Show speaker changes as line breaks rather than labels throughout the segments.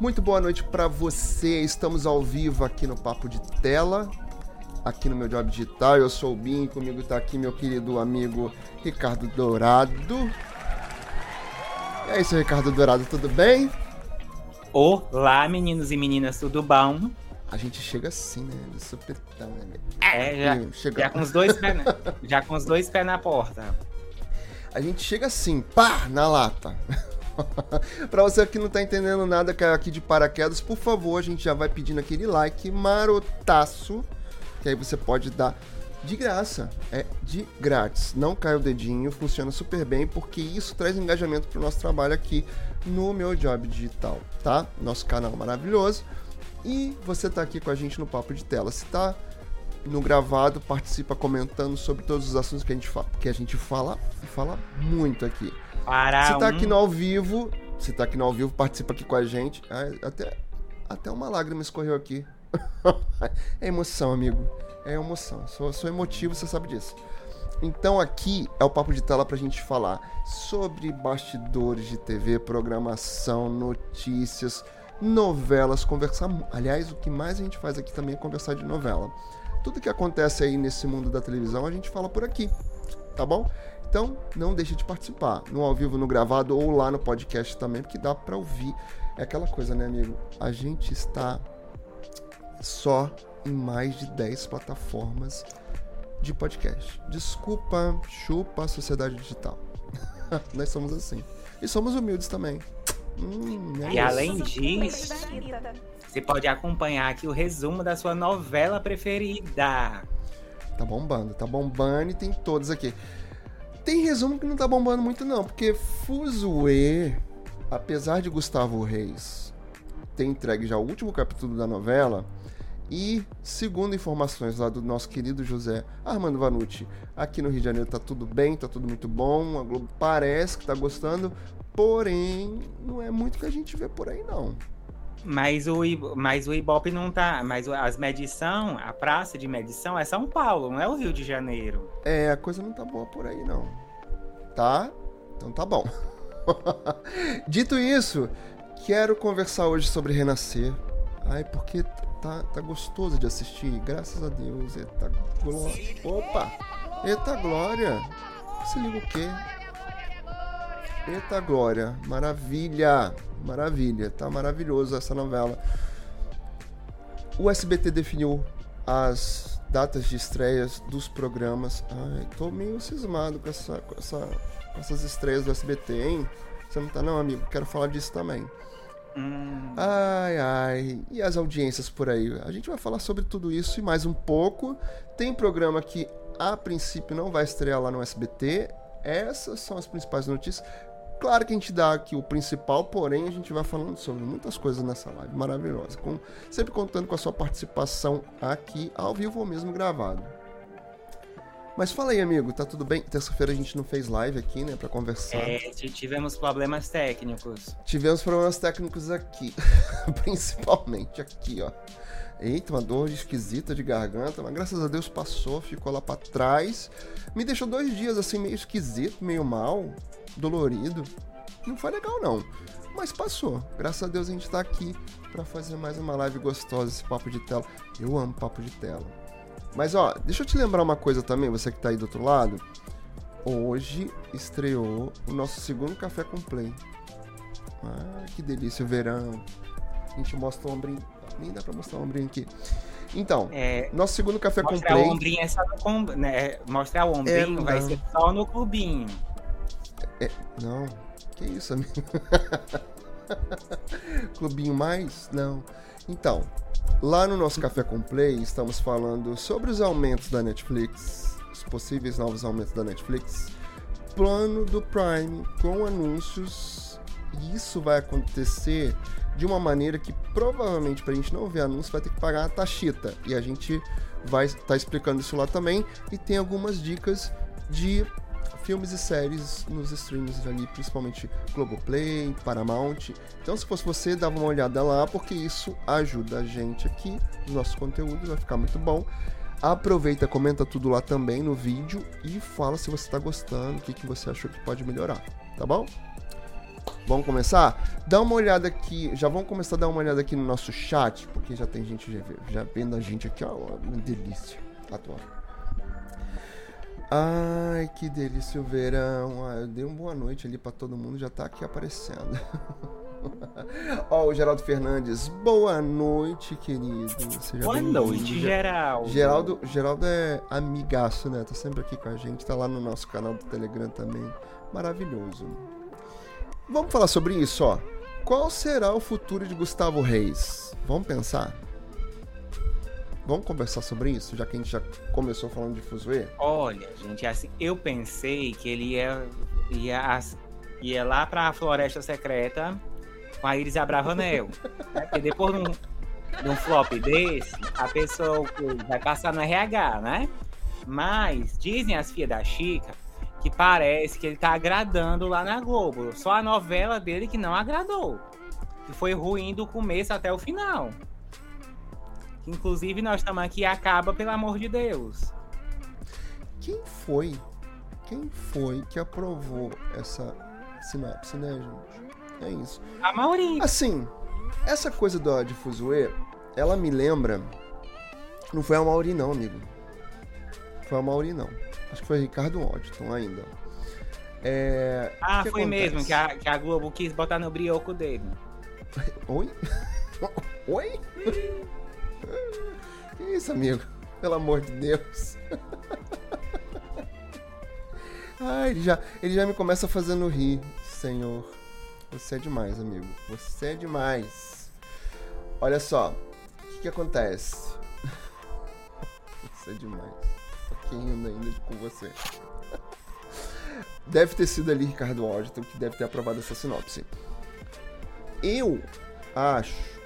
Muito boa noite para você. Estamos ao vivo aqui no Papo de Tela, aqui no meu Job Digital. Eu sou o Bin, comigo está aqui meu querido amigo Ricardo Dourado. E aí, seu Ricardo Dourado, tudo bem?
Olá, meninos e meninas, tudo bom?
A gente chega assim, né? De supetão, né?
É, já, chega... já com os dois pés já com os dois pés na porta.
A gente chega assim, pá, na lata. para você que não tá entendendo nada caiu aqui de paraquedas, por favor, a gente já vai pedindo aquele like marotaço, que aí você pode dar de graça, é de grátis. Não cai o dedinho, funciona super bem, porque isso traz engajamento pro nosso trabalho aqui no meu job digital, tá? Nosso canal maravilhoso. E você tá aqui com a gente no Papo de Tela. Se tá no gravado, participa comentando sobre todos os assuntos que a gente que a gente fala e fala muito aqui.
Para
se tá aqui no ao vivo, se tá aqui no ao vivo, participa aqui com a gente. Até, até uma lágrima escorreu aqui. é emoção, amigo. É emoção. Sou, sou emotivo, você sabe disso. Então aqui é o papo de tela pra gente falar sobre bastidores de TV, programação, notícias, novelas, conversar. Aliás, o que mais a gente faz aqui também é conversar de novela. Tudo que acontece aí nesse mundo da televisão a gente fala por aqui, tá bom? Então, não deixe de participar, no ao vivo, no gravado ou lá no podcast também, porque dá para ouvir. É aquela coisa, né, amigo? A gente está só em mais de 10 plataformas de podcast. Desculpa, chupa a sociedade digital. Nós somos assim. E somos humildes também.
Hum, é e além disso, você pode acompanhar aqui o resumo da sua novela preferida.
Tá bombando, tá bombando e tem todos aqui. Tem resumo que não tá bombando muito, não, porque Fuzue, apesar de Gustavo Reis ter entregue já o último capítulo da novela, e segundo informações lá do nosso querido José Armando Vanucci, aqui no Rio de Janeiro tá tudo bem, tá tudo muito bom, a Globo parece que tá gostando, porém não é muito que a gente vê por aí não.
Mas o, mas o Ibope não tá. Mas as medição, a praça de medição é São Paulo, não é o Rio de Janeiro.
É, a coisa não tá boa por aí, não. Tá? Então tá bom. Dito isso, quero conversar hoje sobre renascer. Ai, porque tá, tá gostoso de assistir, graças a Deus. Eita glória. Opa! Eita glória! Se liga o quê? Eita glória! Maravilha! Maravilha, tá maravilhoso essa novela. O SBT definiu as datas de estreias dos programas. Ai, tô meio cismado com, essa, com, essa, com essas estreias do SBT, hein? Você não tá não, amigo? Quero falar disso também. Hum. Ai, ai. E as audiências por aí? A gente vai falar sobre tudo isso e mais um pouco. Tem programa que a princípio não vai estrear lá no SBT. Essas são as principais notícias. Claro que a gente dá aqui o principal, porém a gente vai falando sobre muitas coisas nessa live maravilhosa, com, sempre contando com a sua participação aqui ao vivo ou mesmo gravado. Mas fala aí, amigo, tá tudo bem? Terça-feira a gente não fez live aqui, né, para conversar.
É, tivemos problemas técnicos.
Tivemos problemas técnicos aqui, principalmente aqui, ó. Eita, uma dor esquisita de garganta, mas graças a Deus passou, ficou lá para trás. Me deixou dois dias assim meio esquisito, meio mal dolorido. Não foi legal, não. Mas passou. Graças a Deus a gente tá aqui para fazer mais uma live gostosa, esse papo de tela. Eu amo papo de tela. Mas ó, deixa eu te lembrar uma coisa também, você que tá aí do outro lado. Hoje estreou o nosso segundo café com play. Ah, que delícia, o verão. A gente mostra o ombrinho. Nem dá pra mostrar o ombrinho aqui. Então, é, nosso segundo café com play.
O ombrinho é só no, né, mostrar o ombrinho é, vai ser só no clubinho.
É, não, que isso, amigo? Clubinho mais? Não. Então, lá no nosso Café com Play, estamos falando sobre os aumentos da Netflix, os possíveis novos aumentos da Netflix, plano do Prime com anúncios. E isso vai acontecer de uma maneira que provavelmente para a gente não ver anúncio vai ter que pagar a taxita. E a gente vai estar tá explicando isso lá também. E tem algumas dicas de filmes e séries nos streams ali, principalmente Globoplay, Paramount. Então, se fosse você, dava uma olhada lá, porque isso ajuda a gente aqui, os nossos conteúdos, vai ficar muito bom. Aproveita, comenta tudo lá também no vídeo e fala se você está gostando, o que, que você achou que pode melhorar, tá bom? Vamos começar? Dá uma olhada aqui, já vamos começar a dar uma olhada aqui no nosso chat, porque já tem gente já vendo a gente aqui, ó, uma delícia. Adoro. Ai, que delícia o verão. Ah, eu dei uma boa noite ali para todo mundo, já tá aqui aparecendo. Ó, o Geraldo Fernandes, boa noite, querido.
Seja boa noite, Geraldo.
Geraldo. Geraldo é amigaço, né? Tá sempre aqui com a gente, tá lá no nosso canal do Telegram também. Maravilhoso. Vamos falar sobre isso, ó. Qual será o futuro de Gustavo Reis? Vamos pensar? Vamos conversar sobre isso, já que a gente já começou falando de Fuzue?
Olha, gente, assim, eu pensei que ele ia, ia, ia lá pra Floresta Secreta com a Iris Abravanel. né? Porque depois de um, de um flop desse, a pessoa vai passar no RH, né? Mas dizem as filhas da Chica que parece que ele tá agradando lá na Globo. Só a novela dele que não agradou. Que foi ruim do começo até o final. Inclusive, nós estamos aqui acaba, pelo amor de Deus.
Quem foi? Quem foi que aprovou essa sinapse, né, gente? É isso.
A maioria.
Assim, essa coisa do, de Fuzue, ela me lembra. Não foi a Mauri, não, amigo. Foi a Mauri, não. Acho que foi Ricardo Waddington ainda. É,
ah, foi acontece? mesmo, que a, que a Globo quis botar no brioco dele.
Oi? Oi? que isso, amigo? Pelo amor de Deus. ah, ele já, ele já me começa fazendo rir, senhor. Você é demais, amigo. Você é demais. Olha só, o que, que acontece? Você é demais. Tô aqui rindo ainda com você. Deve ter sido ali Ricardo Washington que deve ter aprovado essa sinopse. Eu acho.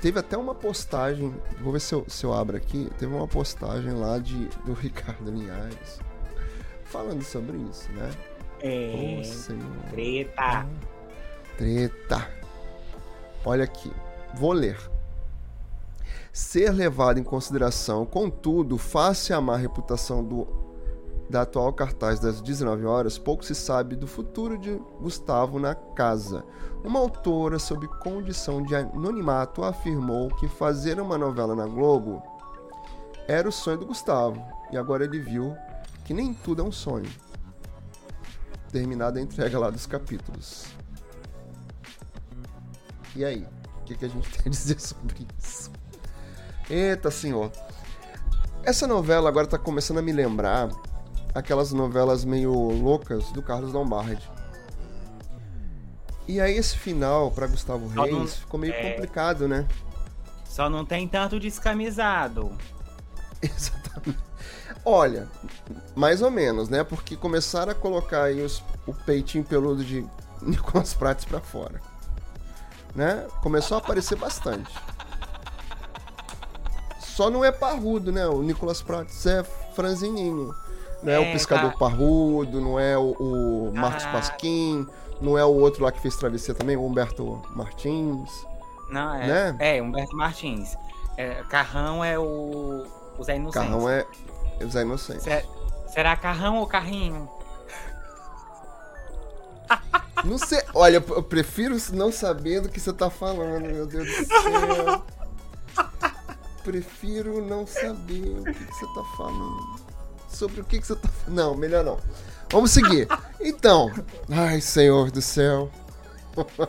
Teve até uma postagem. Vou ver se eu, se eu abro aqui. Teve uma postagem lá de, do Ricardo Linhares falando sobre isso, né?
É. Oh, treta.
Treta. Olha aqui. Vou ler. Ser levado em consideração, contudo, face à má reputação do, da atual cartaz das 19 horas, pouco se sabe do futuro de Gustavo na casa. Uma autora, sob condição de anonimato, afirmou que fazer uma novela na Globo era o sonho do Gustavo, e agora ele viu que nem tudo é um sonho terminada a entrega lá dos capítulos. E aí? O que, que a gente tem a dizer sobre isso? Eita, senhor. Essa novela agora tá começando a me lembrar aquelas novelas meio loucas do Carlos Lombardi. E aí esse final para Gustavo Reis não, ficou meio é... complicado, né?
Só não tem tanto descamisado.
Exatamente. Olha, mais ou menos, né? Porque começaram a colocar aí os, o peitinho peludo de Nicolas Prates para fora. Né? Começou a aparecer bastante. Só não é parrudo, né? O Nicolas Prates é franzininho. Não é, é o pescador tá. parrudo, não é o, o Marcos ah. Pasquim, não é o outro lá que fez travessia também, o Humberto Martins.
Não, é. Né? É, Humberto Martins. É, Carrão é o, o Zé Inocente.
Carrão é os inocentes.
Será, será carrão ou carrinho?
Não sei. Olha, eu prefiro não saber do que você tá falando, meu Deus do céu. Prefiro não saber o que, que você tá falando. Sobre o que, que você tá. Não, melhor não. Vamos seguir. Então. Ai, Senhor do céu.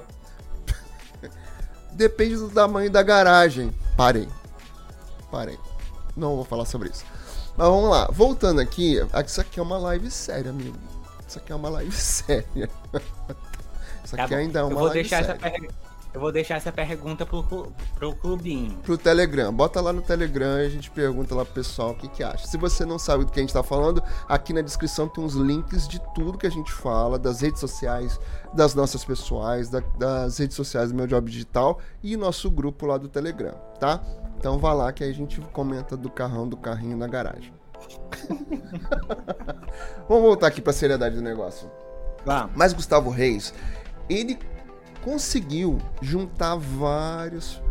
Depende do tamanho da garagem. Parei. Parei. Não vou falar sobre isso. Mas vamos lá, voltando aqui, isso aqui é uma live séria, amigo. Isso aqui é uma live séria. Isso aqui tá ainda é uma live séria. Per...
Eu vou deixar essa pergunta pro, pro clubinho.
Pro Telegram. Bota lá no Telegram e a gente pergunta lá pro pessoal o que, que acha. Se você não sabe do que a gente tá falando, aqui na descrição tem uns links de tudo que a gente fala, das redes sociais, das nossas pessoais, da, das redes sociais do meu job digital e nosso grupo lá do Telegram, tá? Então vá lá que aí a gente comenta do carrão, do carrinho na garagem. Vamos voltar aqui para a seriedade do negócio.
Vamos.
Mas Gustavo Reis, ele conseguiu juntar vários,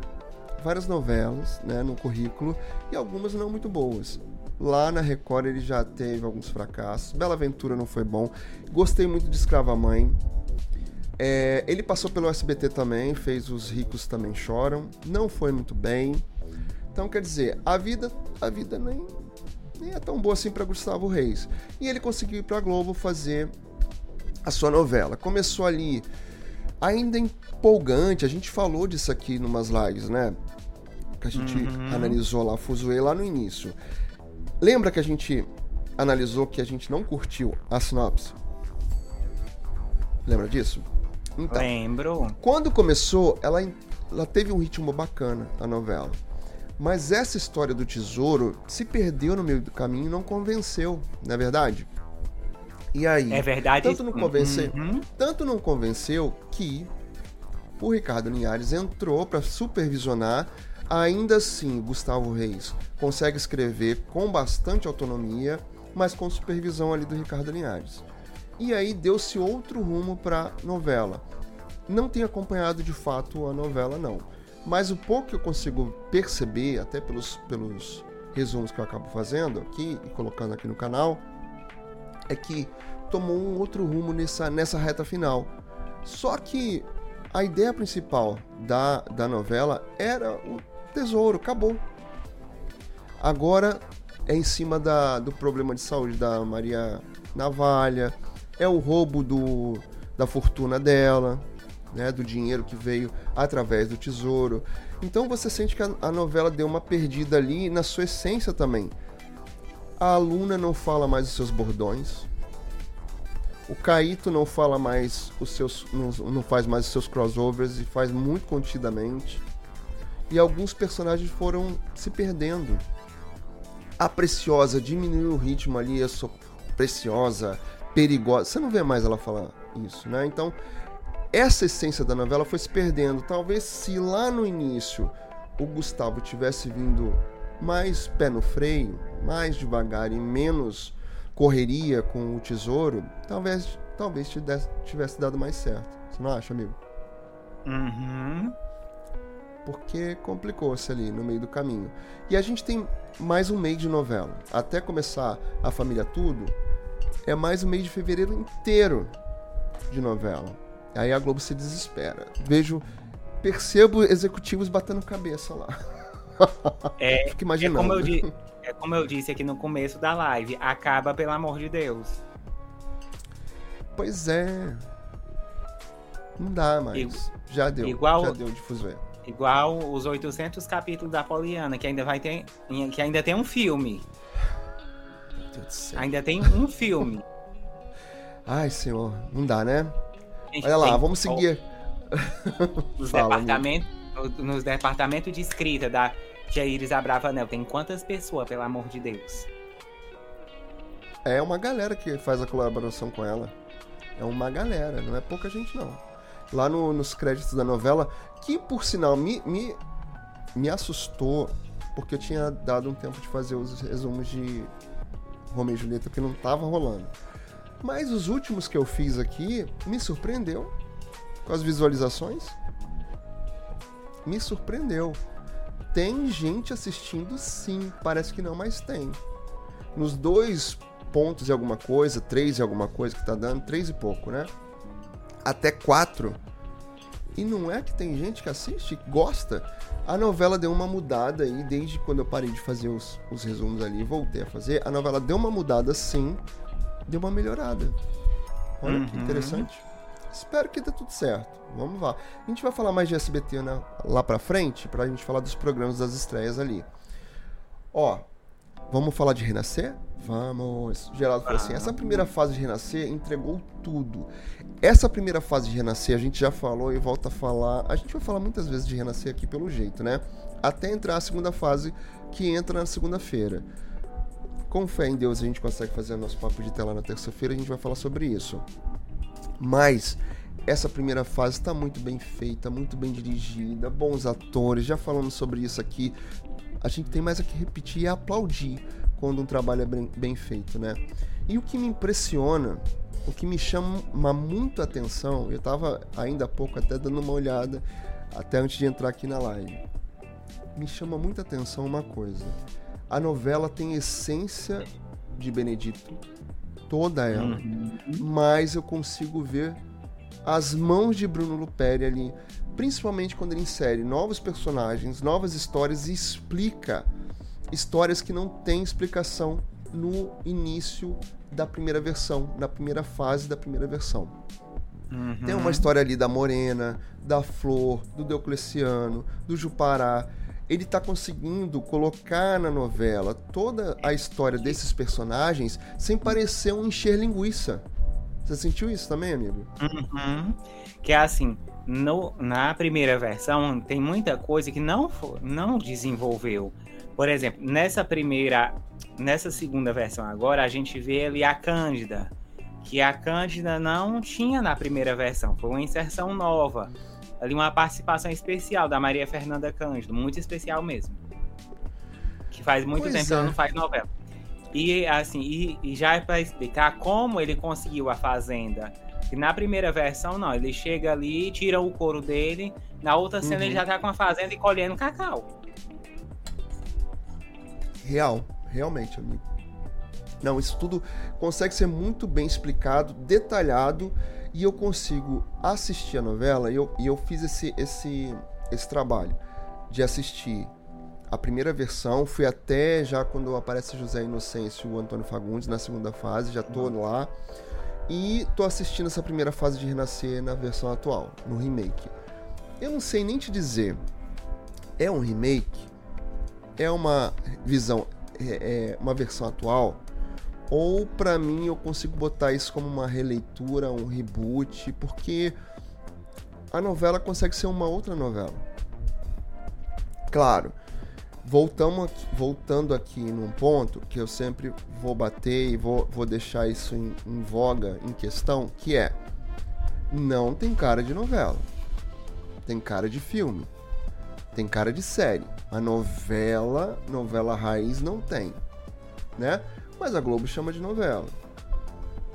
várias novelas né, no currículo e algumas não muito boas. Lá na Record ele já teve alguns fracassos. Bela Aventura não foi bom. Gostei muito de Escrava Mãe. É, ele passou pelo SBT também, fez Os Ricos Também Choram, não foi muito bem. Então, quer dizer, a vida, a vida nem, nem é tão boa assim para Gustavo Reis. E ele conseguiu ir para Globo fazer a sua novela. Começou ali ainda empolgante, a gente falou disso aqui numas lives, né? Que a gente uhum. analisou lá Fuzue lá no início. Lembra que a gente analisou que a gente não curtiu a sinopse? Lembra disso?
Então, Lembro.
Quando começou, ela, ela teve um ritmo bacana, a novela. Mas essa história do tesouro se perdeu no meio do caminho e não convenceu, não é verdade? E aí?
É verdade.
Tanto não convenceu, uhum. tanto não convenceu que o Ricardo Linhares entrou para supervisionar. Ainda assim, Gustavo Reis consegue escrever com bastante autonomia, mas com supervisão ali do Ricardo Linhares. E aí deu-se outro rumo para novela. Não tenho acompanhado de fato a novela não, mas o pouco que eu consigo perceber, até pelos, pelos resumos que eu acabo fazendo aqui e colocando aqui no canal, é que tomou um outro rumo nessa, nessa reta final. Só que a ideia principal da, da novela era o tesouro, acabou. Agora é em cima da, do problema de saúde da Maria Navalha, é o roubo do, da fortuna dela, né, do dinheiro que veio através do tesouro. Então você sente que a, a novela deu uma perdida ali na sua essência também. A aluna não fala mais os seus bordões, o Kaito não fala mais os seus. Não, não faz mais os seus crossovers e faz muito contidamente. E alguns personagens foram se perdendo. A Preciosa diminuiu o ritmo ali, eu sou preciosa, perigosa. Você não vê mais ela falar isso, né? Então, essa essência da novela foi se perdendo. Talvez se lá no início o Gustavo tivesse vindo mais pé no freio, mais devagar e menos correria com o tesouro, talvez, talvez tivesse dado mais certo. Você não acha, amigo?
Uhum.
Porque complicou-se ali no meio do caminho. E a gente tem mais um mês de novela. Até começar a família tudo, é mais um mês de fevereiro inteiro de novela. Aí a Globo se desespera. Vejo, percebo executivos batendo cabeça lá.
É, Fico imaginando. É como, eu é como eu disse aqui no começo da live, acaba pelo amor de Deus.
Pois é. Não dá mais. já deu. Igual, já deu de fuzuê.
Igual os 800 capítulos da Poliana, que ainda vai ter, que ainda tem um filme. Meu Deus do céu. Ainda tem um filme.
Ai, senhor, não dá, né? Olha lá, vamos seguir.
Nos departamentos, nos departamentos de escrita da a Iris Abravanel tem quantas pessoas, pelo amor de Deus?
É uma galera que faz a colaboração com ela. É uma galera, não é pouca gente não. Lá no, nos créditos da novela, que por sinal me, me, me assustou, porque eu tinha dado um tempo de fazer os resumos de Romeo e Julieta que não tava rolando. Mas os últimos que eu fiz aqui me surpreendeu com as visualizações. Me surpreendeu. Tem gente assistindo sim, parece que não, mas tem. Nos dois pontos e alguma coisa, três e alguma coisa que tá dando, três e pouco, né? Até quatro. E não é que tem gente que assiste, gosta. A novela deu uma mudada aí, desde quando eu parei de fazer os, os resumos ali e voltei a fazer. A novela deu uma mudada sim, deu uma melhorada. Olha uhum. que interessante. Espero que dê tudo certo. Vamos lá. A gente vai falar mais de SBT né, lá pra frente, pra gente falar dos programas das estreias ali. Ó, vamos falar de Renascer? Vamos. Geraldo falou assim: essa primeira fase de Renascer entregou tudo. Essa primeira fase de Renascer a gente já falou e volta a falar. A gente vai falar muitas vezes de Renascer aqui pelo jeito, né? Até entrar a segunda fase, que entra na segunda-feira. Com fé em Deus a gente consegue fazer nosso papo de tela na terça-feira, a gente vai falar sobre isso. Mas essa primeira fase está muito bem feita, muito bem dirigida, bons atores, já falamos sobre isso aqui. A gente tem mais a que repetir e aplaudir quando um trabalho é bem, bem feito, né? E o que me impressiona, o que me chama muito atenção, eu estava ainda há pouco até dando uma olhada, até antes de entrar aqui na live. Me chama muita atenção uma coisa. A novela tem essência de Benedito, toda ela, uhum. mas eu consigo ver as mãos de Bruno Luperi ali, principalmente quando ele insere novos personagens, novas histórias e explica histórias que não têm explicação no início da primeira versão, na primeira fase da primeira versão. Uhum. Tem uma história ali da Morena, da Flor, do Diocleciano, do Jupará. Ele está conseguindo colocar na novela toda a história desses personagens sem parecer um encher linguiça. Você sentiu isso também, amigo?
Uhum. Que é assim, no, na primeira versão tem muita coisa que não, não desenvolveu. Por exemplo, nessa primeira, nessa segunda versão agora, a gente vê ali a Cândida, que a Cândida não tinha na primeira versão, foi uma inserção nova. Ali uma participação especial da Maria Fernanda Cândido, muito especial mesmo. Que faz muito pois tempo é. que ela não faz novela. E assim, e, e já é para explicar como ele conseguiu a fazenda. Que na primeira versão, não, ele chega ali, tira o couro dele, na outra cena uhum. ele já tá com a fazenda e colhendo cacau.
Real, realmente, amigo. Não, isso tudo consegue ser muito bem explicado, detalhado, e eu consigo assistir a novela, e eu, e eu fiz esse, esse, esse trabalho de assistir a primeira versão, fui até já quando aparece José Inocêncio e o Antônio Fagundes na segunda fase, já tô lá. E tô assistindo essa primeira fase de Renascer na versão atual, no remake. Eu não sei nem te dizer, é um remake? É uma visão, é, é uma versão atual? Ou para mim eu consigo botar isso como uma releitura, um reboot, porque a novela consegue ser uma outra novela. Claro, voltamos voltando aqui num ponto que eu sempre vou bater e vou, vou deixar isso em, em voga, em questão, que é não tem cara de novela. Tem cara de filme. Tem cara de série. A novela, novela raiz não tem, né? Mas a Globo chama de novela.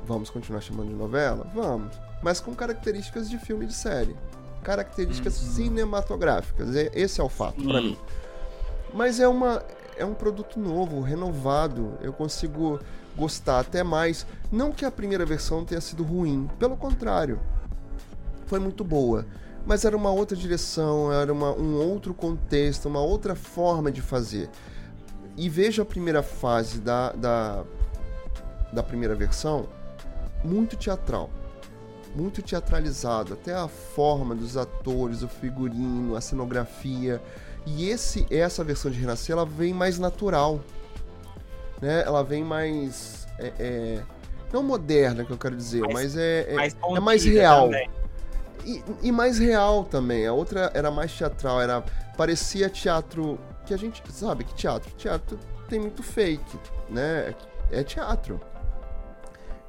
Vamos continuar chamando de novela? Vamos. Mas com características de filme e de série. Características uhum. cinematográficas. Esse é o fato para mim. Mas é uma é um produto novo, renovado. Eu consigo gostar até mais. Não que a primeira versão tenha sido ruim, pelo contrário. Foi muito boa. Mas era uma outra direção, era uma, um outro contexto, uma outra forma de fazer. E vejo a primeira fase da, da, da primeira versão muito teatral muito teatralizado, até a forma dos atores, o figurino, a cenografia. E esse, essa versão de Renascer, ela vem mais natural. Né? Ela vem mais. É, é, não moderna, que eu quero dizer, mais, mas é, é mais, é mais real. E, e, mais real também. A outra era mais teatral, era parecia teatro que a gente sabe que teatro, teatro tem muito fake, né? É teatro.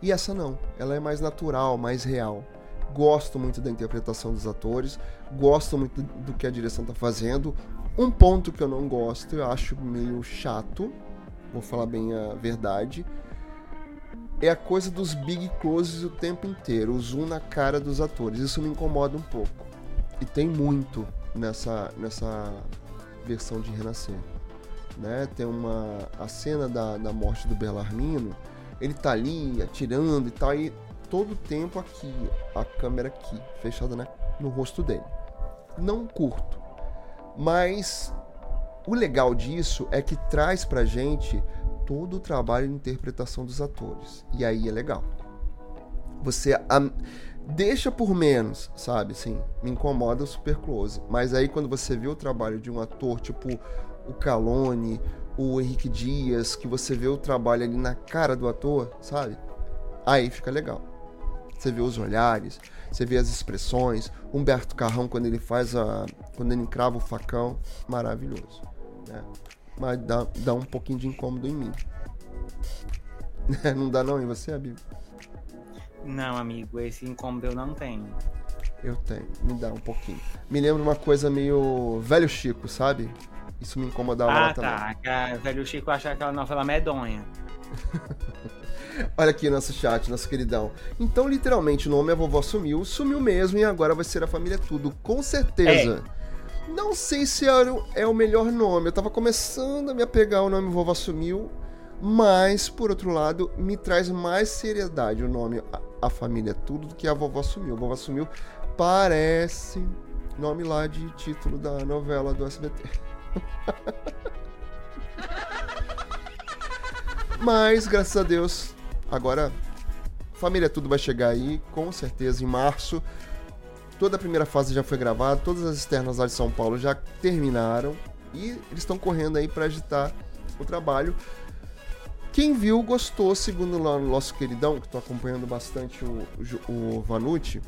E essa não, ela é mais natural, mais real. Gosto muito da interpretação dos atores, gosto muito do que a direção tá fazendo. Um ponto que eu não gosto, eu acho meio chato, vou falar bem a verdade, é a coisa dos big closes o tempo inteiro, o zoom na cara dos atores. Isso me incomoda um pouco. E tem muito nessa, nessa versão de Renascer. Né? Tem uma a cena da, da morte do Belarmino, ele tá ali atirando e tal, e todo o tempo aqui, a câmera aqui, fechada né, no rosto dele. Não curto. Mas o legal disso é que traz pra gente todo o trabalho de interpretação dos atores. E aí é legal. Você a, deixa por menos, sabe? Assim, me incomoda o super close. Mas aí quando você vê o trabalho de um ator tipo o Calone, o Henrique Dias, que você vê o trabalho ali na cara do ator, sabe? Aí fica legal. Você vê os olhares, você vê as expressões. Humberto Carrão, quando ele faz a. Quando ele encrava o facão, maravilhoso. Né? Mas dá, dá um pouquinho de incômodo em mim. não dá não em você, amigo?
Não, amigo, esse incômodo eu não tenho.
Eu tenho, me dá um pouquinho. Me lembra uma coisa meio velho Chico, sabe? Isso me incomodava
ah,
lá
tá. também. Ah, tá. Velho Chico achava aquela novela medonha.
Olha aqui nosso chat, nosso queridão. Então, literalmente, o nome a vovó sumiu, sumiu mesmo e agora vai ser a família tudo, com certeza. É. Não sei se é o melhor nome. Eu tava começando a me apegar ao nome vovó sumiu, Mas, por outro lado, me traz mais seriedade o nome A, Família Tudo do que a Vovó Sumiu. A Vovó Sumiu parece nome lá de título da novela do SBT. Mas, graças a Deus, agora Família Tudo vai chegar aí, com certeza, em março. Toda a primeira fase já foi gravada, todas as externas lá de São Paulo já terminaram e eles estão correndo aí para agitar o trabalho. Quem viu gostou, segundo o nosso queridão, que estou acompanhando bastante o, o, Vanucci.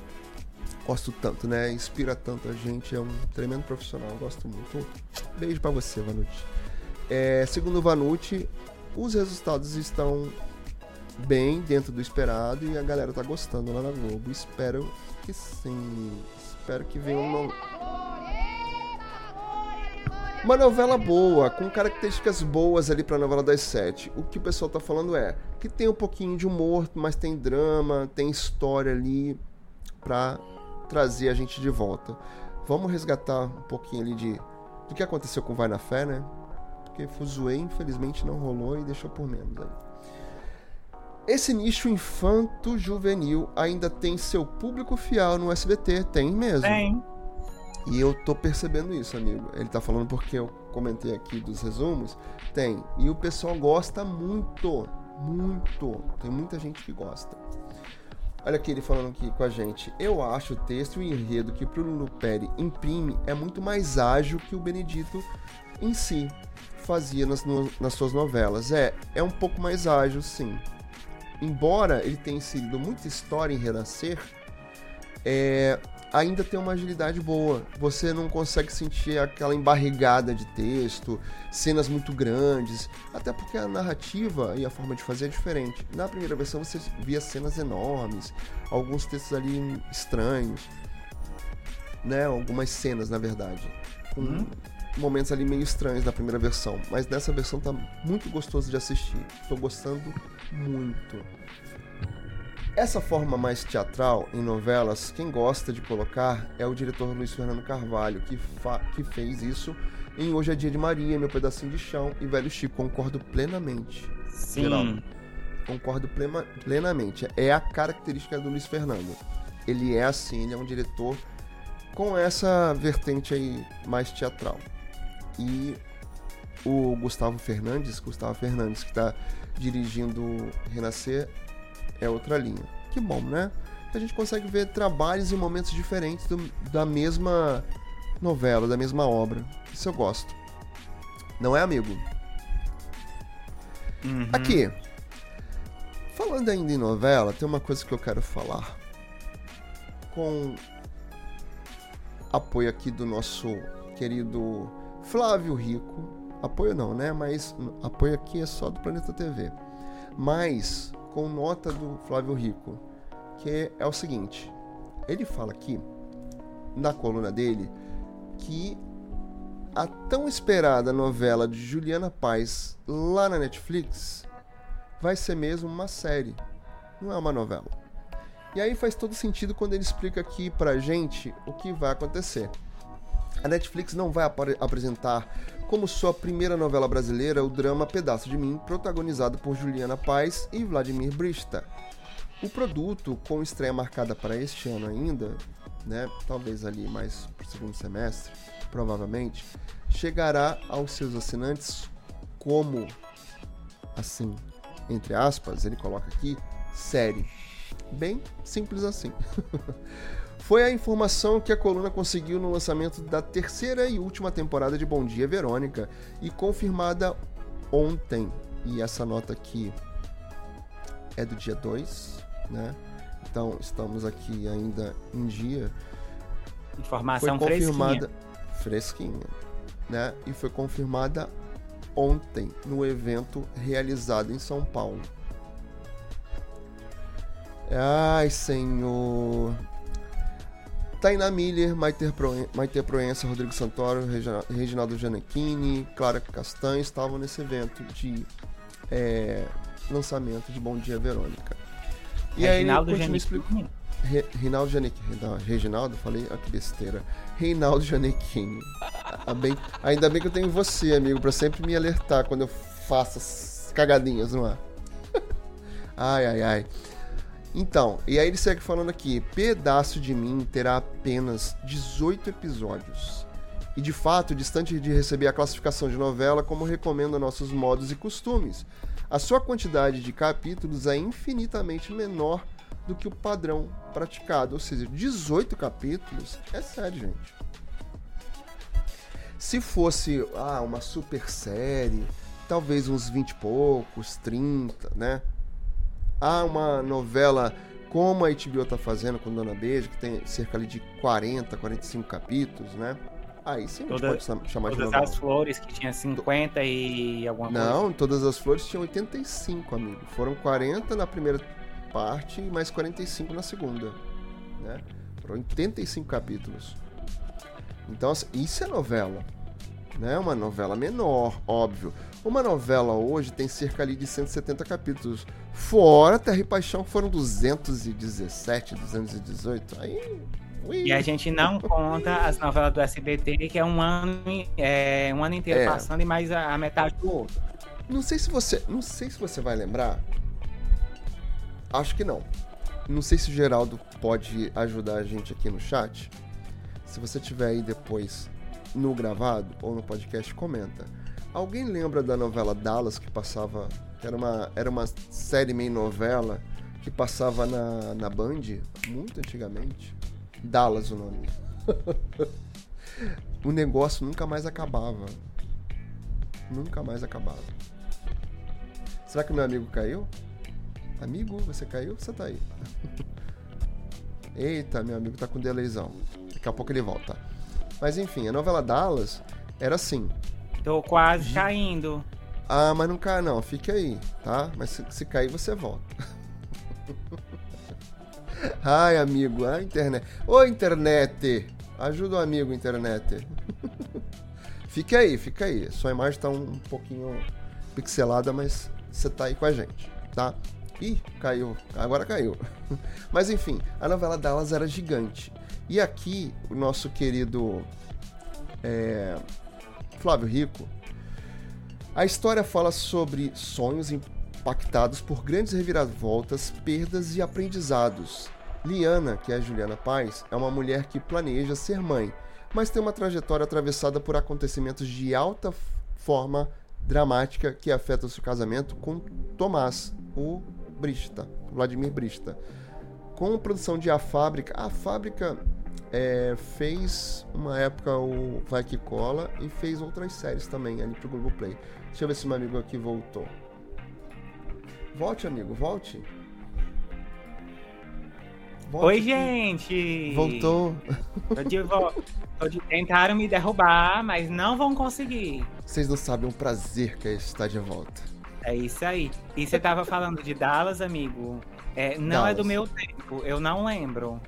Gosto tanto, né? Inspira tanto a gente, é um tremendo profissional, gosto muito. Beijo para você, Vanucci. É, segundo o Vanucci, os resultados estão bem dentro do esperado e a galera tá gostando lá na Globo. Espero que sim. Espero que venha uma, uma novela boa, com características boas ali pra novela das sete. O que o pessoal tá falando é que tem um pouquinho de humor, mas tem drama, tem história ali pra trazer a gente de volta. Vamos resgatar um pouquinho ali de do que aconteceu com Vai na Fé, né? porque Fuzue infelizmente não rolou e deixou por menos aí. Esse nicho infanto-juvenil ainda tem seu público fiel no SBT? Tem mesmo.
Tem.
E eu tô percebendo isso, amigo. Ele tá falando porque eu comentei aqui dos resumos. Tem. E o pessoal gosta muito. Muito. Tem muita gente que gosta. Olha aqui ele falando aqui com a gente. Eu acho o texto e o enredo que Bruno Peri imprime é muito mais ágil que o Benedito em si fazia nas, no, nas suas novelas. É, é um pouco mais ágil, sim. Embora ele tenha inserido muita história em Renascer, é, ainda tem uma agilidade boa. Você não consegue sentir aquela embarrigada de texto, cenas muito grandes, até porque a narrativa e a forma de fazer é diferente. Na primeira versão você via cenas enormes, alguns textos ali estranhos, né? Algumas cenas, na verdade, com uhum momentos ali meio estranhos na primeira versão, mas nessa versão tá muito gostoso de assistir. Tô gostando muito. Essa forma mais teatral em novelas, quem gosta de colocar é o diretor Luiz Fernando Carvalho, que, que fez isso em Hoje é Dia de Maria, Meu Pedacinho de Chão e Velho Chico. Concordo plenamente.
Sim. Geral.
Concordo plena, plenamente. É a característica do Luiz Fernando. Ele é assim, ele é um diretor com essa vertente aí mais teatral e o Gustavo Fernandes, Gustavo Fernandes que está dirigindo Renascer é outra linha. Que bom, né? A gente consegue ver trabalhos em momentos diferentes do, da mesma novela, da mesma obra. Isso eu gosto. Não é, amigo?
Uhum.
Aqui. Falando ainda em novela, tem uma coisa que eu quero falar. Com apoio aqui do nosso querido Flávio Rico, apoio não, né? Mas apoio aqui é só do Planeta TV. Mas com nota do Flávio Rico, que é o seguinte: ele fala aqui na coluna dele que a tão esperada novela de Juliana Paz lá na Netflix vai ser mesmo uma série, não é uma novela. E aí faz todo sentido quando ele explica aqui pra gente o que vai acontecer. A Netflix não vai ap apresentar como sua primeira novela brasileira o drama Pedaço de Mim, protagonizado por Juliana Paz e Vladimir Brista. O produto, com estreia marcada para este ano ainda, né, talvez ali mais para o segundo semestre, provavelmente, chegará aos seus assinantes como, assim, entre aspas, ele coloca aqui, série. Bem simples assim. foi a informação que a coluna conseguiu no lançamento da terceira e última temporada de Bom Dia Verônica e confirmada ontem. E essa nota aqui é do dia 2, né? Então estamos aqui ainda em dia.
Informação
foi confirmada fresquinha. fresquinha, né? E foi confirmada ontem no evento realizado em São Paulo. Ai, senhor. Tainá Miller, Maite Proença, Rodrigo Santoro, Reginaldo Gianecchini, Clara Castanho estavam nesse evento de é, lançamento de Bom Dia Verônica.
E Reginaldo aí Gianecchini.
Re, Reinaldo. Não, Reginaldo? Falei, ah, que besteira. Reinaldo Gianecchini. Ainda bem que eu tenho você, amigo, para sempre me alertar quando eu faço cagadinhas no ar. ai, ai, ai. Então, e aí ele segue falando aqui: Pedaço de mim terá apenas 18 episódios. E de fato, distante de receber a classificação de novela, como recomenda nossos modos e costumes, a sua quantidade de capítulos é infinitamente menor do que o padrão praticado. Ou seja, 18 capítulos é sério, gente. Se fosse ah, uma super série, talvez uns 20 e poucos, 30, né? Ah, uma novela como a HBO tá fazendo com Dona Beijo, que tem cerca ali de 40, 45 capítulos, né? Aí sim
Toda,
a gente pode chamar de
Todas
novela.
as flores que tinha 50 e alguma
Não,
coisa.
todas as flores tinham 85, amigo. Foram 40 na primeira parte e mais 45 na segunda, né? Foram 85 capítulos. Então, assim, isso é novela, né? Uma novela menor, óbvio. Uma novela hoje tem cerca ali de 170 capítulos. Fora Terra e Paixão que foram 217, 218. Aí.
E a gente não conta as novelas do SBT, que é um ano, é, um ano inteiro
É.
passando e mais a, a metade do outro.
Não sei se você, não sei se você vai lembrar. Acho que não. Não sei se o Geraldo pode ajudar a gente aqui no chat. Se você tiver aí depois no gravado ou no podcast, comenta. Alguém lembra da novela Dallas que passava, que era uma era uma série meio novela que passava na, na Band muito antigamente? Dallas o nome. o negócio nunca mais acabava. Nunca mais acabava. Será que meu amigo caiu? Amigo, você caiu? Você tá aí. Eita, meu amigo tá com delayzão. Daqui a pouco ele volta. Mas enfim, a novela Dallas era assim.
Tô quase caindo.
Ah, mas não cai não, fique aí, tá? Mas se, se cair, você volta. Ai, amigo, a internet. Ô, internet! Ajuda o amigo, internet. fique aí, fica aí. Sua imagem tá um, um pouquinho pixelada, mas você tá aí com a gente, tá? Ih, caiu. Agora caiu. Mas enfim, a novela Dallas era gigante. E aqui, o nosso querido é, Flávio Rico, a história fala sobre sonhos impactados por grandes reviravoltas, perdas e aprendizados. Liana, que é a Juliana Paz, é uma mulher que planeja ser mãe, mas tem uma trajetória atravessada por acontecimentos de alta forma dramática que afetam seu casamento com Tomás, o Brista, Vladimir Brista. Com produção de A Fábrica, a Fábrica é, fez uma época o Vai Que Cola e fez outras séries também ali pro Globoplay. Deixa eu ver se meu amigo aqui voltou. Volte, amigo, volte. Volte
Oi,
aqui.
gente!
Voltou.
Tô de volta. Tentaram me derrubar, mas não vão conseguir.
Vocês não sabem o prazer que é estar de volta.
É isso aí. E você tava falando de Dallas, amigo? É, não é do
Dallas.
meu tempo, eu não lembro.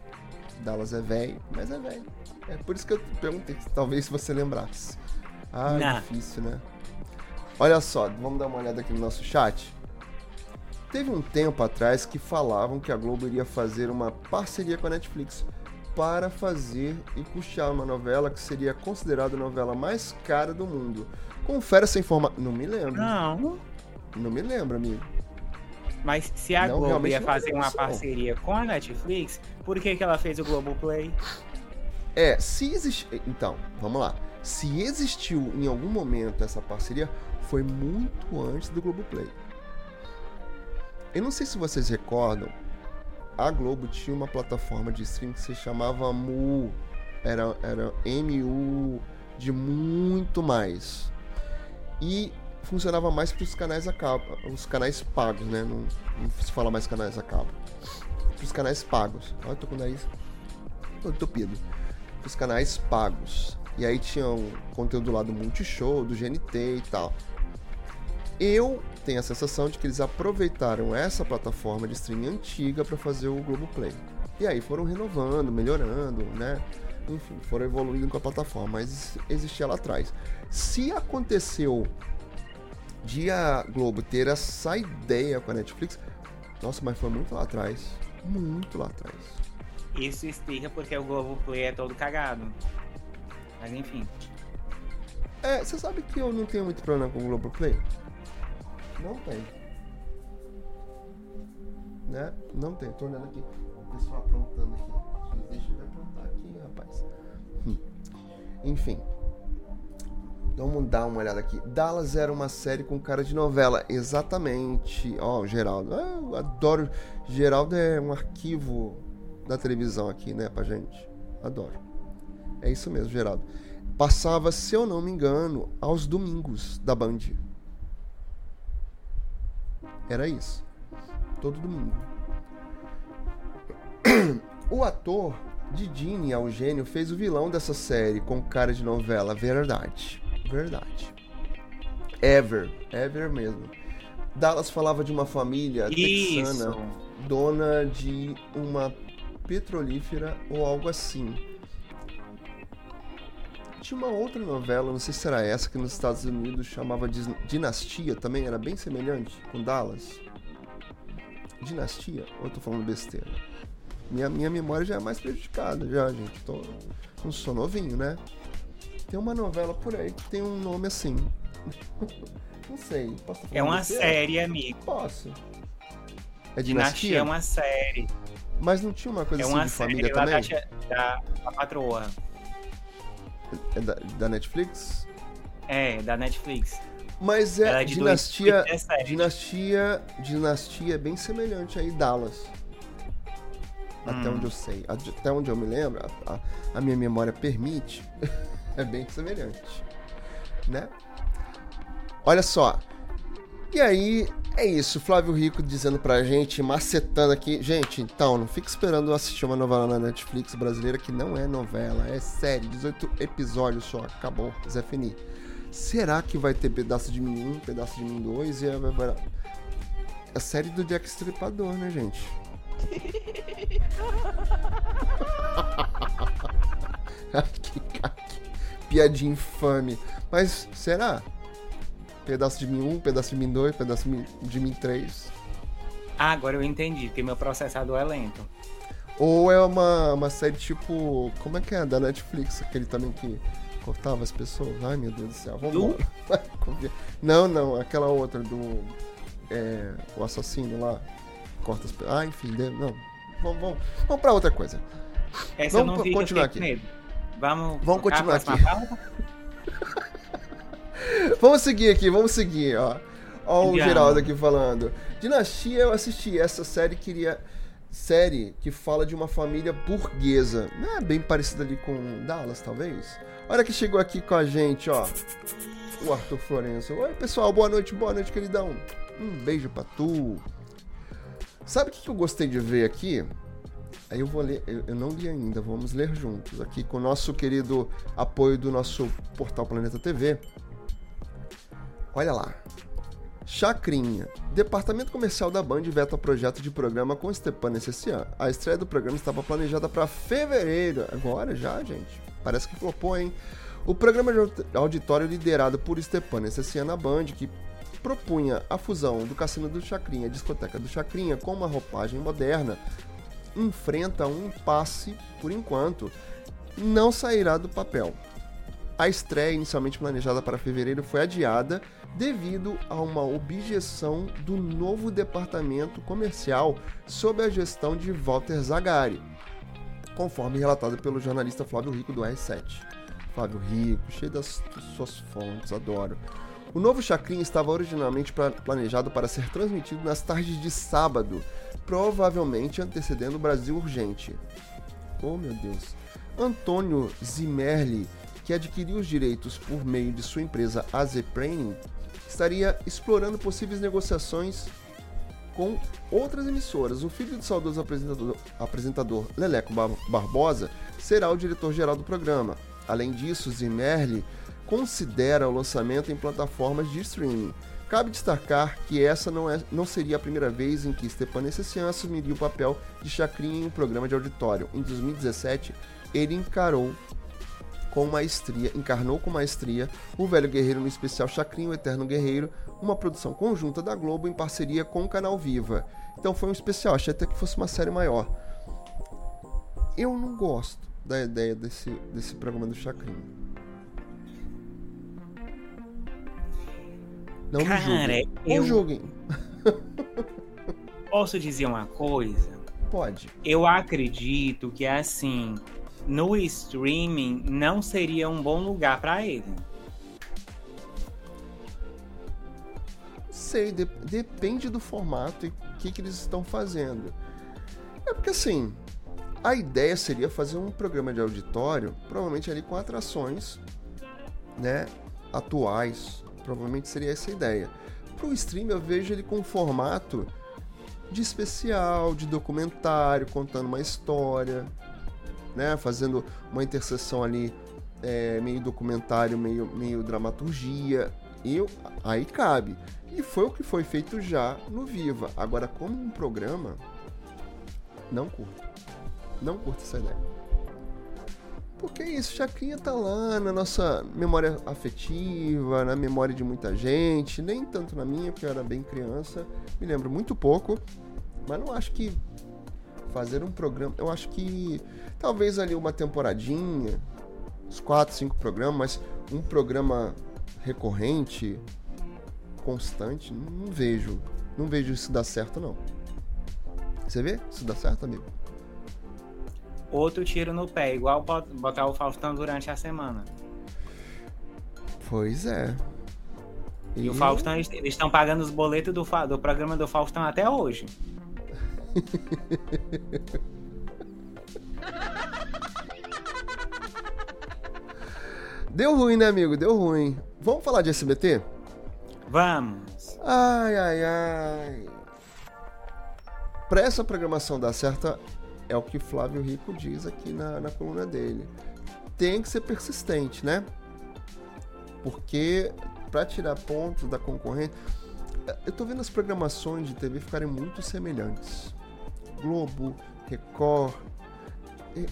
Dallas é velho, mas é velho. É por isso que eu perguntei, se talvez você lembrasse. Ah, difícil, né? Olha só, vamos dar uma olhada aqui no nosso chat. Teve um tempo atrás que falavam que a Globo iria fazer uma parceria com a Netflix para fazer e custear uma novela que seria considerada a novela mais cara do mundo. Confere essa informação. Não me lembro.
Não.
Não me lembro, amigo.
Mas se a
Não,
Globo ia fazer uma parceria com a Netflix, por que, que ela fez o Globoplay?
É, se existe. Então, vamos lá. Se existiu em algum momento essa parceria, foi muito antes do Globoplay. Eu não sei se vocês recordam, a Globo tinha uma plataforma de streaming que se chamava MU. Era, era MU de muito mais. E funcionava mais para os canais a cabo, os canais pagos, né? Não, não se fala mais canais a cabo. Para os canais pagos. Olha, eu tô com o nariz entupido os canais pagos. E aí tinha um conteúdo lá do Multishow, do GNT e tal. Eu tenho a sensação de que eles aproveitaram essa plataforma de streaming antiga para fazer o Globoplay. E aí foram renovando, melhorando, né? Enfim, foram evoluindo com a plataforma, mas existia lá atrás. Se aconteceu de a Globo ter essa ideia com a Netflix, nossa, mas foi muito lá atrás. Muito lá atrás.
Isso explica porque o Globoplay é todo cagado. Mas enfim.
É, você sabe que eu não tenho muito problema com o Globoplay? Não tem. Né? Não tem. Tô olhando aqui. O pessoal aprontando aqui. Deixa eu aprontar aqui, rapaz. Hum. Enfim. Vamos dar uma olhada aqui. Dallas era uma série com cara de novela. Exatamente. Ó, oh, Geraldo. Ah, eu adoro. Geraldo é um arquivo da televisão aqui, né, pra gente. Adoro. É isso mesmo, Geraldo. Passava, se eu não me engano, aos domingos da Band. Era isso. Todo domingo. O ator Didini Eugênio fez o vilão dessa série com cara de novela. Verdade. Verdade. Ever. Ever mesmo. Dallas falava de uma família
Isso.
texana, dona de uma petrolífera ou algo assim. Tinha uma outra novela, não sei se era essa, que nos Estados Unidos chamava Dinastia, também era bem semelhante com Dallas. Dinastia? Ou eu tô falando besteira? Minha, minha memória já é mais prejudicada, já, gente. Tô, não sou novinho, né? Tem uma novela por aí que tem um nome assim. não sei. Posso
é uma série, amigo.
Posso.
É Dinastia? Dinastia é uma série.
Mas não tinha uma coisa
é
assim
uma
de
série
família também?
Da, da patroa.
É da, da Netflix?
É, da Netflix.
Mas é,
é
dinastia,
2017.
dinastia, dinastia é bem semelhante aí Dallas. Até
Hum.
onde eu sei, até onde eu me lembro, a- a minha memória permite, é bem semelhante, né? Olha só. E aí, é isso, Flávio Rico dizendo pra gente, macetando aqui. Gente, então, não fique esperando assistir uma novela na Netflix brasileira que não é novela, é série, 18 episódios só, acabou, Zé Fini. Será que vai ter pedaço de mim 1, pedaço de mim 2 e vai- a série do Jack Stripador, né, gente? que, que piadinha infame. Mas será? Pedaço de mim 1, pedaço de mim 2, pedaço de mim- de mim 3.
Ah, agora eu entendi, porque meu processador é lento.
Ou é uma, uma série tipo. Como é que é? Da Netflix, aquele também que cortava as pessoas. Ai meu Deus do céu. Vamos embora. Não, não, aquela outra do. É, o assassino lá. Corta as pessoas. Ah, enfim, não. Vamos, vamos, vamos pra outra coisa.
Essa
Vamos
eu não vi,
continuar
com medo. Vamos,
Vamos continuar aqui. Vamos seguir aqui, vamos seguir, ó. Ó o. Geraldo aqui falando. Dinastia, eu assisti essa série, queria. Série que fala de uma família burguesa. É bem parecida ali com Dallas, talvez? Olha que chegou aqui com a gente, ó. O Arthur Florencio. Oi, pessoal, boa noite, boa noite, queridão. Um beijo pra tu. Sabe o que eu gostei de ver aqui? Aí eu vou ler, eu, não li ainda, vamos ler juntos aqui com o nosso querido apoio do nosso portal Planeta TV. Olha lá. Chacrinha. Departamento comercial da Band veta projeto de programa com Stepan Essessian. A estreia do programa estava planejada para fevereiro. Agora já, gente. Parece que flopou, hein? O programa de aud- auditório liderado por Stepan Essessian na Band, que propunha a fusão do Cassino do Chacrinha e Discoteca do Chacrinha com uma roupagem moderna, enfrenta um impasse por enquanto. Não sairá do papel. A estreia, inicialmente planejada para fevereiro, foi adiada devido a uma objeção do novo departamento comercial sob a gestão de Walter Zagari, conforme relatado pelo jornalista Flávio Rico do R7. Flávio Rico, cheio das suas fontes, adoro. O novo Chacrinha estava originalmente planejado para ser transmitido nas tardes de sábado, provavelmente antecedendo o Brasil Urgente. Oh meu Deus. Antônio Zimmerli, que adquiriu os direitos por meio de sua empresa AZ Training, estaria explorando possíveis negociações com outras emissoras. O filho do saudoso apresentador, apresentador Leleco Bar- Barbosa será o diretor-geral do programa. Além disso, Zimmerli considera o lançamento em plataformas de streaming. Cabe destacar que essa não, é, não seria a primeira vez em que Stepan Essessian assumiria o papel de Chacrinha em um programa de auditório. Em 2017, ele encarou com maestria, encarnou com maestria o Velho Guerreiro no especial Chacrinha, o Eterno Guerreiro, uma produção conjunta da Globo em parceria com o Canal Viva. Então foi um especial, achei até que fosse uma série maior. Eu não gosto da ideia desse, desse programa do Chacrinha. Não me
Cara,
julguem.
eu-
Não julguem.
Posso dizer uma coisa?
Pode.
Eu acredito que assim, no streaming não seria um bom lugar pra ele.
Sei, de- depende do formato e o que, que eles estão fazendo. É porque assim, a ideia seria fazer um programa de auditório, provavelmente ali com atrações, né, atuais. Provavelmente seria essa a ideia. Pro stream eu vejo ele com um formato de especial, de documentário, contando uma história, né, fazendo uma interseção ali é, meio documentário, meio, meio dramaturgia. Eu- aí cabe. E foi o que foi feito já no Viva. Agora, como um programa, não curto. Não curto essa ideia. Porque é isso, Chacrinha tá lá na nossa memória afetiva, na memória de muita gente, nem tanto na minha, porque eu era bem criança, me lembro muito pouco, mas não acho que fazer um programa, eu acho que talvez ali uma temporadinha, uns 4, 5 programas, mas um programa recorrente, constante, não vejo. Não vejo isso dar certo, não. Você vê? Isso dá certo, amigo?
Outro tiro no pé, igual bot- botar o Faustão durante a semana.
Pois é.
E o Faustão, eles estão pagando os boletos do, do programa do Faustão até hoje.
Deu ruim, né, amigo? Deu ruim. Vamos falar de SBT?
Vamos.
Ai, ai, ai. Pra essa programação dar certo, é o que Flávio Rico diz aqui na, na coluna dele. Tem que ser persistente, né? Porque pra tirar pontos da concorrente. Eu tô vendo as programações de TV ficarem muito semelhantes. Globo, Record.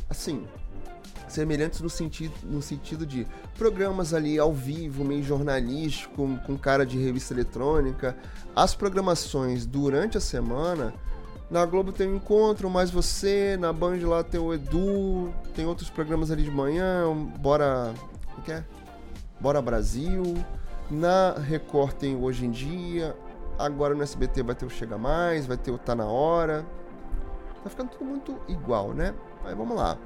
Assim, semelhantes no sentido, no sentido de programas ali ao vivo, meio jornalístico, com cara de revista eletrônica. As programações durante a semana, na Globo tem o Encontro, Mais Você, na Band lá tem o Edu, tem outros programas ali de manhã, Bora... O que é? Bora Brasil. Na Record tem Hoje em Dia. Agora no SBT vai ter o Chega Mais, vai ter o Tá Na Hora. Tá ficando tudo muito igual, né? Mas vamos lá.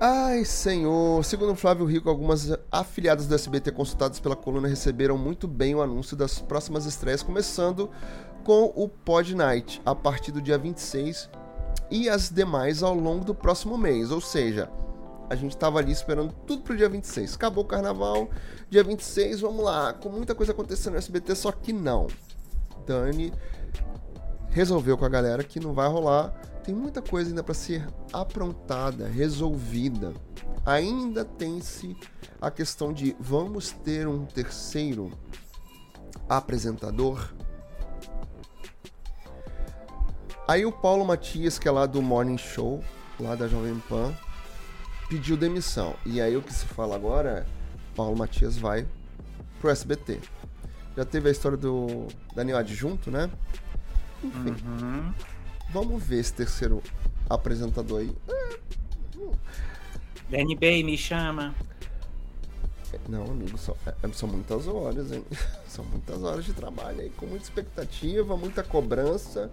Ai, senhor. Segundo Flávio Rico, algumas afiliadas do SBT consultadas pela coluna receberam muito bem o anúncio das próximas estreias, começando com o Pod Night, a partir do dia 26, e as demais ao longo do próximo mês. Ou seja, a gente tava ali esperando tudo pro dia 26. Acabou o carnaval, dia 26, vamos lá. Com muita coisa acontecendo no SBT, só que não. Dani resolveu com a galera que não vai rolar. Tem muita coisa ainda para ser aprontada, resolvida. Ainda tem-se a questão de vamos ter um terceiro apresentador. Aí o Paulo Matias, que é lá do Morning Show, lá da Jovem Pan, pediu demissão. E aí o que se fala agora é Paulo Matias vai pro SBT. Já teve a história do Daniel Adjunto, né? Enfim,
Uhum.
vamos ver esse terceiro apresentador aí.
DNB, me chama.
Não, amigo, são, é- são muitas horas, hein? São muitas horas de trabalho aí, com muita expectativa, muita cobrança.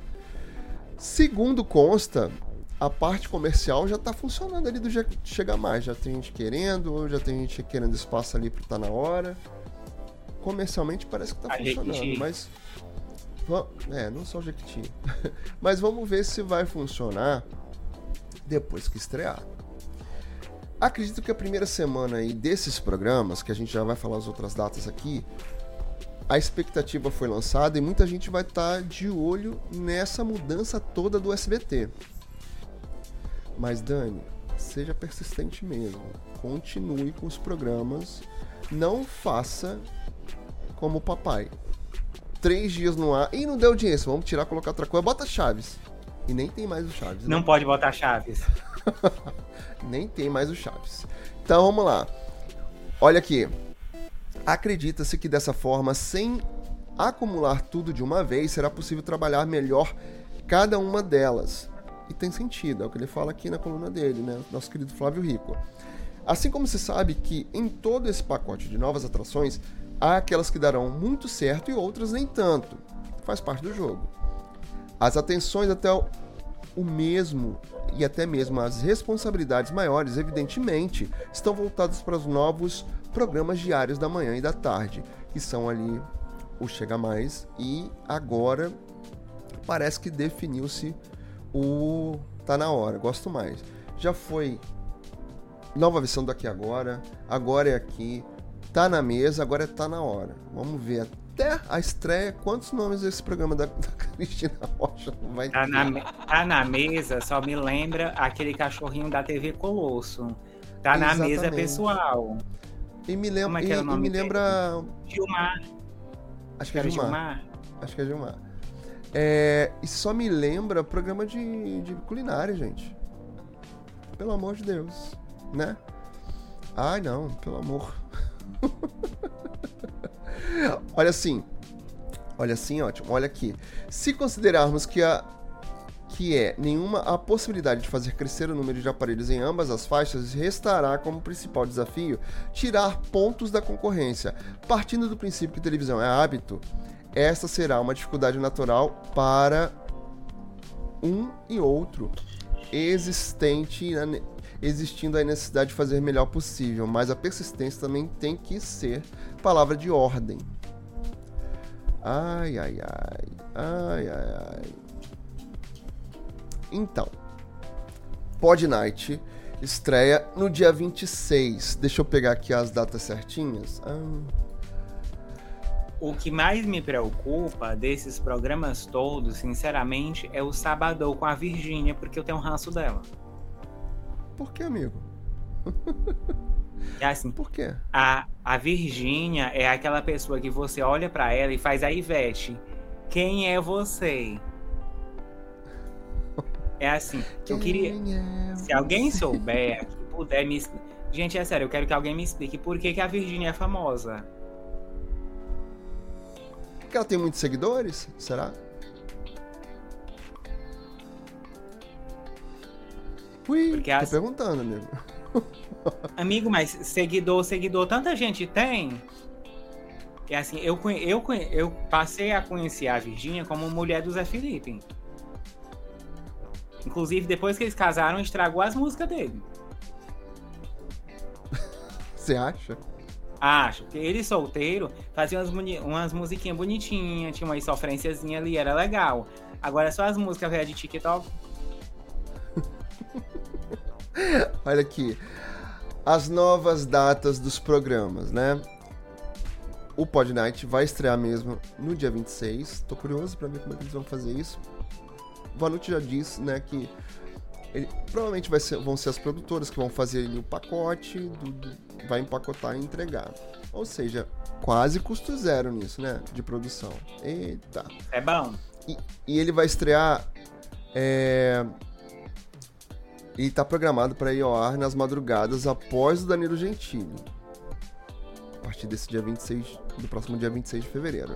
Segundo consta, a parte comercial já tá funcionando ali do Je- Chega Mais. Já tem gente querendo, já tem gente querendo espaço ali pro tá na hora. Comercialmente parece que tá
A
funcionando,
Jequiti.
mas. É, não só o Jequiti. mas vamos ver se vai funcionar depois que estrear. Acredito que a primeira semana aí desses programas, que a gente já vai falar as outras datas aqui, a expectativa foi lançada e muita gente vai estar de olho nessa mudança toda do SBT. Mas Dani, seja persistente mesmo. Continue com os programas. Não faça como o papai. Três dias no ar. Ih, não deu audiência. Vamos tirar, colocar outra coisa. Bota Chaves. E nem tem mais o Chaves. né?
Não pode botar chaves.
nem tem mais o Chaves. Então vamos lá. Olha aqui. Acredita-se que dessa forma, sem acumular tudo de uma vez, será possível trabalhar melhor cada uma delas. E tem sentido, é o que ele fala aqui na coluna dele, né? Nosso querido Flávio Rico. Assim como se sabe que em todo esse pacote de novas atrações, Há aquelas que darão muito certo e outras nem tanto. Faz parte do jogo. As atenções até o, o mesmo e até mesmo as responsabilidades maiores, evidentemente, estão voltadas para os novos programas diários da manhã e da tarde, que são ali o Chega Mais e agora parece que definiu-se o Tá na hora, gosto mais. Já foi nova versão daqui agora, agora é aqui, tá na mesa, agora é tá na hora. Vamos ver até a estreia quantos nomes esse programa da, da Cristina Rocha vai
tá
ter.
Na, tá na mesa, só me lembra aquele cachorrinho da TV Colosso. Tá na
Exatamente.
mesa pessoal.
E me
Como
lembra,
é que
e,
era o
e
nome
me
dele?
lembra,
Gilmar.
acho que é
Era
Gilmar.
Gilmar?
Acho que é Gilmar. É, e só me lembra programa de, de culinária, gente. Pelo amor de Deus, né? Ai, não, pelo amor. olha assim. Olha assim, ótimo. Olha aqui. Se considerarmos que a que é nenhuma a possibilidade de fazer crescer o número de aparelhos em ambas as faixas, restará como principal desafio tirar pontos da concorrência. Partindo do princípio que televisão é hábito, esta será uma dificuldade natural para um e outro, existente existindo a necessidade de fazer o melhor possível, mas a persistência também tem que ser palavra de ordem. Ai, ai, ai, ai, ai, ai. Então, Pod Night estreia no dia 26. Deixa eu pegar aqui as datas certinhas. Ah,
O que mais me preocupa desses programas todos, sinceramente, é o Sabadão com a Virgínia, porque eu tenho um ranço dela.
por que, amigo?
É assim,
Por quê?
a, a Virgínia é aquela pessoa que você olha pra ela e faz a Ivete. Quem é você? É assim, eu queria. Se alguém souber, que puder me. Gente, é sério, eu quero que alguém me explique por que, que a Virgínia é famosa.
Porque ela tem muitos seguidores? Será? Ui,
Porque
tô
as-
perguntando, amigo.
Amigo, mas seguidor, seguidor, tanta gente tem. É assim, eu, eu, eu passei a conhecer a Virgínia como mulher do Zé Felipe. Inclusive, depois que eles casaram, estragou as músicas dele.
Você acha?
Acho, porque ele solteiro fazia umas, umas musiquinhas bonitinhas, tinha uma sofrênciazinha ali, era legal. Agora só as músicas velhas de TikTok.
Olha aqui. As novas datas dos programas, né? O Pod Night vai estrear mesmo no dia 26. Tô curioso pra ver como é que eles vão fazer isso. Vanucci já disse, né, que ele- provavelmente vai ser- vão ser as produtoras que vão fazer ali o pacote, do- do- vai empacotar e entregar. Ou seja, quase custo zero nisso, né, de produção. Eita.
É bom.
E, e ele vai estrear. É... E tá programado para ir ao ar nas madrugadas após o Danilo Gentili. A partir desse dia 26, do próximo dia 26 de fevereiro.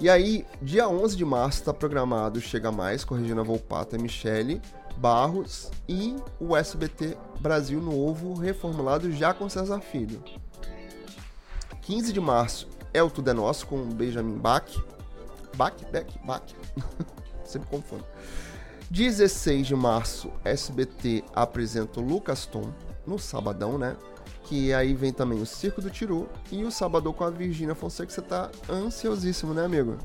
E aí, dia 11 de março tá programado Chega Mais, com Regina Volpato e Michele Barros. E o SBT Brasil Novo, reformulado já com César Filho. 15 de março é o Tudo é Nosso, com Benjamin Bach. Bach? Beck? Bach? Sempre confundo. 16 de março, SBT apresenta o Lucas Tom, no sabadão, né? Que aí vem também o Circo do Tiru e o Sabadão com a Virgínia Fonseca. Você tá ansiosíssimo, né, amigo?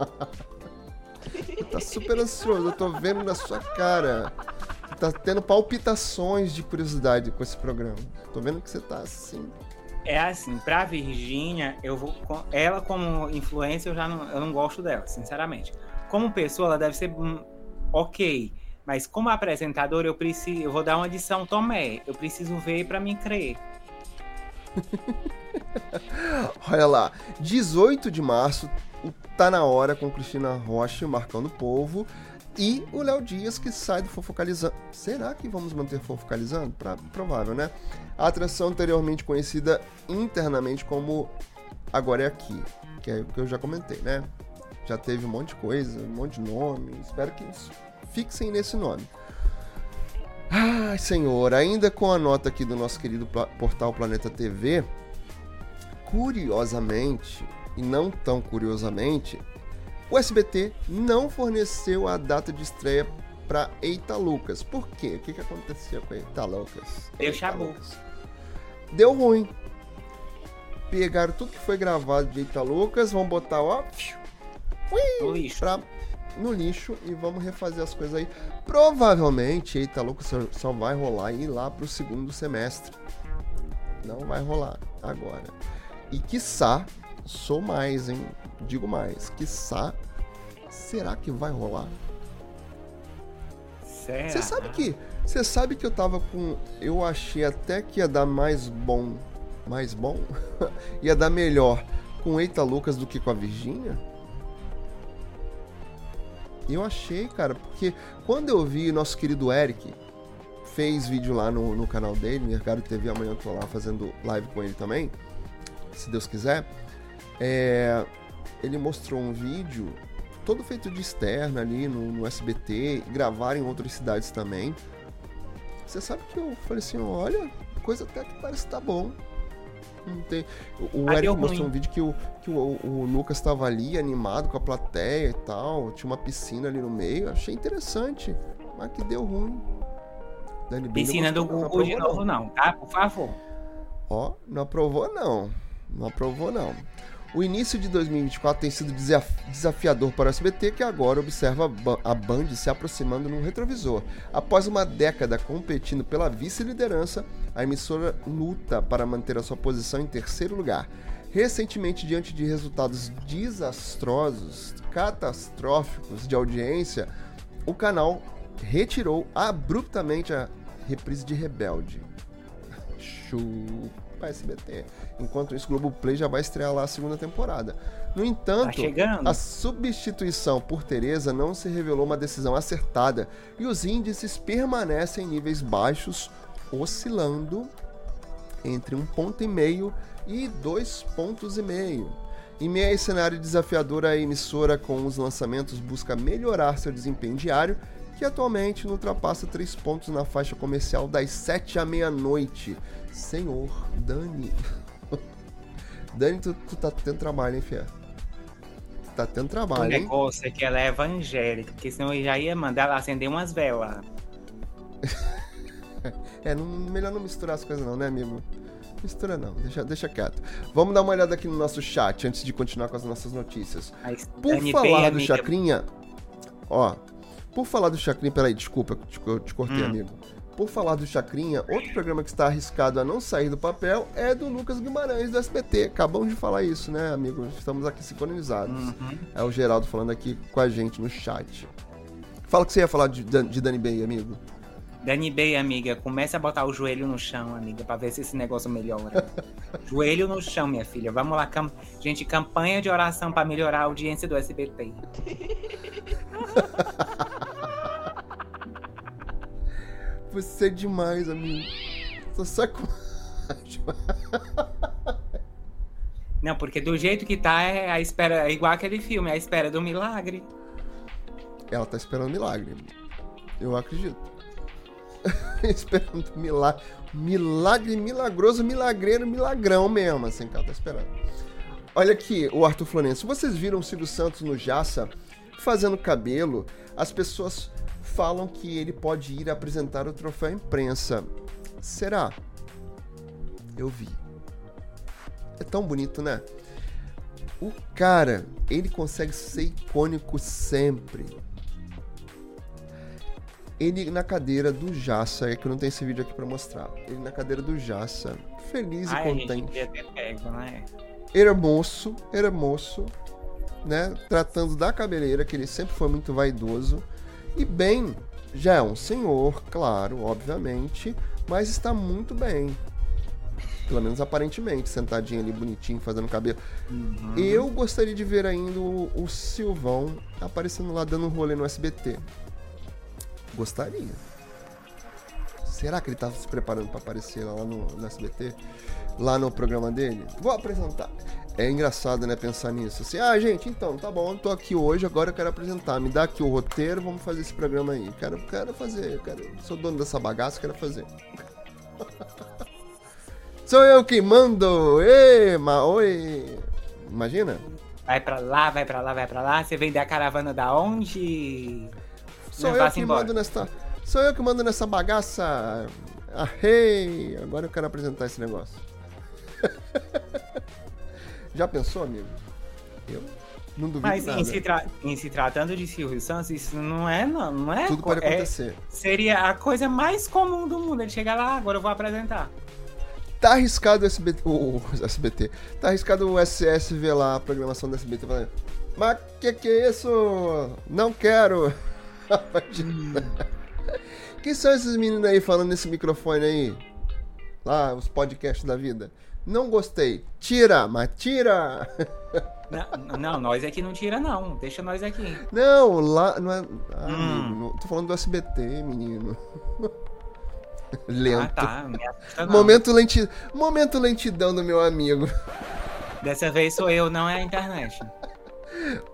tá super ansioso, eu tô vendo na sua cara. Tá tendo palpitações de curiosidade com esse programa. Tô vendo que você tá assim.
É assim, pra Virgínia, eu vou. Ela, como influência, eu já não, eu não gosto dela, sinceramente. Como pessoa, ela deve ser hum, ok. Mas como apresentadora, eu preciso. Eu vou dar uma edição Tomé. Eu preciso ver pra mim crer.
Olha lá, 18 de março, Tá Na Hora com Cristina Rocha, marcando o povo. E o Léo Dias que sai do Fofocalizando. Será que vamos manter Fofocalizando? Pra, provável, né? A atração anteriormente conhecida internamente como Agora é Aqui, que é o que eu já comentei, né? Já teve um monte de coisa, um monte de nome. Espero que eles fixem nesse nome. Ai, senhor, ainda com a nota aqui do nosso querido portal Planeta TV, curiosamente, e não tão curiosamente, o SBT não forneceu a data de estreia para Eita Lucas. Por quê? O que, que aconteceu com Eita Lucas?
Deu chabu.
Deu ruim. Pegaram tudo que foi gravado de Eita Lucas, vão botar, ó, pra, no lixo e vamos refazer as coisas aí. Provavelmente Eita Lucas só, vai rolar ir lá pro segundo semestre. Não vai rolar agora. E quiçá, sou mais, hein? Digo mais, quiçá, será que vai rolar? Você sabe que. Você sabe que eu tava com. Eu achei até que ia dar mais bom. Mais bom? ia dar melhor com Eita Lucas do que com a Virgínia? Eu achei, cara, porque quando eu vi nosso querido Eric fez vídeo lá no, no canal dele, Mercado TV, amanhã eu tô lá fazendo live com ele também, se Deus quiser. É, ele mostrou um vídeo todo feito de externa ali no, no SBT, gravaram em outras cidades também. Você sabe que eu falei assim, olha, coisa até que parece que tá bom. Não tem... O, o
Ah,
Eric mostrou
ruim.
um vídeo que, o, que o, o Lucas tava ali animado com a plateia e tal, tinha uma piscina ali no meio, achei interessante, mas que deu ruim. Dani
Piscina do Google de novo, não, tá? Por favor.
Ó, não aprovou não. Não aprovou não. O início de 2024 tem sido desaf- desafiador para o SBT, que agora observa a Band se aproximando num retrovisor. Após uma década competindo pela vice-liderança, a emissora luta para manter a sua posição em terceiro lugar. Recentemente, diante de resultados desastrosos, catastróficos de audiência, o canal retirou abruptamente a reprise de Rebelde. Chupa SBT. Enquanto isso, Globoplay já vai estrear lá a segunda temporada. No
Tá
entanto,
chegando.
a substituição por Teresa não se revelou uma decisão acertada e os índices permanecem em níveis baixos, oscilando entre um ponto e meio e dois pontos e meio. Em meio a esse cenário desafiador, a emissora com os lançamentos busca melhorar seu desempenho diário, que atualmente não ultrapassa três pontos na faixa comercial das 7 à meia-noite. Senhor, Dani. Dani, tu, tu tá tendo trabalho, hein, Fia? Tu tá tendo
O
trabalho, hein?
negócio é que ela é evangélica, porque senão eu já ia mandar ela acender umas velas.
É, não- melhor não misturar as coisas não, né, amigo? Mistura não, deixa, deixa quieto. Vamos dar uma olhada aqui no nosso chat antes de continuar com as nossas notícias.
Mas
Por
Dani
falar do
amiga,
Chacrinha, ó, por falar do Chacrinha, peraí, desculpa, eu te, cortei,
Hum.
amigo. Por falar do Chacrinha, outro programa que está arriscado a não sair do papel é do Lucas Guimarães, do SBT. Acabamos de falar isso, né, amigo? Estamos aqui sincronizados.
Uhum.
É o Geraldo falando aqui com a gente no chat. Fala o que você ia falar de, de Dani Bey, amigo.
Dani Bey, amiga, começa a botar o joelho no chão, amiga, pra ver se esse negócio melhora. joelho no chão, minha filha. Vamos lá, cam... gente, campanha de oração pra melhorar a audiência do SBT.
Você é demais, amigo. Tô sacanagem.
Não, porque do jeito que tá, é a espera, é igual aquele filme, a espera do milagre.
Ela tá esperando milagre. Eu acredito. esperando milagre. Milagre milagroso, milagreiro, milagrão mesmo, assim que ela tá esperando. Olha aqui, o Arthur Florencio. Vocês viram o Silvio Santos no Jaça fazendo cabelo? As pessoas falam que ele pode ir apresentar o troféu imprensa. Será? Eu vi. É tão bonito, né? O cara, ele consegue ser icônico sempre. Ele na cadeira do Jaça, é que eu não tenho esse vídeo aqui pra mostrar. Ele na cadeira do Jaça, feliz e
Ai, a gente
contente.
devia ter pego, né?
Era moço, era moço, né? Tratando da cabeleira, que ele sempre foi muito vaidoso. E bem, já é um senhor, claro, obviamente, mas está muito bem. Pelo menos aparentemente, sentadinho ali, bonitinho, fazendo cabelo.
Uhum.
Eu gostaria de ver ainda o, o Silvão aparecendo lá dando um rolê no SBT. Gostaria. Será que ele tá se preparando para aparecer lá no, no SBT? Lá no programa dele? Vou apresentar. É engraçado, né, pensar nisso. Assim, ah, gente, então, tá bom, eu tô aqui hoje, agora eu quero apresentar. Me dá aqui o roteiro, vamos fazer esse programa aí. Quero, quero fazer, quero, sou dono dessa bagaça, quero fazer. Sou eu que mando! Ê, oi! Imagina?
Vai pra lá, vai pra lá, vai pra lá. Você vem da caravana da onde?
Sou eu que
embora.
mando nessa. Sou eu que mando nessa bagaça. Ah, hey! Agora eu quero apresentar esse negócio. Já pensou, amigo? Eu não duvido
Mas
nada.
em se, em se tratando de Silvio Santos, isso não é, não, não é.
Tudo pode
é-
acontecer.
seria a coisa mais comum do mundo. Ele chegar lá, agora eu vou apresentar.
Tá arriscado o SBT. O o SBT. Tá arriscado o SSV lá, a programação do SBT. Falando, Mas que que é isso? Não quero. Imagina. Quem são esses meninos aí falando nesse microfone aí? Lá, os podcasts da vida. Não gostei. Tira, mas tira.
Não, não, nós aqui não tira, não. Deixa nós aqui.
Não, lá. Não é... Ah,
Hum.
amigo, tô falando do SBT, menino. Lento.
Ah, tá.
Momento, lenti... Momento lentidão do meu amigo.
Dessa vez sou eu, não é a internet.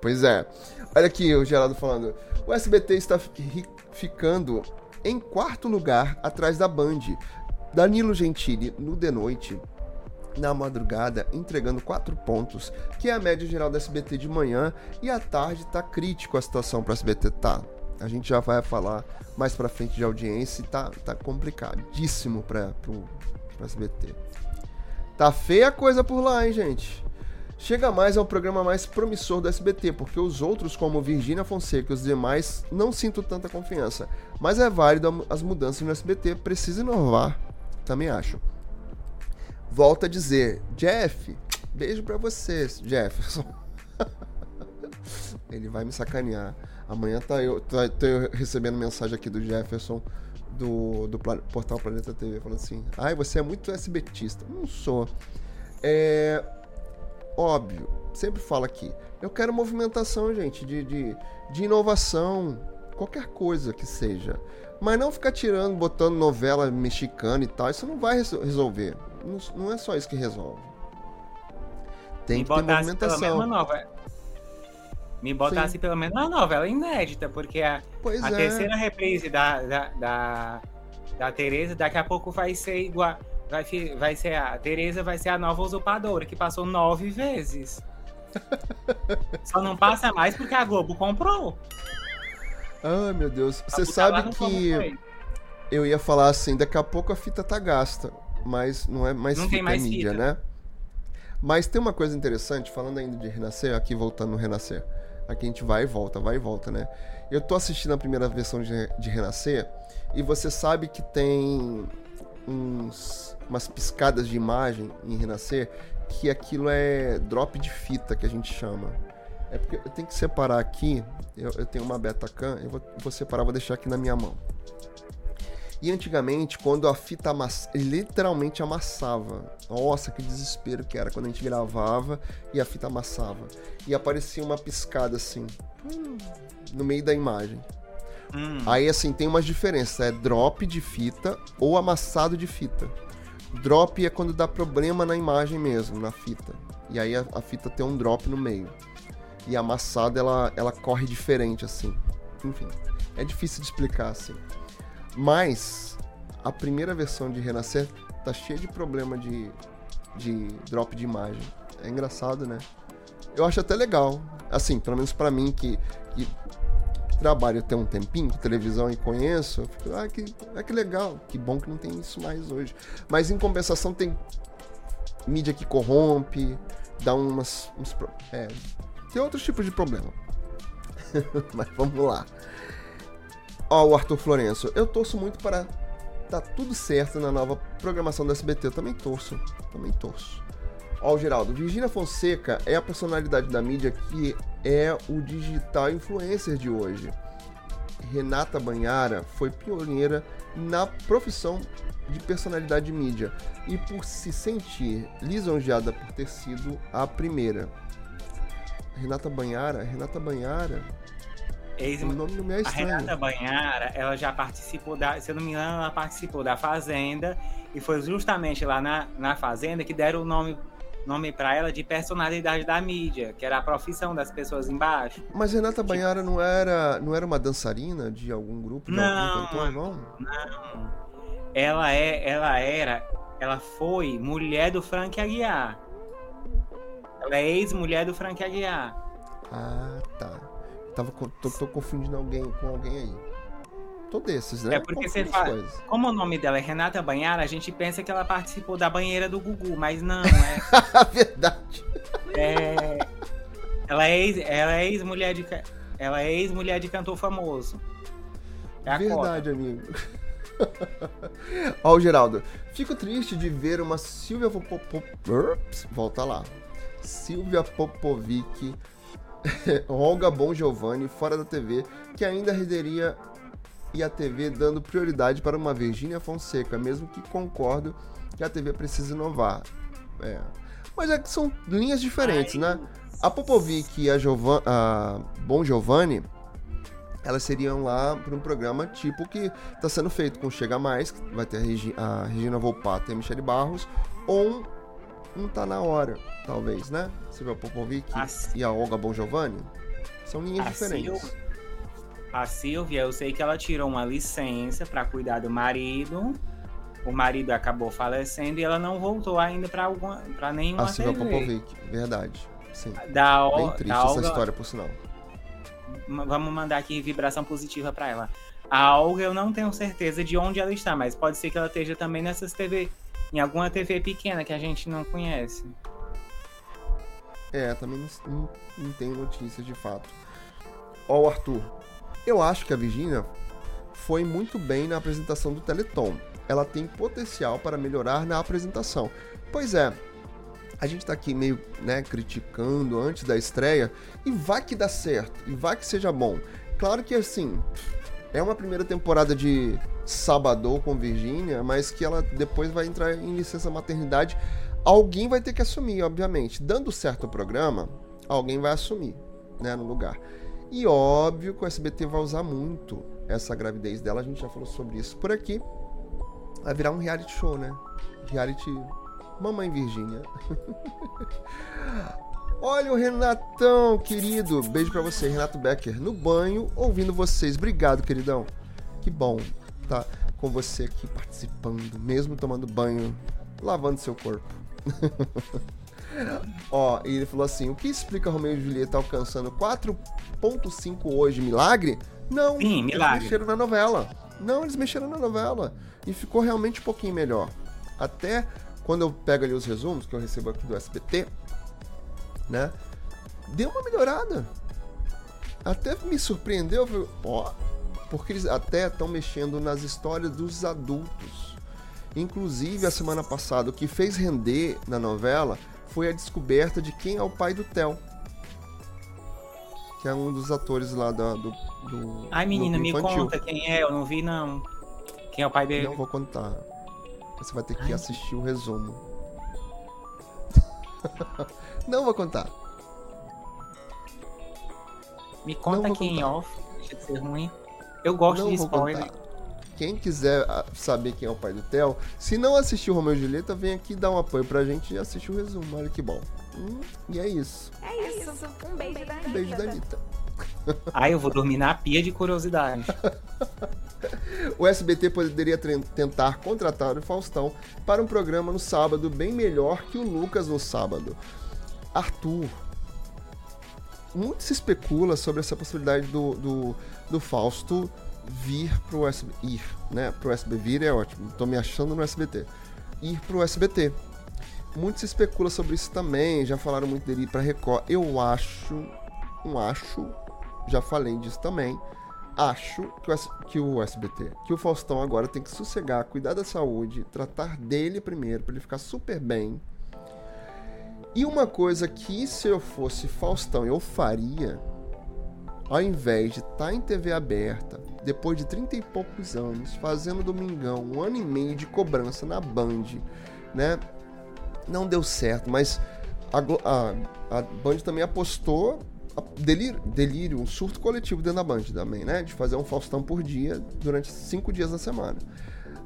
Pois é. Olha aqui o Geraldo falando. O SBT está fi- ficando em quarto lugar atrás da Band. Danilo Gentili, no de noite, na madrugada, entregando quatro pontos, que é a média geral do SBT de manhã, e à tarde tá crítico a situação para SBT, tá? A gente já vai falar mais pra frente de audiência e tá, tá complicadíssimo para pro SBT. Tá feia a coisa por lá, hein, gente? Chega Mais é programa mais promissor do SBT, porque os outros, como Virgínia Fonseca e os demais, não sinto tanta confiança. Mas é válido as mudanças no SBT, precisa inovar, também acho. Volto a dizer, Jeff, beijo pra você, Jefferson. Ele vai me sacanear. Amanhã tá eu, tá, tô eu recebendo mensagem aqui do Jefferson do, do portal Planeta TV falando assim: Ai, você é muito SBTista. Não sou. É. Óbvio, sempre falo aqui. Eu quero movimentação, gente, de, de, de inovação, qualquer coisa que seja. Mas não ficar tirando, botando novela mexicana e tal, isso não vai resol- resolver. Não, não é só isso que resolve. Tem
Me
que ter movimentação.
Me botasse pelo menos uma novela inédita, porque a, a
é.
terceira reprise da, da, da, da Tereza daqui a pouco vai ser igual. Vai, vai ser a Tereza vai ser a nova usurpadora, que passou nove vezes. Só não passa mais porque a Globo comprou.
Ai, meu Deus. Você sabe que eu ia falar assim, daqui a pouco a fita tá gasta, mas não é mais
Não
fita,
tem mais
é mídia,
fita.
né? Mas tem uma coisa interessante, falando ainda de Renascer, aqui voltando no Renascer. Aqui a gente vai e volta, vai e volta, né? Eu tô assistindo a primeira versão de, de Renascer e você sabe que tem uns, umas piscadas de imagem em Renascer que aquilo é drop de fita que a gente chama. É porque eu tenho que separar aqui. Eu, eu tenho uma Betacam, eu vou, vou separar, vou deixar aqui na minha mão. E antigamente, quando a fita amassava, literalmente amassava. Nossa, que desespero que era quando a gente gravava e a fita amassava. E aparecia uma piscada assim, hum, no meio da imagem.
Hum,
Aí assim, tem umas diferenças, é drop de fita ou amassado de fita. Drop é quando dá problema na imagem mesmo, na fita. E aí a, a fita tem um drop no meio. E a amassada ela, ela corre diferente assim. Enfim, é difícil de explicar assim. Mas a primeira versão de Renascer tá cheia de problema de, de drop de imagem. É engraçado, né? Eu acho até legal. Assim, pelo menos pra mim que, que trabalho tem um tempinho televisão e conheço, fico, ah, que, ah, que legal, que bom que não tem isso mais hoje. Mas em compensação tem mídia que corrompe, dá umas. Uns, é, tem outros tipos de problema. Mas vamos lá. Ó, o Arthur Florenço, eu torço muito para tá tudo certo na nova programação do SBT. Eu também torço, também torço. Ó, Geraldo, Virgínia Fonseca é a personalidade da mídia que é o digital influencer de hoje. Renata Banhara foi pioneira na profissão de personalidade de mídia e por se sentir lisonjeada por ter sido a primeira. Renata Banhara, Renata Banhara,
ex-
o nome não me é
A
estranho.
Renata Banhara, ela já participou da, se eu não me engano, ela participou da Fazenda e foi justamente lá na, na Fazenda que deram o nome, nome para ela de personalidade da mídia, que era a profissão das pessoas embaixo.
Mas Renata Banhara não era, não era uma dançarina de algum grupo, de
Não.
algum cantor, não?
Não. Ela é, ela era ela foi mulher do Frank Aguiar. Ela é ex-mulher do Frank Aguiar.
Ah, tá. Tava, tô, tô confundindo alguém com alguém aí. Tô desses, né?
É porque você fala. Como o nome dela é Renata Banhara, a gente pensa que ela participou da banheira do Gugu, mas não, é.
Verdade.
É. Ela é ex, ela é ex-mulher de. Ela é ex-mulher de cantor famoso.
É Verdade, cota. amigo. Ó, o Geraldo. Fico triste de ver uma Silvia Popovic. Volta lá. Silvia Popovic, Olga Bon Giovanni fora da TV, que ainda renderia e a TV dando prioridade para uma Virgínia Fonseca, mesmo que concordo que a TV precisa inovar. É. Mas é que são linhas diferentes, Ai. né? A Popovic e a, Giovan a Bon Giovanni, elas seriam lá para um programa tipo que está sendo feito com Chega Mais, que vai ter a, Regi a Regina Volpato e a Michelle Barros, ou um Tá Na Hora, talvez, né? Silvia Popovic a... e a Olga Bon Giovanni. São linhas a diferentes. Sil...
A Silvia, eu sei que ela tirou uma licença para cuidar do marido. O marido acabou falecendo e ela não voltou ainda para nenhuma A Silvia TV. Popovic,
verdade. Sim.
Da,
Bem triste
da
Olga... essa história, por sinal.
Vamos mandar aqui vibração positiva para ela. A Olga eu não tenho certeza de onde ela está, mas pode ser que ela esteja também nessas TV, em alguma TV pequena que a gente não conhece.
É, também não, não, não tenho notícias de fato. Ó, o Arthur, eu acho que a Virginia foi muito bem na apresentação do Teleton. Ela tem potencial para melhorar na apresentação. Pois é, a gente tá aqui meio, né, criticando antes da estreia e vai que dá certo, e vai que seja bom. Claro que assim, é uma primeira temporada de Sabadão com Virgínia, mas que ela depois vai entrar em licença maternidade. Alguém vai ter que assumir, obviamente. Dando certo o programa, alguém vai assumir, né, no lugar. E óbvio que o SBT vai usar muito essa gravidez dela, a gente já falou sobre isso por aqui. Vai virar um reality show, né? Reality Mamãe Virgínia. Olha o Renatão, querido. Beijo para você, Renato Becker, no banho, ouvindo vocês. Obrigado, queridão. Que bom tá com você aqui participando, mesmo tomando banho, lavando seu corpo. Ó, e ele falou assim: o que explica Romeu e Julieta alcançando 4,5 hoje? Milagre? Não,
Sim, milagre.
eles mexeram na novela. Não, eles mexeram na novela. E ficou realmente um pouquinho melhor. Até quando eu pego ali os resumos que eu recebo aqui do SBT, né? Deu uma melhorada. Até me surpreendeu, ó, porque eles até estão mexendo nas histórias dos adultos. Inclusive, a semana passada, o que fez render na novela foi a descoberta de quem é o pai do Theo. Que é um dos atores lá do. do, do
Ai, menina, me conta quem é, eu não vi não. Quem é o pai dele?
Não vou contar. Você vai ter que Ai. assistir o resumo. não vou contar.
Me conta quem contar. off, deixa de ser ruim. Eu gosto não de spoiler. Contar.
Quem quiser ah, saber quem é o pai do Theo, se não assistiu Romeu e Julieta, vem aqui dar um apoio pra gente e assiste o resumo. Olha que bom. Hum, e é isso.
É isso. Um beijo da Anitta.
Um beijo da Anitta.
Ai, eu vou dormir na pia de curiosidade.
o SBT poderia tentar contratar o Faustão para um programa no sábado bem melhor que o Lucas no sábado. Arthur. Muito se especula sobre essa possibilidade do, do, do Fausto vir pro SBT. Ir, né? Pro SBT. Vir é ótimo. Tô me achando no SBT. Ir pro SBT. Muito se especula sobre isso também. Já falaram muito dele ir pra Record. Eu acho. Um acho. Já falei disso também acho que o, que o SBT, que o Faustão agora tem que sossegar, cuidar da saúde, tratar dele primeiro, para ele ficar super bem. E uma coisa que se eu fosse Faustão eu faria, ao invés de estar tá em TV aberta, depois de 30 e poucos anos, fazendo Domingão, um ano e meio de cobrança na Band, né? Não deu certo, mas a, a, a Band também apostou delírio, delírio, um surto coletivo dentro da Band também, né? De fazer um Faustão por dia durante cinco dias da semana.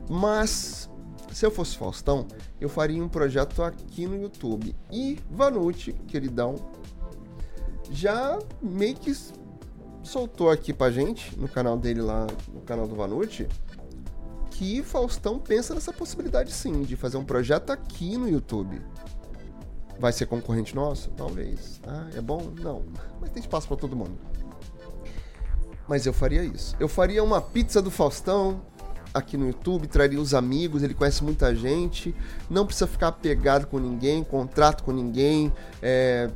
Mas se eu fosse Faustão, eu faria um projeto aqui no YouTube. E Vanucci, queridão, já meio que soltou aqui pra gente, no canal dele lá, no canal do Vanucci, que Faustão pensa nessa possibilidade sim, de fazer um projeto aqui no YouTube. Vai ser concorrente nosso? Talvez. Ah, é bom? Não. Mas tem espaço para todo mundo. Mas eu faria isso. Eu faria uma pizza do Faustão aqui no YouTube, traria os amigos, ele conhece muita gente, não precisa ficar apegado com ninguém, contrato com ninguém, é,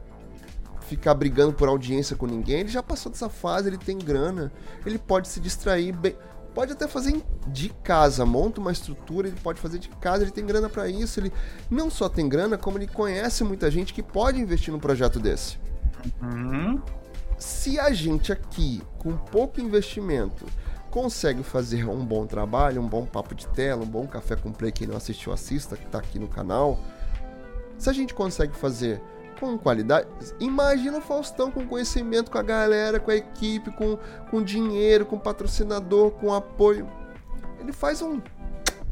ficar brigando por audiência com ninguém. Ele já passou dessa fase, ele tem grana, ele pode se distrair bem. Pode até fazer de casa, monta uma estrutura, ele pode fazer de casa, ele tem grana para isso. Ele não só tem grana, como ele conhece muita gente que pode investir num projeto desse.
Uhum.
Se a gente aqui, com pouco investimento, consegue fazer um bom trabalho, um bom papo de tela, um bom café com play, quem não assistiu, assista, que tá aqui no canal. Se a gente consegue fazer com qualidade, imagina o Faustão com conhecimento, com a galera, com a equipe, com, com dinheiro, com patrocinador, com apoio. Ele faz um,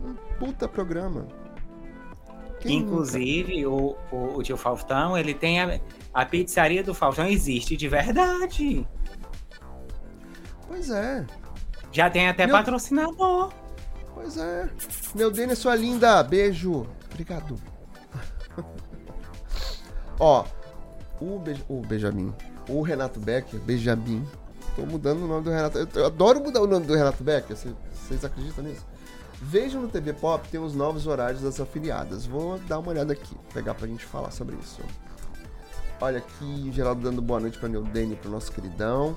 um puta programa. Quem
Inclusive, o, o, o, tio Faustão, ele tem a, a pizzaria do Faustão existe de verdade.
Pois é.
Já tem até Meu... patrocinador.
Pois é. Meu Denis, sua linda. Beijo. Obrigado. Ó, o, Be o Benjamin, o Renato Becker, Benjamin. Tô mudando o nome do Renato. Eu, eu adoro mudar o nome do Renato Becker. Vocês acreditam nisso? Vejam no TV Pop, tem os novos horários das afiliadas. Vou dar uma olhada aqui, pegar pra gente falar sobre isso. Olha aqui, o Geraldo dando boa noite pra Neudene, pro nosso queridão.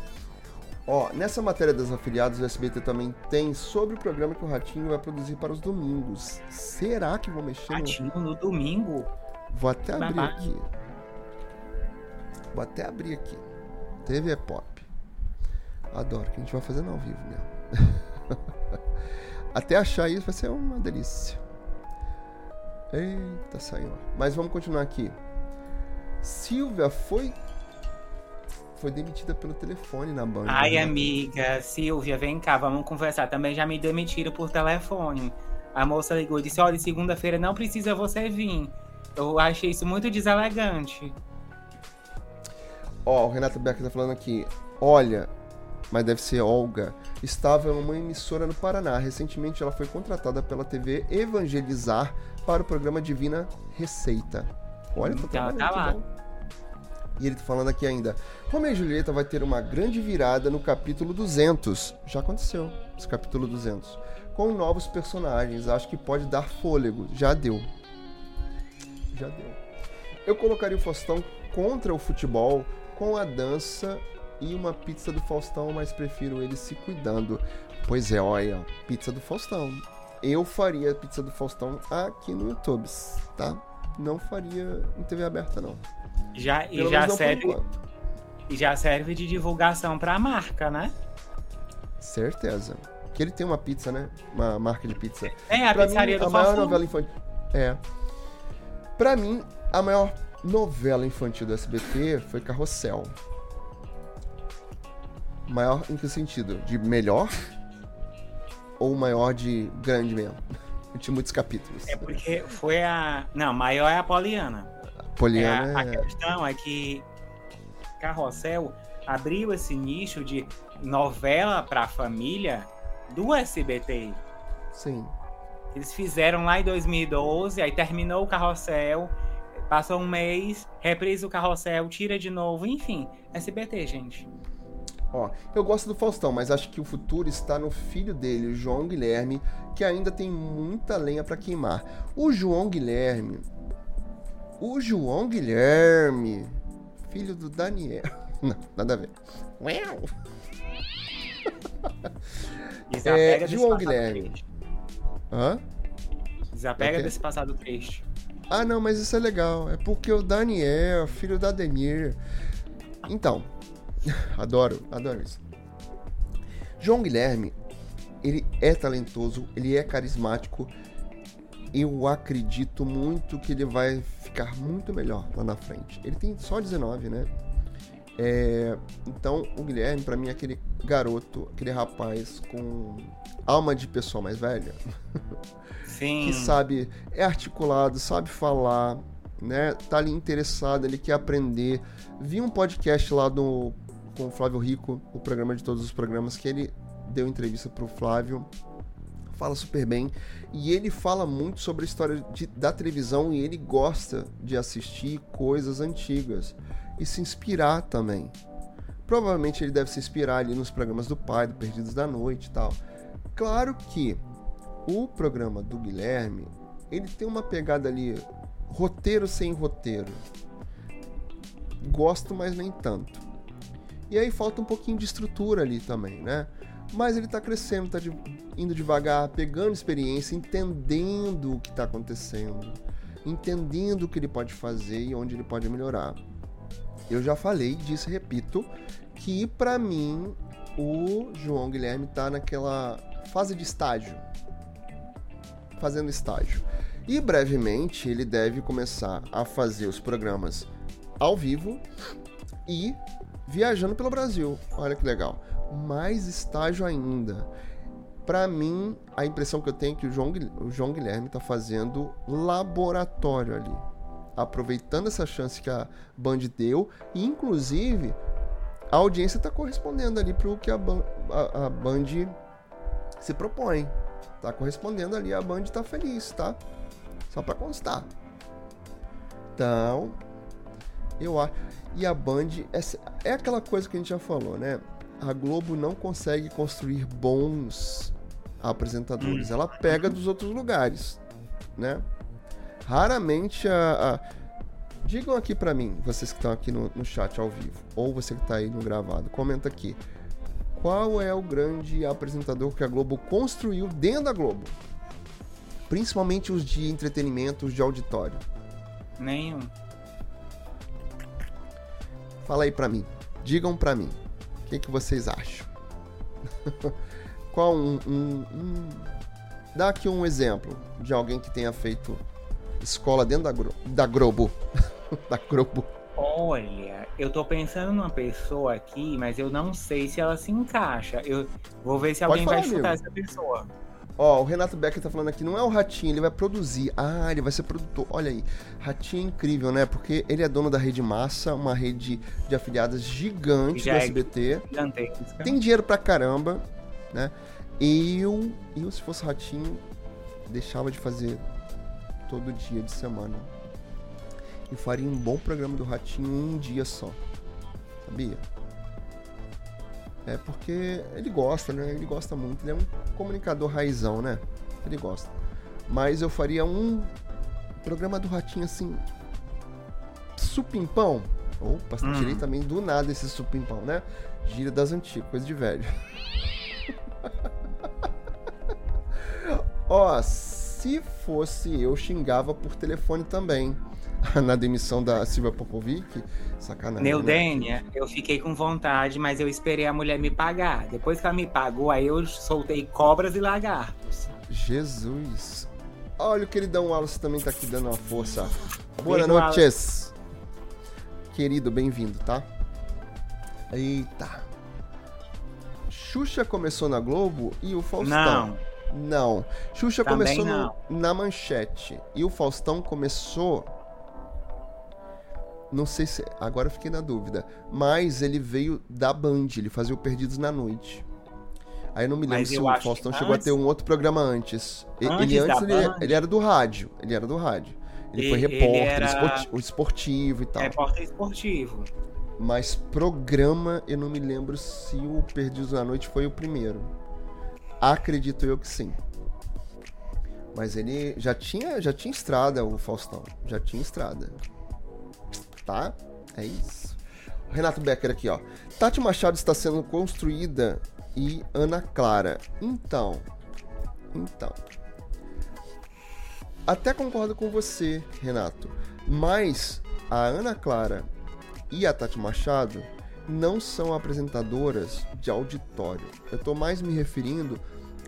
Ó, nessa matéria das afiliadas, o SBT também tem sobre o programa que o Ratinho vai produzir para os domingos. Será que vão mexer
Ratinho no, no domingo?
Vou até abrir aqui. Vou até abrir aqui. TV Pop. Adoro, que a gente vai fazendo ao vivo mesmo. até achar isso vai ser uma delícia. Eita, saiu. Mas vamos continuar aqui. Silvia foi foi demitida pelo telefone na banda.
Ai, né? amiga, Silvia, vem cá, vamos conversar. Também já me demitiram por telefone. A moça ligou e disse: Olha, segunda-feira não precisa você vir. Eu achei isso muito deselegante.
Ó, o Renato Becker tá falando aqui. Olha, mas deve ser Olga. Estava em uma emissora no Paraná. Recentemente ela foi contratada pela TV Evangelizar para o programa Divina Receita. Olha, tô
então, tá lá.
E ele tá falando aqui ainda. Romeu e Julieta vai ter uma grande virada no capítulo 200. Já aconteceu, esse capítulo 200. Com novos personagens. Acho que pode dar fôlego. Já deu. Já deu. Eu colocaria o Faustão contra o futebol com a dança e uma pizza do Faustão, mas prefiro ele se cuidando. Pois é, olha, pizza do Faustão. Eu faria pizza do Faustão aqui no YouTube, tá? Não faria em TV aberta, não.
Já, e já serve. E já serve de divulgação para a marca, né?
Certeza. Que ele tem uma pizza, né? Uma marca de pizza.
É, a
pra
pizzaria
mim,
do
a maior novela infantil. É. Pra mim, a maior novela infantil do SBT foi Carrossel. Maior em que sentido? De melhor? Ou maior de grande mesmo? Tinha muitos capítulos.
É porque foi a. Não, maior é a Poliana.
Poliana.
É, a, a questão é que Carrossel abriu esse nicho de novela para família do SBT.
Sim.
Eles fizeram lá em 2012, aí terminou o Carrossel, passou um mês, reprisa o Carrossel, tira de novo, enfim, SBT, gente.
Ó, eu gosto do Faustão, mas acho que o futuro está no filho dele, o João Guilherme, que ainda tem muita lenha para queimar. O João Guilherme, o João Guilherme, filho do Daniel. Não, nada a ver. Uau!
Desapega é, João Guilherme. Triste.
Hã?
Desapega desse passado triste.
Ah, não, mas isso é legal. É porque o Daniel, filho da Demir. Então, adoro, adoro isso. João Guilherme, ele é talentoso, ele é carismático. Eu acredito muito que ele vai ficar muito melhor lá na frente. Ele tem só 19, né? É, então, o Guilherme, para mim, é aquele garoto, aquele rapaz com alma de pessoa mais velha.
Sim.
que sabe, é articulado, sabe falar, né? Tá ali interessado, ele quer aprender. Vi um podcast lá do, com o Flávio Rico, o programa de todos os programas, que ele deu entrevista pro Flávio fala super bem. E ele fala muito sobre a história de, da televisão e ele gosta de assistir coisas antigas e se inspirar também. Provavelmente ele deve se inspirar ali nos programas do pai, do Perdidos da Noite e tal. Claro que o programa do Guilherme, ele tem uma pegada ali, roteiro sem roteiro. Gosto, mas nem tanto. E aí falta um pouquinho de estrutura ali também, né? Mas ele tá crescendo, tá de, indo devagar, pegando experiência, entendendo o que tá acontecendo, entendendo o que ele pode fazer e onde ele pode melhorar. Eu já falei, disse, repito, que para mim o João Guilherme tá naquela fase de estágio, fazendo estágio. E brevemente ele deve começar a fazer os programas ao vivo e viajando pelo Brasil. Olha que legal. Mais estágio ainda. Para mim, a impressão que eu tenho é que o João, o João Guilherme está fazendo laboratório ali. Aproveitando essa chance que a Band deu. E, inclusive, a audiência está correspondendo ali para o que a, a, a Band se propõe. Tá correspondendo ali, a Band tá feliz, tá? Só para constar. Então, eu acho. E a Band é, é aquela coisa que a gente já falou, né? A Globo não consegue construir bons apresentadores. Hum. Ela pega dos outros lugares, né? Raramente a, a... digam aqui para mim, vocês que estão aqui no, no chat ao vivo, ou você que tá aí no gravado, comenta aqui. Qual é o grande apresentador que a Globo construiu dentro da Globo? Principalmente os de entretenimento, os de auditório.
Nenhum.
Fala aí pra mim. Digam pra mim. O que, que vocês acham? Qual um, um, um, Dá aqui um exemplo de alguém que tenha feito escola dentro da, Gro... da Globo. da Globo.
Olha, eu tô pensando numa pessoa aqui, mas eu não sei se ela se encaixa. Eu vou ver se alguém vai chutar essa pessoa.
Ó, o Renato Becker tá falando aqui, não é o Ratinho, ele vai produzir. Ah, ele vai ser produtor. Olha aí. Ratinho é incrível, né? Porque ele é dono da Rede Massa, uma rede de afiliadas gigante do SBT. É Tem dinheiro pra caramba, né? Eu, eu, se fosse Ratinho, deixava de fazer todo dia de semana e faria um bom programa do Ratinho em um dia só. Sabia? É porque ele gosta, né? Ele gosta muito. Ele é um comunicador raizão, né? Ele gosta. Mas eu faria um programa do Ratinho assim. Supimpão. Opa, hum. tirei também do nada esse supimpão, né? Gira das antigas, coisa de velho. Ó, se fosse eu, xingava por telefone também. na demissão da Silvia Popovic. Sacanagem.
Né? Neudênia, eu fiquei com vontade, mas eu esperei a mulher me pagar. Depois que ela me pagou, aí eu soltei cobras e lagartos.
Jesus. Olha o queridão Wallace também tá aqui dando uma força. Boa noite. Querido, bem-vindo, tá? Eita. Xuxa começou na Globo e o Faustão.
Não.
Não. Xuxa Também começou. No, na manchete. E o Faustão começou não sei se. Agora eu fiquei na dúvida. Mas ele veio da Band, ele fazia o Perdidos na Noite. Aí eu não me lembro mas se o Faustão chegou antes... a ter um outro programa antes. antes ele antes ele, ele, era do rádio. Ele era do rádio. Ele e, foi repórter, era... esportivo, esportivo e tal.
Repórter esportivo.
Mas programa, eu não me lembro se o Perdidos na Noite foi o primeiro. Acredito eu que sim. Mas ele já tinha, já tinha estrada, o Faustão. Já tinha estrada tá? É isso. Renato Becker aqui, ó. Tati Machado está sendo construída e Ana Clara. Então, então. Até concordo com você, Renato. Mas a Ana Clara e a Tati Machado não são apresentadoras de auditório. Eu estou mais me referindo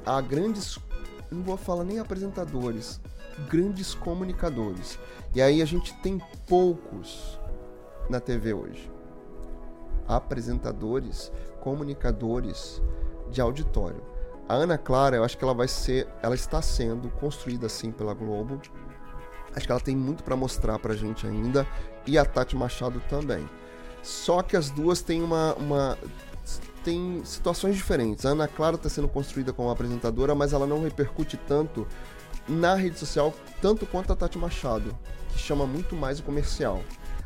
a grandes, não vou falar nem apresentadores, grandes comunicadores. E aí a gente tem poucos na TV hoje. Apresentadores, comunicadores de auditório. A Ana Clara, eu acho que ela vai ser, ela está sendo construída assim pela Globo. Acho que ela tem muito para mostrar pra gente ainda e a Tati Machado também. Só que as duas têm uma, uma tem situações diferentes. A Ana Clara está sendo construída como apresentadora, mas ela não repercute tanto na rede social, tanto quanto a Tati Machado, que chama muito mais o comercial.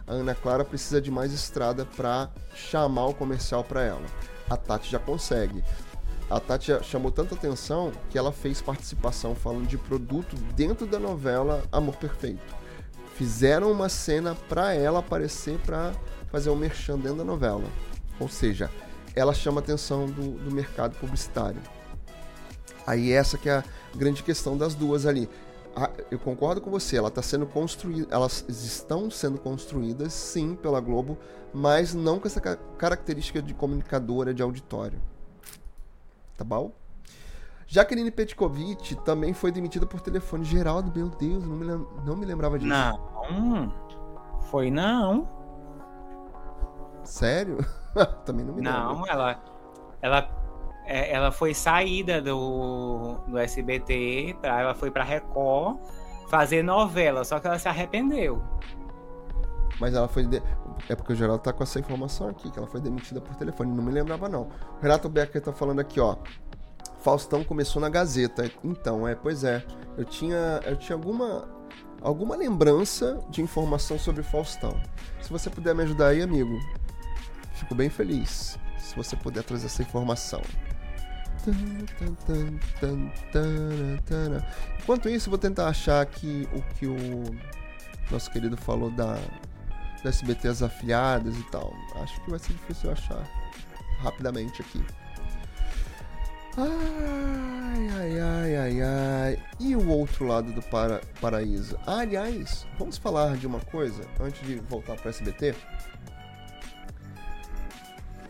A Ana Clara precisa de mais estrada para chamar o comercial para ela. A Tati já consegue. A Tati chamou tanta atenção que ela fez participação falando de produto dentro da novela Amor Perfeito. Fizeram uma cena para ela aparecer para fazer um merchan dentro da novela. Ou seja, ela chama a atenção do, do mercado publicitário. Aí essa que é a grande questão das duas ali. Eu concordo com você, ela está sendo construída, elas estão sendo construídas sim pela Globo, mas não com essa característica de comunicadora de auditório. Tá bom? Jaqueline Petkovic também foi demitida por telefone. Geraldo, meu Deus, não me, não me lembrava disso.
Não, foi não.
Sério? também não me lembro.
Não, ela, ela, é, ela foi saída do, do SBT, pra, ela foi pra Record fazer novela, só que ela se arrependeu.
Mas ela foi. De... É porque o Geraldo tá com essa informação aqui, que ela foi demitida por telefone. Não me lembrava, não. O Renato Becker tá falando aqui, ó. Faustão começou na Gazeta. Então, é, pois é. Eu tinha, eu tinha alguma, alguma lembrança de informação sobre Faustão. Se você puder me ajudar aí, amigo, fico bem feliz. Se você puder trazer essa informação. Enquanto isso, vou tentar achar aqui o que o nosso querido falou da do SBT as afiliadas e tal. Acho que vai ser difícil achar rapidamente aqui. Ai, ai, ai, ai, ai. E o outro lado do para paraíso? Ah, aliás, vamos falar de uma coisa antes de voltar para SBT.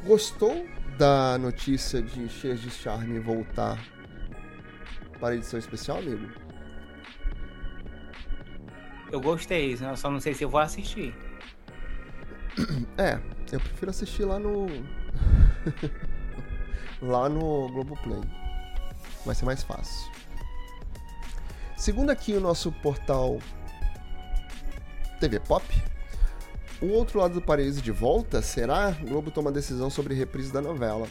Gostou da notícia de Cheias de Charme voltar para a edição especial, amigo?
Eu gostei, só não sei se eu vou assistir.
É, eu prefiro assistir lá no. lá no Globoplay. Vai ser mais fácil. Segundo aqui o nosso portal TV Pop, o outro lado do paraíso de volta será Globo toma decisão sobre reprise da novela.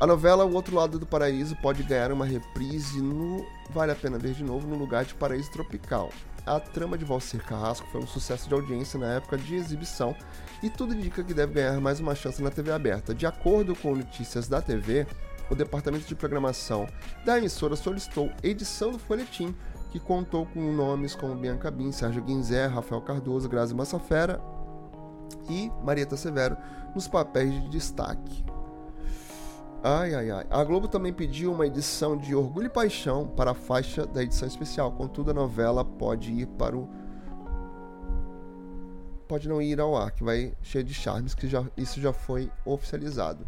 A novela O Outro Lado do Paraíso pode ganhar uma reprise no Vale a Pena Ver de Novo no lugar de Paraíso Tropical a trama de Valcir Carrasco foi um sucesso de audiência na época de exibição e tudo indica que deve ganhar mais uma chance na TV aberta. De acordo com notícias da TV, o departamento de programação da emissora solicitou edição do folhetim, que contou com nomes como Bianca Bin, Sérgio Guinzé, Rafael Cardoso, Grazi Massafera e Marieta Severo nos papéis de destaque. Ai, ai, ai. A Globo também pediu uma edição de Orgulho e Paixão para a faixa da edição especial. Contudo, a novela pode ir para o. Pode não ir ao ar, que vai cheio de charmes, que já, isso já foi oficializado.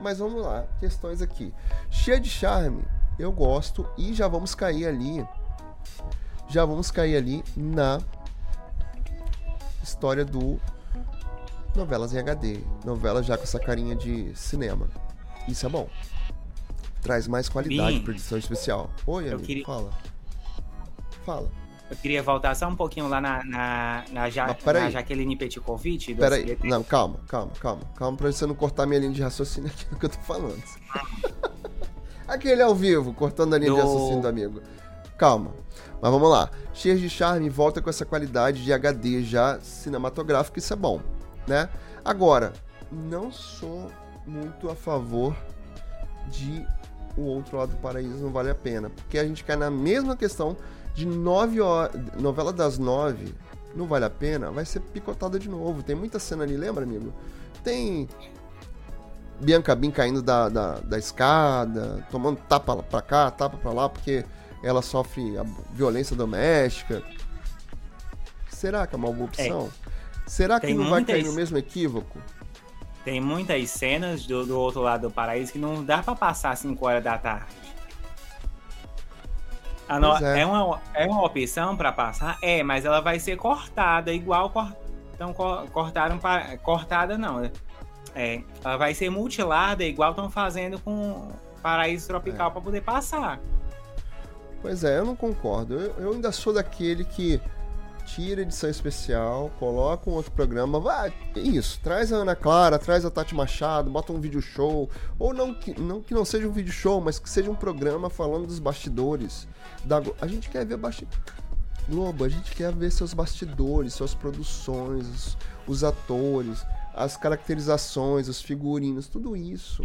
Mas vamos lá, questões aqui. Cheia de charme, eu gosto e já vamos cair ali. Já vamos cair ali na história do novelas em HD. Novela já com essa carinha de cinema. Isso é bom. Traz mais qualidade para edição especial. Oi, amigo, queria... fala. Fala.
Eu queria voltar só um pouquinho lá na, na, na, ja... na Jaqueline Petkovic.
Peraí, não, calma, calma, calma. Calma pra você não cortar minha linha de raciocínio aqui no que eu tô falando. Aquele ao vivo, cortando a linha do... de raciocínio do amigo. Calma. Mas vamos lá. Cheias de charme volta com essa qualidade de HD já cinematográfico, isso é bom, né? Agora, não sou muito a favor de o outro lado do paraíso não vale a pena. Porque a gente cai na mesma questão de nove horas. Novela das nove não vale a pena, vai ser picotada de novo. Tem muita cena ali, lembra, amigo? Tem Bianca Bin caindo da, da, da escada, tomando tapa pra cá, tapa pra lá, porque ela sofre a violência doméstica. Será que é uma boa opção? É. Será que Tem não vai cair no mesmo equívoco?
Tem muitas cenas do, do outro lado do paraíso que não dá para passar 5 horas da tarde. No... É. é. uma, é uma opção para passar? É, mas ela vai ser cortada, igual cor... então, cortaram para. Cortada não. É, ela vai ser mutilada, igual estão fazendo com Paraíso Tropical é. para poder passar.
Pois é, eu não concordo. Eu, eu ainda sou daquele que tira edição especial, coloca um outro programa, vai, isso, traz a Ana Clara, traz a Tati Machado, bota um vídeo show, ou não que não, que não seja um vídeo show, mas que seja um programa falando dos bastidores. Da, a gente quer ver bastidores. Globo, a gente quer ver seus bastidores, suas produções, os, os atores, as caracterizações, os figurinos, tudo isso.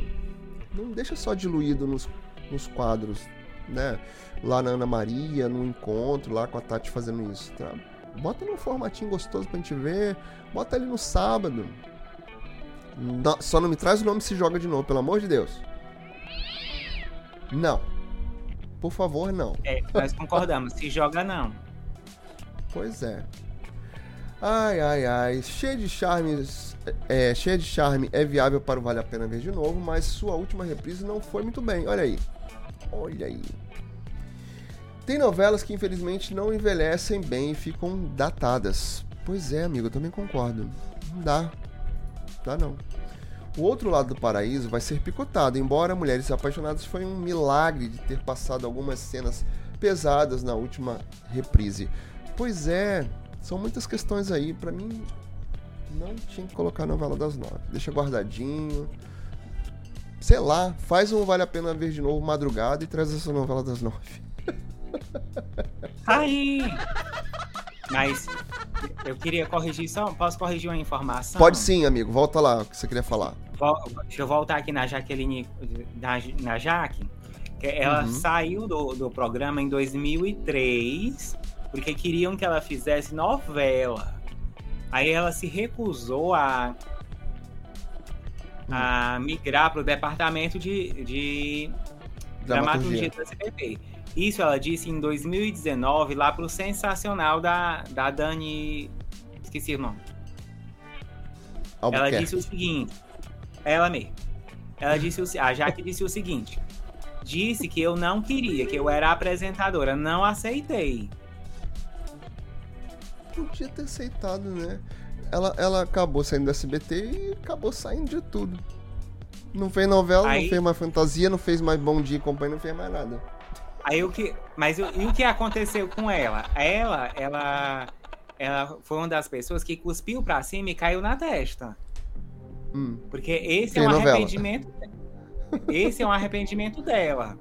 Não deixa só diluído nos, nos quadros, né? Lá na Ana Maria, no encontro, lá com a Tati fazendo isso. Tá? Bota num formatinho gostoso pra gente ver. Bota ali no sábado. Não, só não me traz o nome se joga de novo, pelo amor de Deus. Não. Por favor, não.
É, nós concordamos. se joga, não.
Pois é. Ai, ai, ai. Cheio de charmes. É, cheia de charme é viável para o Vale a Pena Ver de novo, mas sua última reprise não foi muito bem. Olha aí. Olha aí. Tem novelas que infelizmente não envelhecem bem e ficam datadas. Pois é, amigo, eu também concordo. Não dá. Dá não. O outro lado do paraíso vai ser picotado, embora Mulheres Apaixonadas foi um milagre de ter passado algumas cenas pesadas na última reprise. Pois é, são muitas questões aí. Para mim, não tinha que colocar a novela das nove. Deixa guardadinho. Sei lá, faz um Vale a Pena Ver de novo madrugada e traz essa novela das nove.
Aí! Mas eu queria corrigir só. Posso corrigir uma informação?
Pode sim, amigo. Volta lá o que você queria falar.
Deixa eu voltar aqui na Jaqueline. Na, na Jaque. Que ela uhum. saiu do, do programa em 2003 porque queriam que ela fizesse novela. Aí ela se recusou a, a migrar para o departamento de, de dramaturgia da CPP. Isso ela disse em 2019, lá pro sensacional da, da Dani. Esqueci o nome. Ela disse o seguinte. Ela mesmo. Ela disse o, a Jaque disse o seguinte. Disse que eu não queria, que eu era apresentadora. Não aceitei.
Podia ter aceitado, né? Ela, ela acabou saindo do SBT e acabou saindo de tudo. Não fez novela, Aí... não fez mais fantasia, não fez mais bom dia e companhia, não fez mais nada.
Aí o que. Mas o, e o que aconteceu com ela? Ela, ela. Ela foi uma das pessoas que cuspiu pra cima e caiu na testa. Hum. Porque esse Tem é um novela. arrependimento. Esse é um arrependimento dela.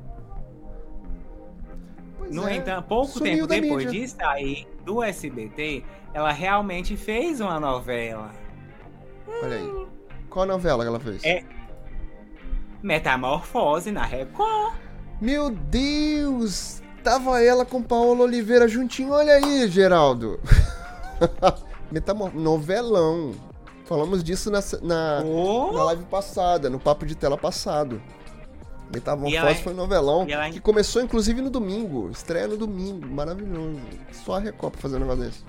Pois no é. entanto, pouco Sumiu tempo depois mídia. de sair do SBT, ela realmente fez uma novela.
Olha aí. Qual novela que ela fez?
É Metamorfose na Record.
Meu Deus! Tava ela com Paola Oliveira juntinho. Olha aí, Geraldo. Metamor novelão. Falamos disso na, na, oh. na, live passada, no papo de tela passado. Metamorfose ela, foi um novelão ela... que começou inclusive no domingo. Estreia no domingo. Maravilhoso. Só a Record pra fazer um negócio desse.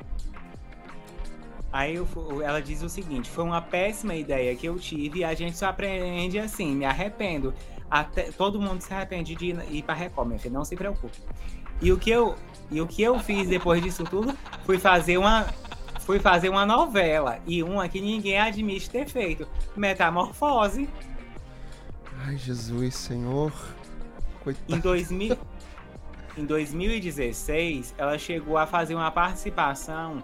Aí eu, ela diz o seguinte: foi uma péssima ideia que eu tive e a gente só aprende assim, me arrependo. Até, todo mundo se arrepende de ir para Record, minha filha, não se preocupe. E o que eu, e o que eu fiz depois disso tudo foi fazer uma fui fazer uma novela e uma que ninguém admite ter feito, Metamorfose.
Ai, Jesus, Senhor.
Coitado. Em 2000 Em 2016, ela chegou a fazer uma participação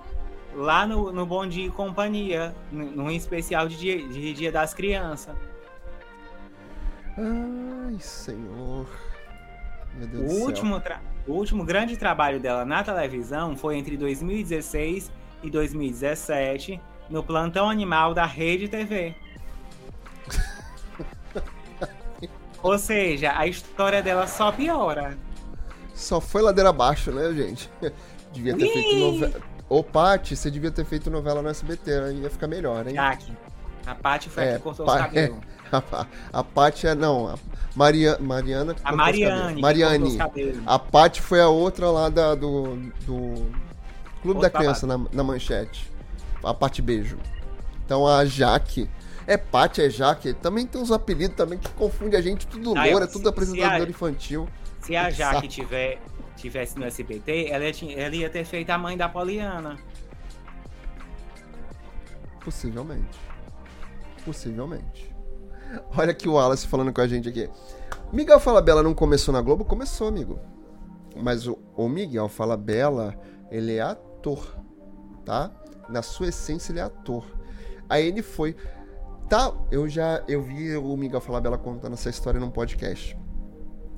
lá no, no Bom Dia e Companhia, num especial de dia, de dia das Crianças.
Ai, Senhor.
Meu Deus o, do último céu. o último grande trabalho dela na televisão foi entre 2016 e 2017, no Plantão Animal da Rede TV. Ou seja, a história dela só piora.
Só foi ladeira abaixo, né, gente? Devia ter Ui! feito novela. Ô, Paty, você devia ter feito novela no SBT, aí ia ficar melhor, hein?
Jaque. A Paty foi é, a que cortou pa... os cabelos. É.
A, a Paty é. Não, a Maria, Mariana.
A Mariane.
Mariane. A Paty foi a outra lá da, do, do Clube Outra da Criança na, na, manchete. A Paty Beijo. Então a Jaque. É Paty, é Jaque. Também tem uns apelidos também que confunde a gente. Tudo ah, loura, tudo apresentador a, infantil.
Se a Jaque tiver, tivesse no SBT, ela ia, ela ia ter feito a mãe da Poliana.
Possivelmente. Possivelmente. Olha aqui o Wallace falando com a gente aqui. Miguel Falabella não começou na Globo? Começou, amigo. Mas o, o Miguel Falabella, ele é ator. tá? Na sua essência, ele é ator. Aí ele foi. Tá, eu já eu vi o Miguel Falabella contando essa história num podcast.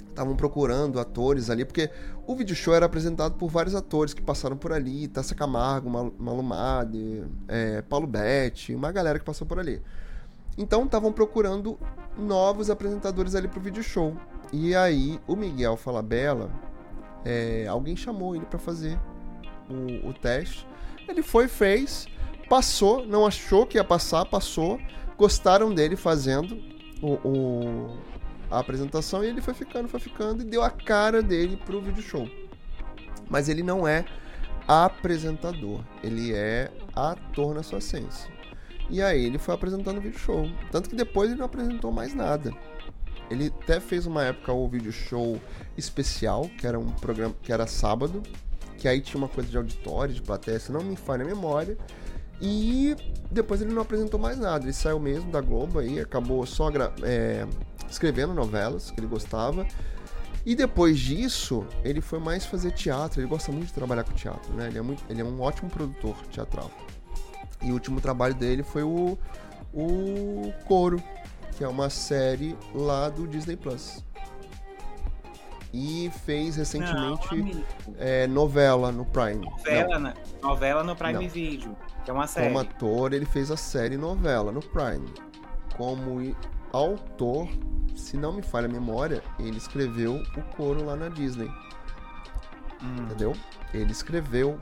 Estavam procurando atores ali, porque o vídeo show era apresentado por vários atores que passaram por ali, Tassa Camargo, Mal Malumade, é, Paulo Betti, uma galera que passou por ali. Então estavam procurando novos apresentadores ali pro vídeo show. E aí o Miguel Falabella, é, alguém chamou ele para fazer o, o teste. Ele foi, fez, passou, não achou que ia passar, passou. Gostaram dele fazendo o, o, a apresentação e ele foi ficando, foi ficando e deu a cara dele pro vídeo show. Mas ele não é apresentador, ele é ator na sua essência. E aí ele foi apresentando o vídeo show. Tanto que depois ele não apresentou mais nada. Ele até fez uma época o vídeo show especial, que era um programa que era sábado, que aí tinha uma coisa de auditório, de plateia, se não me falha a memória. E depois ele não apresentou mais nada. Ele saiu mesmo da Globo aí, acabou só é, escrevendo novelas que ele gostava. E depois disso, ele foi mais fazer teatro. Ele gosta muito de trabalhar com teatro, né? Ele é, muito, ele é um ótimo produtor teatral. E o último trabalho dele foi o, o Coro, que é uma série lá do Disney Plus. E fez recentemente Não, é, novela no Prime.
Novela, Não. novela no Prime Não. Video, que é uma série.
Como ator, ele fez a série novela no Prime. Como autor, se não me falha a memória, ele escreveu o coro lá na Disney. Hum. Entendeu? Ele escreveu.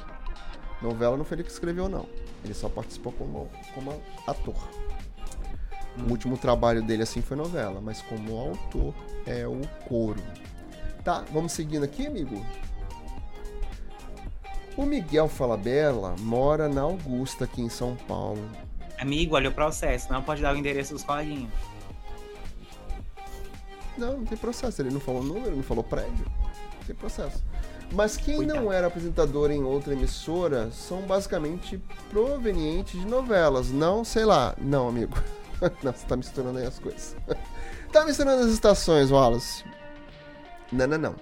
Novela não foi ele que escreveu, não. Ele só participou como, como ator. Hum. O último trabalho dele assim foi novela, mas como autor é o coro. Tá, vamos seguindo aqui, amigo? O Miguel Falabella mora na Augusta, aqui em São Paulo.
Amigo, olha o processo, não pode dar o endereço dos coleguinhas.
Não, não tem processo. Ele não falou número, não falou prédio. Não tem processo. Mas quem Cuidado. não era apresentador em outra emissora são basicamente provenientes de novelas. Não, sei lá. Não, amigo. não, você tá misturando aí as coisas. tá misturando as estações, Wallace. Não, não, não.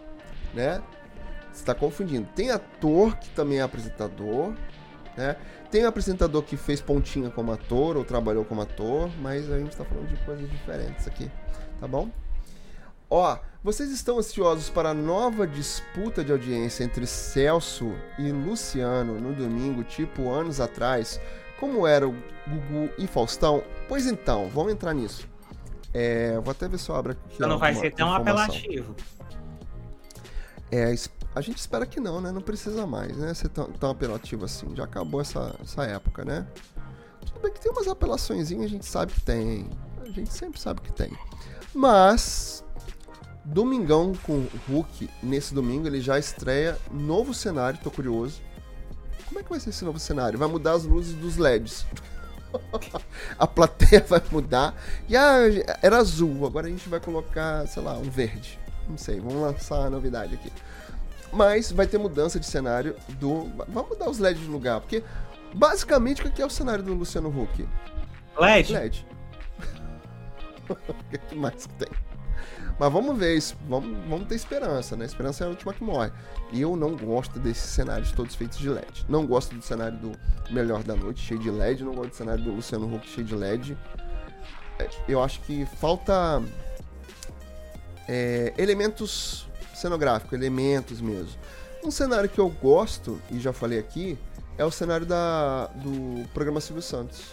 Né? Você tá confundindo. Tem ator que também é apresentador, né? Tem apresentador que fez pontinha como ator ou trabalhou como ator, mas a gente tá falando de coisas diferentes aqui, tá bom? Ó, vocês estão ansiosos para a nova disputa de audiência entre Celso e Luciano no domingo, tipo anos atrás, como era o Gugu e Faustão? Pois então, vamos entrar nisso. É, vou até ver se eu abro aqui.
Então não vai ser tão apelativo.
É, a gente espera que não, né? Não precisa mais, né? Ser tão, tão apelativo assim. Já acabou essa, essa época, né? Tudo bem que tem umas apelações, a gente sabe que tem. A gente sempre sabe que tem. Mas Domingão com o Hulk, nesse domingo, ele já estreia novo cenário, tô curioso. Como é que vai ser esse novo cenário? Vai mudar as luzes dos LEDs. a plateia vai mudar. E ah, era azul, agora a gente vai colocar, sei lá, um verde. Não sei, vamos lançar a novidade aqui. Mas vai ter mudança de cenário do. Vamos mudar os LEDs de lugar, porque basicamente o que é o cenário do Luciano Huck?
LED.
LED. o que mais que tem? Mas vamos ver isso. Vamos, vamos ter esperança, né? Esperança é a última que morre. E eu não gosto desses cenários todos feitos de LED. Não gosto do cenário do Melhor da Noite, cheio de LED. Não gosto do cenário do Luciano Huck, cheio de LED. É, eu acho que falta é, elementos cenográficos, elementos mesmo. Um cenário que eu gosto, e já falei aqui, é o cenário da, do programa Silvio Santos.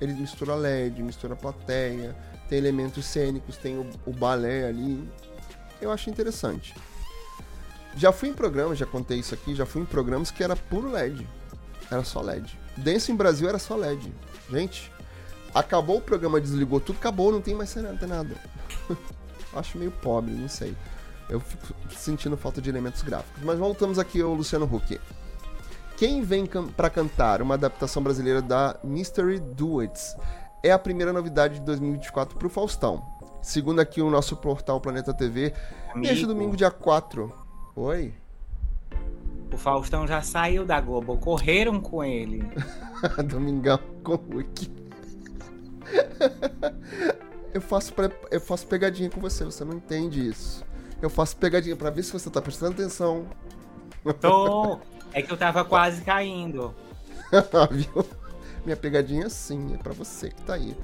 Ele mistura LED, mistura plateia, tem elementos cênicos, tem o, o balé ali. Eu acho interessante. Já fui em programas, já contei isso aqui, já fui em programas que era puro LED. Era só LED. Dance em Brasil era só LED. Gente, acabou o programa, desligou tudo, acabou, não tem mais não tem nada. acho meio pobre, não sei. Eu fico sentindo falta de elementos gráficos. Mas voltamos aqui ao Luciano Huck. Quem vem para cantar uma adaptação brasileira da Mystery Duets é a primeira novidade de 2024 para o Faustão. Segundo aqui o nosso portal Planeta TV, Amigo. neste domingo, dia 4. Oi?
O Faustão já saiu da Globo, correram com ele.
Domingão com o Wiki. eu, faço pre... eu faço pegadinha com você, você não entende isso. Eu faço pegadinha para ver se você tá prestando atenção.
Tô! É que eu tava quase caindo.
Viu? Minha pegadinha sim, é pra você que tá aí.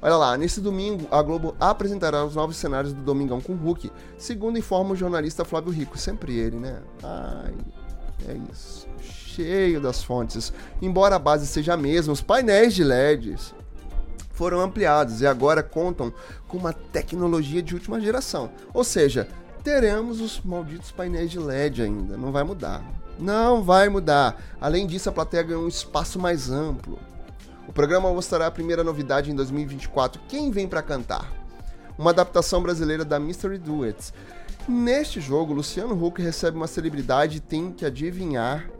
Olha lá, nesse domingo a Globo apresentará os novos cenários do Domingão com Hulk, segundo informa o jornalista Flávio Rico, sempre ele, né? Ai, é isso. Cheio das fontes. Embora a base seja a mesma, os painéis de LEDs foram ampliados e agora contam com uma tecnologia de última geração. Ou seja, teremos os malditos painéis de LED ainda, não vai mudar. Não vai mudar. Além disso, a plateia ganhou um espaço mais amplo. O programa mostrará a primeira novidade em 2024, Quem Vem para Cantar? Uma adaptação brasileira da Mystery Duets. Neste jogo, Luciano Huck recebe uma celebridade e tem que adivinhar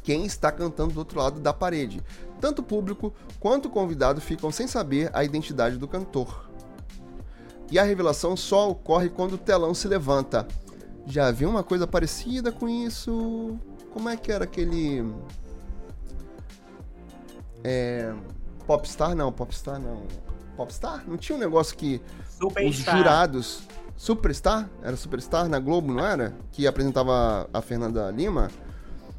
quem está cantando do outro lado da parede. Tanto o público quanto o convidado ficam sem saber a identidade do cantor. E a revelação só ocorre quando o telão se levanta. Já viu uma coisa parecida com isso? Como é que era aquele é, Popstar não, Popstar não. Popstar? Não tinha um negócio que
Superstar.
os jurados. Superstar? Era Superstar na Globo, não era? Que apresentava a Fernanda Lima.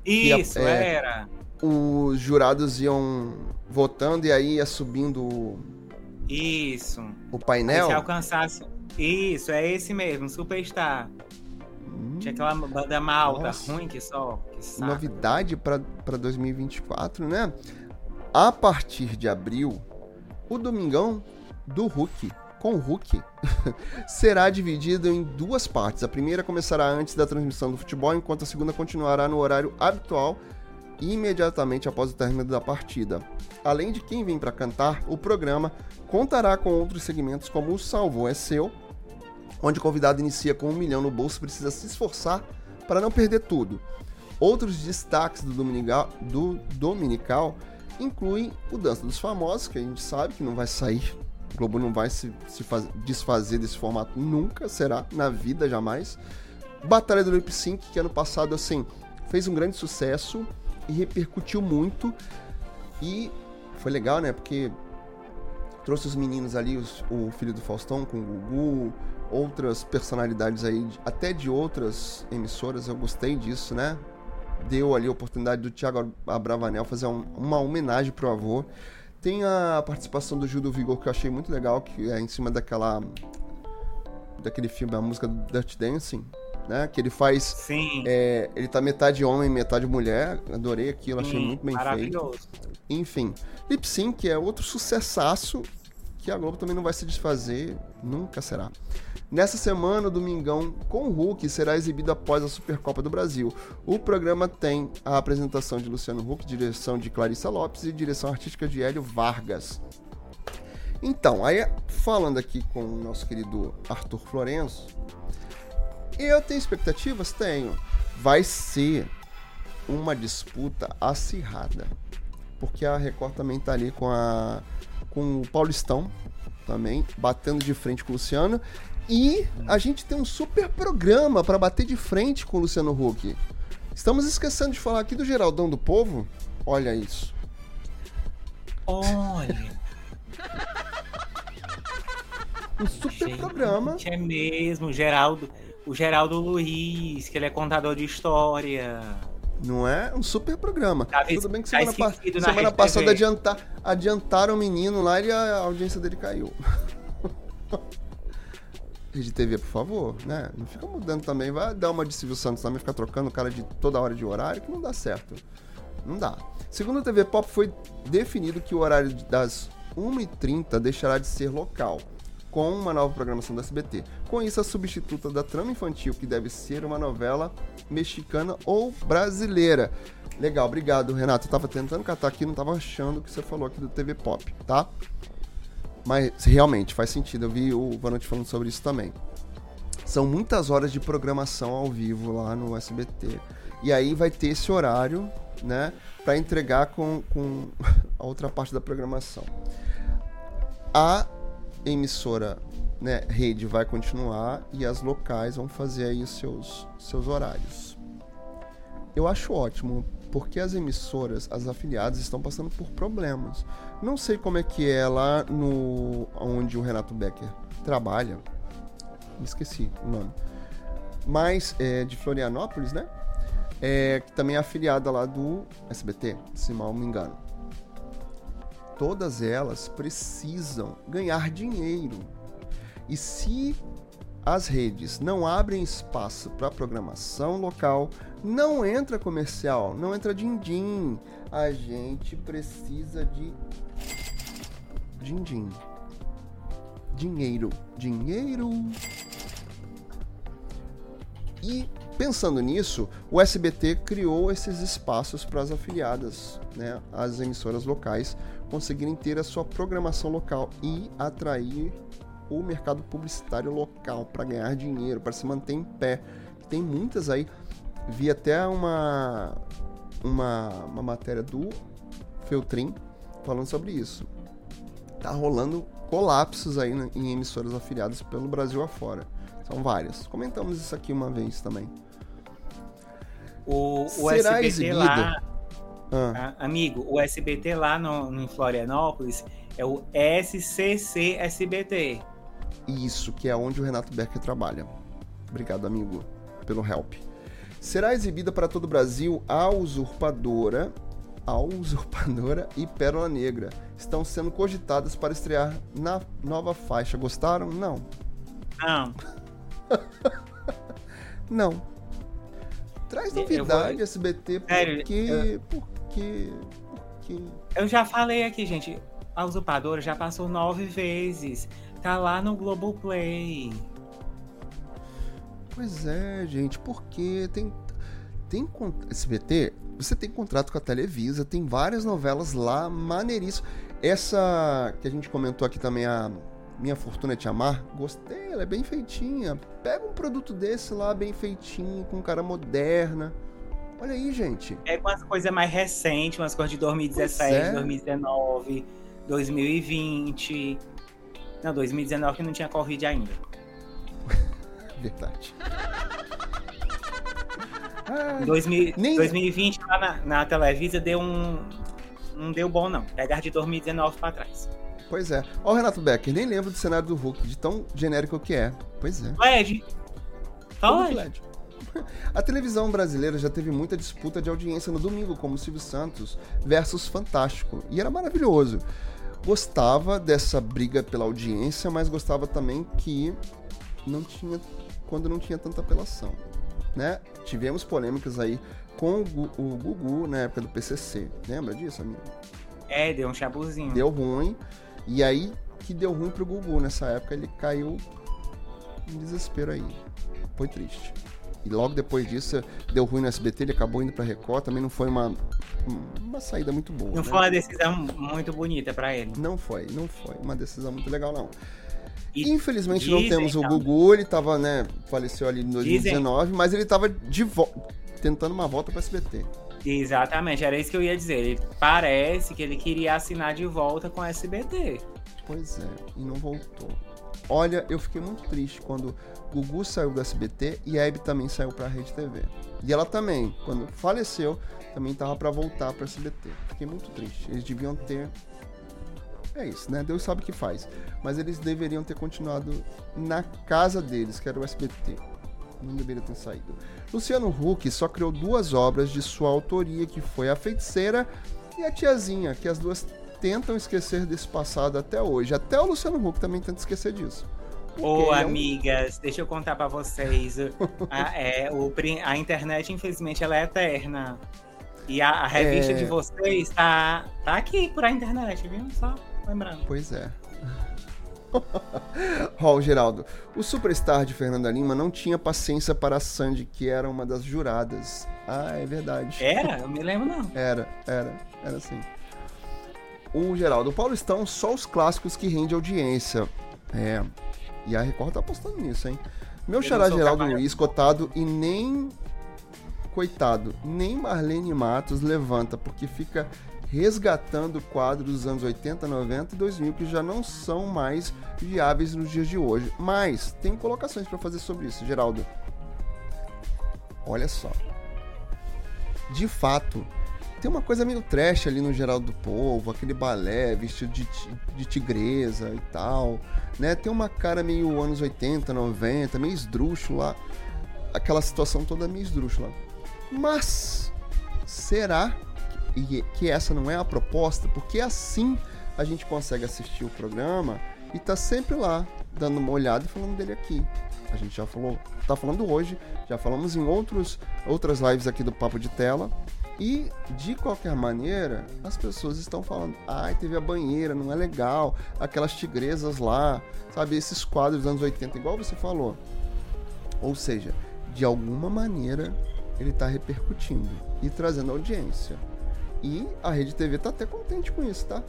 Isso,
é,
era.
Os jurados iam votando e aí ia subindo o,
Isso.
o painel.
Se alcançasse. Isso, é esse mesmo, Superstar. Tinha aquela banda malta,
Nossa.
ruim que só. Que
novidade para 2024, né? A partir de abril, o Domingão do Hulk, com o Hulk, será dividido em duas partes. A primeira começará antes da transmissão do futebol, enquanto a segunda continuará no horário habitual imediatamente após o término da partida. Além de quem vem para cantar, o programa contará com outros segmentos como o Salvou é Seu, onde o convidado inicia com um milhão no bolso e precisa se esforçar para não perder tudo. Outros destaques do Dominical, do Dominical incluem o Dança dos Famosos, que a gente sabe que não vai sair. O Globo não vai se, se faz- desfazer desse formato nunca, será, na vida jamais. Batalha do Lip Sync, que ano passado, assim, fez um grande sucesso e repercutiu muito. E foi legal, né? Porque trouxe os meninos ali, os- o filho do Faustão com o Gugu, outras personalidades aí, até de outras emissoras, eu gostei disso, né? Deu ali a oportunidade do Thiago Abravanel fazer um- uma homenagem pro avô. Tem a participação do Gil do Vigor que eu achei muito legal, que é em cima daquela. daquele filme, a música do Dirty Dancing, né? Que ele faz.
Sim.
é, ele tá metade homem, metade mulher. Adorei aquilo, achei
sim,
muito bem feito.
maravilhoso.
Enfim, Lip Sync é outro sucessaço que a Globo também não vai se desfazer, nunca será. Nessa semana, Domingão com o Hulk será exibido após a Supercopa do Brasil. O programa tem a apresentação de Luciano Huck, direção de Clarissa Lopes e direção artística de Hélio Vargas. Então, aí falando aqui com o nosso querido Arthur Florenzo, eu tenho expectativas? Tenho. Vai ser uma disputa acirrada porque a Record também tá ali com a com o Paulistão também batendo de frente com o Luciano e a gente tem um super programa para bater de frente com o Luciano Huck. Estamos esquecendo de falar aqui do Geraldão do Povo. Olha isso.
Olha,
Um super
gente,
programa.
É mesmo, o Geraldo, o Geraldo Luiz, que ele é contador de história.
Não é? Um super programa.
Tá
Tudo bem que
tá
semana, pa-
esquecido na
semana passada adiantar, adiantaram o menino lá e a audiência dele caiu. Rede TV, por favor, né? Não fica mudando também. Vai dar uma de Silvio Santos também, ficar trocando o cara de toda hora de horário, que não dá certo. Não dá. Segundo a TV Pop, foi definido que o horário das 1h30 deixará de ser local, com uma nova programação da SBT. Com isso, a substituta da trama infantil, que deve ser uma novela mexicana ou brasileira. Legal, obrigado, Renato. Eu tava tentando catar aqui, não tava achando o que você falou aqui do TV Pop, tá? Mas realmente faz sentido, eu vi o Vanucci falando sobre isso também. São muitas horas de programação ao vivo lá no SBT. E aí vai ter esse horário, né, para entregar com, com a outra parte da programação. A emissora, né, rede vai continuar e as locais vão fazer aí os seus, seus horários. Eu acho ótimo, porque as emissoras, as afiliadas estão passando por problemas. Não sei como é que é lá no onde o Renato Becker trabalha. Me esqueci o nome. Mas é de Florianópolis, né? é, que também é afiliada lá do SBT, se mal me engano. Todas elas precisam ganhar dinheiro. E se as redes não abrem espaço para programação local, não entra comercial, não entra din-din. A gente precisa de din-din. Dinheiro. Dinheiro. E pensando nisso, o SBT criou esses espaços para as afiliadas, né, as emissoras locais, conseguirem ter a sua programação local e atrair o mercado publicitário local para ganhar dinheiro, para se manter em pé. Tem muitas aí. Vi até uma, uma, uma matéria do Feltrin falando sobre isso. Tá rolando colapsos aí em emissoras afiliadas pelo Brasil afora. São várias. Comentamos isso aqui uma vez também.
O, o Será SBT exibido? lá. Ah. Amigo, o SBT lá no, em Florianópolis é o SCC SBT.
Isso, que é onde o Renato Becker trabalha. Obrigado, amigo, pelo help. Será exibida para todo o Brasil a Usurpadora, a Usurpadora e Pérola Negra. Estão sendo cogitadas para estrear na nova faixa. Gostaram? Não.
Não.
Não. Traz novidade, vou... SBT, porque, Sério, eu... porque, porque...
Eu já falei aqui, gente. A Usurpadora já passou nove vezes. Tá lá no Globoplay.
Pois é, gente, porque tem. Tem SBT, você tem contrato com a Televisa, tem várias novelas lá, maneiríssimo. Essa que a gente comentou aqui também, a Minha Fortuna é Te Amar, gostei, ela é bem feitinha. Pega um produto desse lá, bem feitinho, com cara moderna. Olha aí, gente.
É com as coisas mais recentes, umas coisas de 2017, é. 2019, 2020. Não, 2019 que não tinha Covid ainda.
Verdade.
ah, 2000, nem... 2020 lá na, na Televisa deu um. Não deu bom, não. Pegar de 2019 pra trás.
Pois é. Ó, o Renato Becker, nem lembro do cenário do Hulk, de tão genérico que é. Pois é.
Led. Fala, LED.
A televisão brasileira já teve muita disputa de audiência no domingo, como Silvio Santos versus Fantástico. E era maravilhoso gostava dessa briga pela audiência, mas gostava também que não tinha quando não tinha tanta apelação, né? Tivemos polêmicas aí com o, o Gugu na época do PCC. Lembra disso, amigo?
É, deu um chabuzinho.
Deu ruim. E aí que deu ruim pro Gugu nessa época, ele caiu em desespero aí. Foi triste. E logo depois disso, deu ruim no SBT, ele acabou indo pra Record, também não foi uma, uma saída muito boa.
Não
né?
foi uma decisão muito bonita para ele.
Não foi, não foi uma decisão muito legal, não. E Infelizmente dizem, não temos o Gugu, ele tava, né, faleceu ali em 2019, dizem, mas ele tava de tentando uma volta para SBT.
Exatamente, era isso que eu ia dizer. Ele parece que ele queria assinar de volta com SBT.
Pois é, e não voltou. Olha, eu fiquei muito triste quando Gugu saiu do SBT e a Hebe também saiu para a Rede TV. E ela também, quando faleceu, também tava para voltar para SBT. Fiquei muito triste. Eles deviam ter é isso, né? Deus sabe o que faz. Mas eles deveriam ter continuado na casa deles, que era o SBT. Não deveria ter saído. Luciano Huck só criou duas obras de sua autoria, que foi A Feiticeira e A Tiazinha, que as duas tentam esquecer desse passado até hoje. Até o Luciano Huck também tenta esquecer disso.
Ô, amigas, deixa eu contar para vocês. a, é, o, a internet, infelizmente, ela é eterna. E a, a revista é... de vocês tá, tá aqui por a internet, viu? Só lembrando.
Pois é. Ó, oh, Geraldo, o superstar de Fernanda Lima não tinha paciência para a Sandy, que era uma das juradas. Ah, é verdade.
Era? Eu me lembro não.
Era, era, era assim. O Geraldo, Paulistão, só os clássicos que rende audiência. É, e a Record tá apostando nisso, hein? Meu xará Geraldo Luiz, cotado e nem. Coitado, nem Marlene Matos levanta, porque fica resgatando quadros dos anos 80, 90 e 2000 que já não são mais viáveis nos dias de hoje. Mas tem colocações para fazer sobre isso, Geraldo. Olha só. De fato, tem uma coisa meio trash ali no Geraldo do Povo, aquele balé vestido de, de tigresa e tal, né? Tem uma cara meio anos 80, 90, meio esdrúxula, aquela situação toda meio esdrúxula. Mas será que, que essa não é a proposta? Porque assim a gente consegue assistir o programa e tá sempre lá, dando uma olhada e falando dele aqui. A gente já falou, tá falando hoje, já falamos em outros, outras lives aqui do Papo de Tela. E, de qualquer maneira, as pessoas estão falando: ai, teve a banheira, não é legal, aquelas tigresas lá, sabe? Esses quadros dos anos 80, igual você falou. Ou seja, de alguma maneira ele está repercutindo e trazendo audiência. E a Rede TV tá até contente com isso, tá?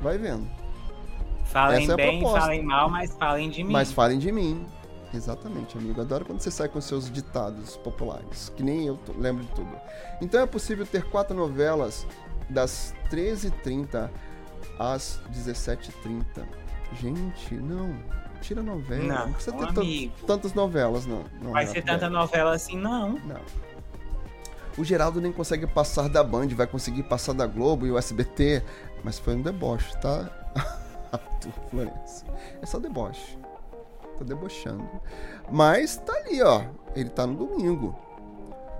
Vai vendo.
Falem
é
bem, falem mal, mas falem de mim.
Mas falem de mim. Exatamente, amigo. Adoro quando você sai com seus ditados populares, que nem eu lembro de tudo. Então é possível ter quatro novelas das 13h30 às 17h30. Gente, não. Tira novela. Não,
Não,
precisa ter
amigo.
tantas novelas, não. não
Vai ser tanta novela assim, não.
Não. O Geraldo nem consegue passar da Band, vai conseguir passar da Globo e o SBT. Mas foi um deboche, tá? Arthur Florencio. É só deboche. Tá debochando. Mas tá ali, ó. Ele tá no domingo.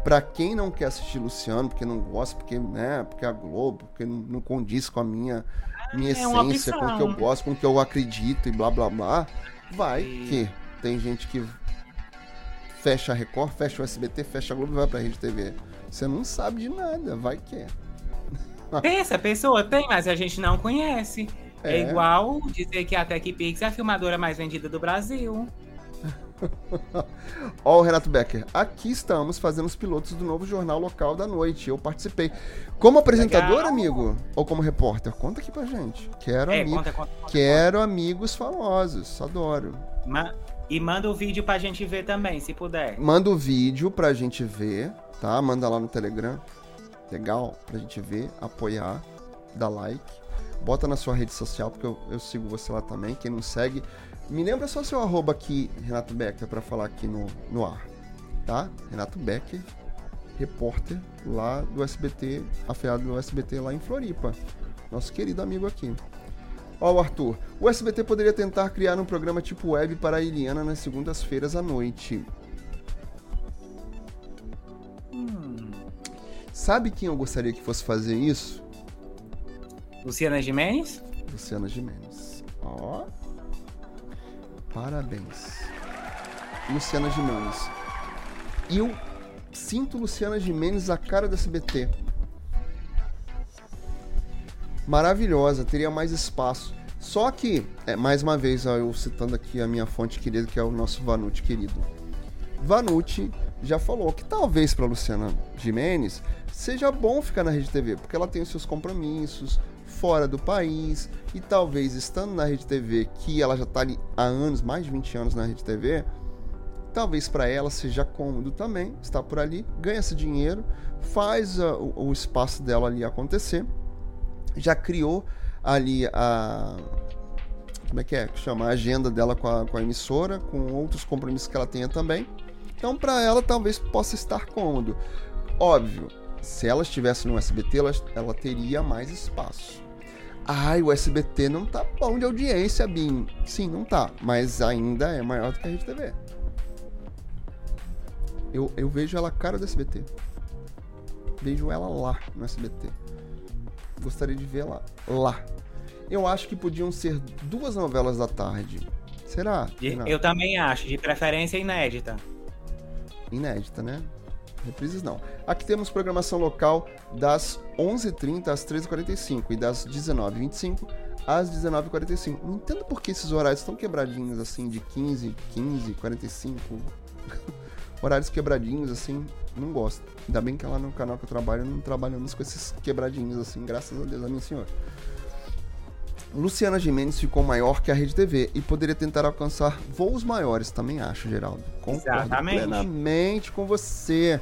Pra quem não quer assistir Luciano, porque não gosta, porque, né, porque é a Globo, porque não, não condiz com a minha, minha
É uma
essência, com o que eu gosto, com o que eu acredito e blá blá blá, vai
E-
que tem gente que fecha a Record, fecha o SBT, fecha a Globo e vai pra Rede TV. Você não sabe de nada, vai que.
Pensa, pessoa tem, mas a gente não conhece. É,
É.
igual dizer que a TechPix é a filmadora mais vendida do Brasil.
Ó, o Renato Becker, aqui estamos fazendo os pilotos do novo jornal local da noite. Eu participei. Como apresentador,
Legal.
amigo? Ou como repórter? Conta aqui pra gente. Quero,
É,
ami-
conta, conta, conta,
Quero amigos famosos. Adoro.
Ma- E manda o vídeo pra gente ver também, se puder.
Manda o vídeo pra gente ver, tá? Manda lá no Telegram. Legal? Pra gente ver, apoiar, dar like. Bota na sua rede social, porque eu, eu sigo você lá também. Quem não segue, me lembra só seu arroba aqui, Renato Becker, pra falar aqui no, no ar. Tá? Renato Becker, repórter lá do SBT, afiliado do SBT lá em Floripa. Nosso querido amigo aqui. Ó, o Arthur. O SBT poderia tentar criar um programa tipo web para a Iliana nas segundas-feiras à noite.
Hum.
Sabe quem eu gostaria que fosse fazer isso?
Luciana Gimenez?
Luciana Gimenez. Ó. Parabéns. Luciana Gimenez. E eu sinto Luciana Gimenez a cara da SBT. Maravilhosa, teria mais espaço. Só que, é, mais uma vez, ó, eu citando aqui a minha fonte querida, que é o nosso Vanucci querido. Vanucci já falou que talvez para Luciana Gimenez seja bom ficar na Rede TV, porque ela tem os seus compromissos fora do país e talvez estando na Rede TV, que ela já está ali há anos, mais de 20 anos na Rede TV, talvez para ela seja cômodo também estar por ali, ganha esse dinheiro, faz ah, o, o espaço dela ali acontecer, já criou ali a como é que é chama a agenda dela com a, com a emissora, com outros compromissos que ela tenha também. Então, para ela, talvez possa estar cômodo. Óbvio, se ela estivesse no SBT, ela, ela teria mais espaço. Ai, o SBT não tá bom de audiência, Bim. Sim, não tá, mas ainda é maior do que a Rede TV. Eu, eu vejo ela cara do SBT. Vejo ela lá no SBT. Gostaria de ver ela lá. Eu acho que podiam ser duas novelas da tarde. Será?
De-? Eu também acho, de preferência inédita.
Inédita, né? Reprises não. Aqui temos programação local das 11h30 às 13h45 e das 19h25 às 19h45. Não entendo por que esses horários estão quebradinhos assim, de 15, 15, 45. horários quebradinhos assim, não gosto. Ainda bem que lá no canal que eu trabalho não trabalhamos com esses quebradinhos assim, graças a Deus, a minha senhora. Luciana Gimenez ficou maior que a Rede TV e poderia tentar alcançar voos maiores, também acho, Geraldo. Concordo
Exatamente.
plenamente com você.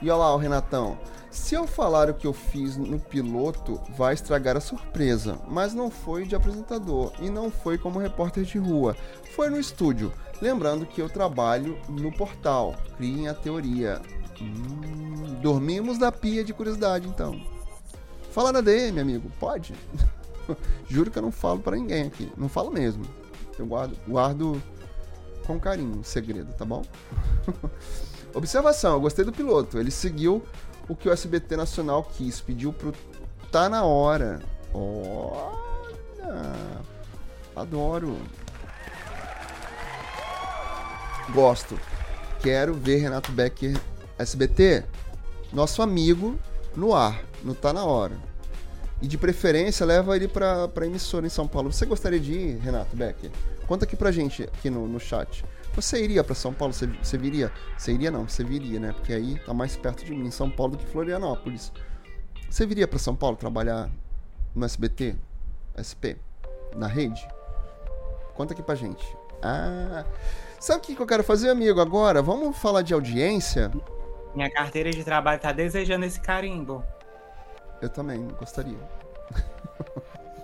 E olha lá, o Renatão. Se eu falar o que eu fiz no piloto, vai estragar a surpresa. Mas não foi de apresentador e não foi como repórter de rua. Foi no estúdio. Lembrando que eu trabalho no portal. Criem a teoria. Hum, dormimos na pia de curiosidade, então. Fala na DM, amigo. Pode? Juro que eu não falo pra ninguém aqui. Não falo mesmo. Eu guardo, guardo com carinho o segredo, tá bom? Observação, eu gostei do piloto. Ele seguiu o que o SBT Nacional quis, pediu pro Tá na hora. Olha! Adoro. Gosto. Quero ver Renato Becker SBT, nosso amigo, no ar, no Tá Na Hora. E de preferência, leva ele pra, pra emissora em São Paulo. Você gostaria de ir, Renato Becker? Conta aqui pra gente, aqui no, no chat. Você iria para São Paulo? Você, você viria? Você iria não, você viria, né? Porque aí tá mais perto de mim, São Paulo, do que Florianópolis. Você viria para São Paulo trabalhar no SBT? SP? Na rede? Conta aqui pra gente. Ah, sabe o que eu quero fazer, amigo? Agora, vamos falar de audiência?
Minha carteira de trabalho tá desejando esse carimbo.
Eu também gostaria.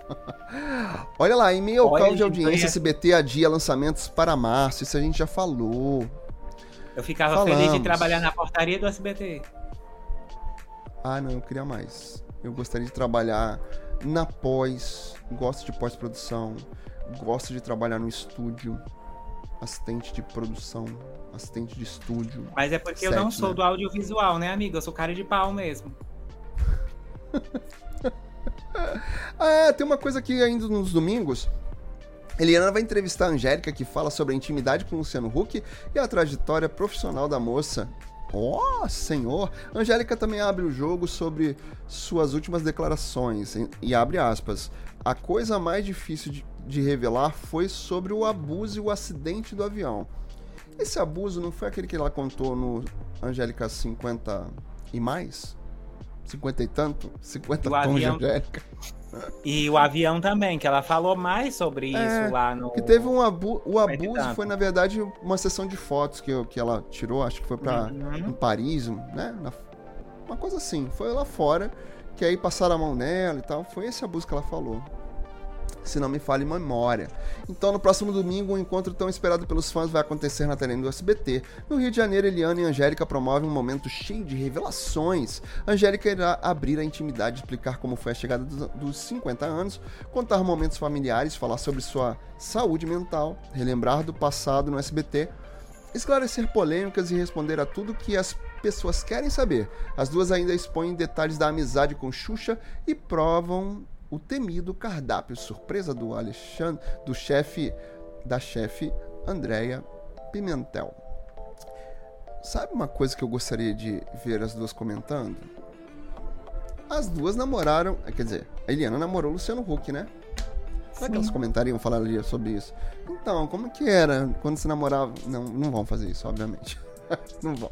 Olha lá, e-mail ao
Olha,
call de audiência
olha.
SBT adia lançamentos para março. Isso a gente já falou.
Eu ficava
Falamos.
feliz de trabalhar na portaria do SBT.
Ah, não, eu queria mais. Eu gostaria de trabalhar na pós, gosto de pós-produção, gosto de trabalhar no estúdio, assistente de produção, assistente de estúdio.
Mas é porque eu não sou
né?
do audiovisual, né, amigo? Eu sou cara de pau mesmo.
Ah, tem uma coisa aqui ainda nos domingos. Eliana vai entrevistar a Angélica, que fala sobre a intimidade com o Luciano Huck e a trajetória profissional da moça. Oh, senhor! Angélica também abre o jogo sobre suas últimas declarações e abre aspas. A coisa mais difícil de, de revelar foi sobre o abuso e o acidente do avião. Esse abuso não foi aquele que ela contou no Angélica 50 e mais? 50 e tanto? 50
O
tons de
avião-
Angélica?
E o avião também, que ela falou mais sobre isso
É,
lá no.
Que teve um abu o abuso foi na verdade uma sessão de fotos que, eu- que ela tirou, acho que foi para
Uhum.
em Paris, né? Uma coisa assim, foi lá fora que aí passaram a mão nela e tal. Foi esse abuso que ela falou. Se não me falha em memória. Então, no próximo domingo, um encontro tão esperado pelos fãs vai acontecer na telinha do SBT. No Rio de Janeiro, Eliana e Angélica promovem um momento cheio de revelações. Angélica irá abrir a intimidade, explicar como foi a chegada dos 50 anos, contar momentos familiares, falar sobre sua saúde mental, relembrar do passado no SBT, esclarecer polêmicas e responder a tudo que as pessoas querem saber. As duas ainda expõem detalhes da amizade com Xuxa e provam o temido cardápio surpresa do Alexandre, do chefe da chefe Andréia Pimentel. Sabe uma coisa que eu gostaria de ver as duas comentando? As duas namoraram, quer dizer, a Eliana namorou o Luciano Huck, né? Será que elas comentariam, falariam sobre isso? Então, como que era quando se namorava? Não, não vão fazer isso, obviamente. não vão.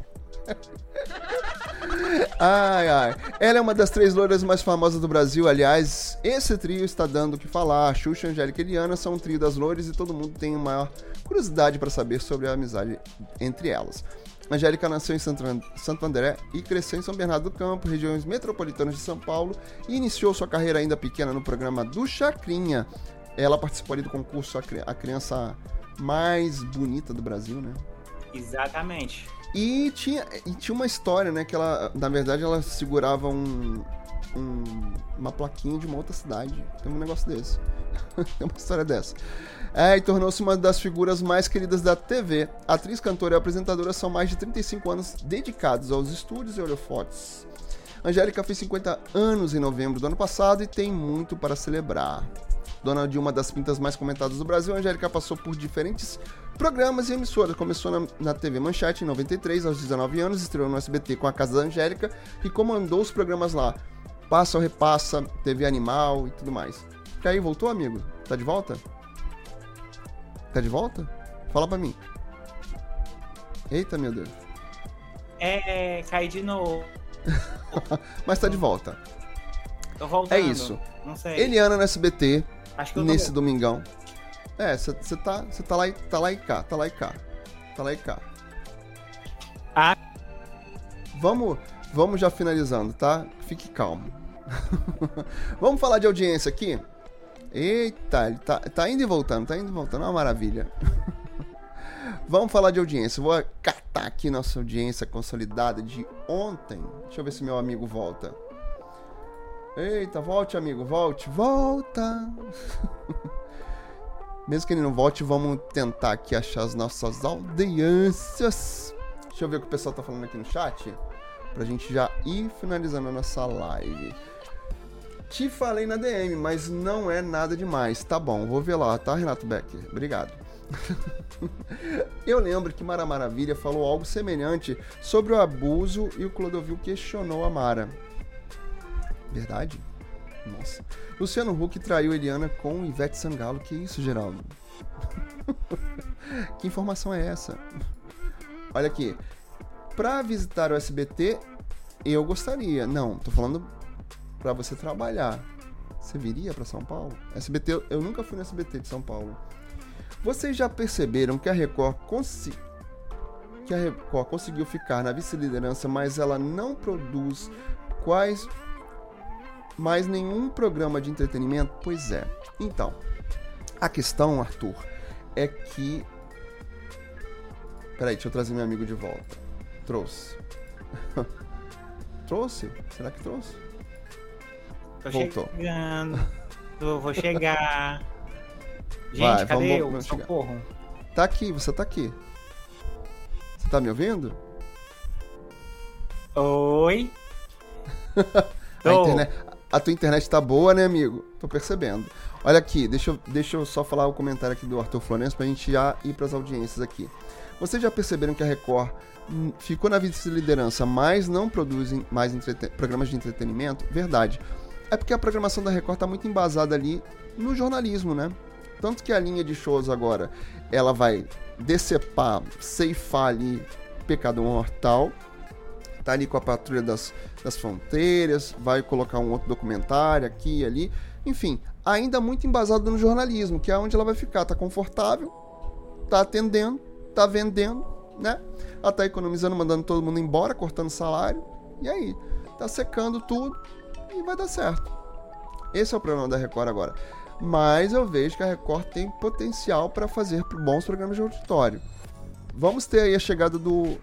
Ai, ai. Ela é uma das três loiras mais famosas do Brasil, aliás. Esse trio está dando o que falar. Xuxa, Angélica e Eliana são um trio das loiras e todo mundo tem maior curiosidade para saber sobre a amizade entre elas. Angélica nasceu em Santo An- Santo André e cresceu em São Bernardo do Campo, regiões metropolitanas de São Paulo, e iniciou sua carreira ainda pequena no programa do Chacrinha. Ela participou ali do concurso A A Criança Mais Bonita do Brasil, né?
Exatamente.
E tinha, e tinha uma história, né? Que ela, na verdade, ela segurava um, um- uma plaquinha de uma outra cidade. Tem um negócio desse. Tem uma história dessa. É, e tornou-se uma das figuras mais queridas da TV. Atriz, cantora e apresentadora são mais de 35 anos dedicados aos estúdios e holofotes. Angélica fez 50 anos em novembro do ano passado e tem muito para celebrar. Dona de uma das pintas mais comentadas do Brasil, Angélica passou por diferentes programas e emissoras. Começou na, na TV Manchete em 93, aos 19 anos, estreou no SBT com a Casa da Angélica e comandou os programas lá. Passa ou repassa, TV Animal e tudo mais. E aí, voltou, amigo? Tá de volta? Tá de volta? Fala pra mim. Eita, meu Deus.
É, caí de novo.
Mas tá de volta.
Tô voltando.
É isso. Eliana no SBT,
Acho que eu tô...
nesse domingão. É, você tá, cê tá, lá, e- tá lá e cá, tá lá e cá. Tá lá e cá.
Ah.
Vamos, vamos já finalizando, tá? Fique calmo. vamos falar de audiência aqui? Eita, ele tá, tá indo e voltando, tá indo e voltando, é uma maravilha. vamos falar de audiência. Vou catar aqui nossa audiência consolidada de ontem. Deixa eu ver se meu amigo volta. Eita, volte, amigo, volte, volta. Mesmo que ele não volte, vamos tentar aqui achar as nossas audiências. Deixa eu ver o que o pessoal tá falando aqui no chat. Pra gente já ir finalizando a nossa live. Te falei na DM, mas não é nada demais. Tá bom, vou ver lá, tá, Renato Becker? Obrigado. Eu lembro que Mara Maravilha falou algo semelhante sobre o abuso e o Clodovil questionou a Mara. Verdade? Nossa. Luciano Huck traiu Eliana com Ivete Sangalo. Que isso, Geraldo? que informação é essa? Olha aqui. Pra visitar o SBT, eu gostaria. Não, tô falando pra você trabalhar. Você viria pra São Paulo? SBT, eu nunca fui no SBT de São Paulo. Vocês já perceberam que a Record consi... que a Record conseguiu ficar na vice-liderança, mas ela não produz quais mais nenhum programa de entretenimento? Pois é. Então, a questão, Arthur, é que Peraí, deixa eu trazer meu amigo de volta. Trouxe. trouxe? Será que trouxe?
Tô
Voltou.
chegando. Vou chegar. Gente,
Vai,
cadê
vamos-
eu? Socorro.
Tá aqui, você tá aqui. Você tá me ouvindo?
Oi?
A, internet, a tua internet tá boa, né, amigo? Tô percebendo. Olha aqui, deixa eu, deixa eu só falar o comentário aqui do Arthur Florencio pra gente já ir pras audiências aqui. Vocês já perceberam que a Record hum, ficou na vice-liderança, mas não produzem mais programas de entretenimento? Verdade. É porque a programação da Record tá muito embasada ali no jornalismo, né? Tanto que a linha de shows agora, ela vai decepar, ceifar ali Pecado Mortal, tá ali com a Patrulha das, das Fronteiras, vai colocar um outro documentário aqui e ali. Enfim, ainda muito embasado no jornalismo, que é onde ela vai ficar. Tá confortável, tá atendendo, tá vendendo, né? Ela tá economizando, mandando todo mundo embora, cortando salário. E aí, tá secando tudo e vai dar certo. Esse é o problema da Record agora. Mas eu vejo que a Record tem potencial para fazer bons programas de auditório. Vamos ter aí a chegada do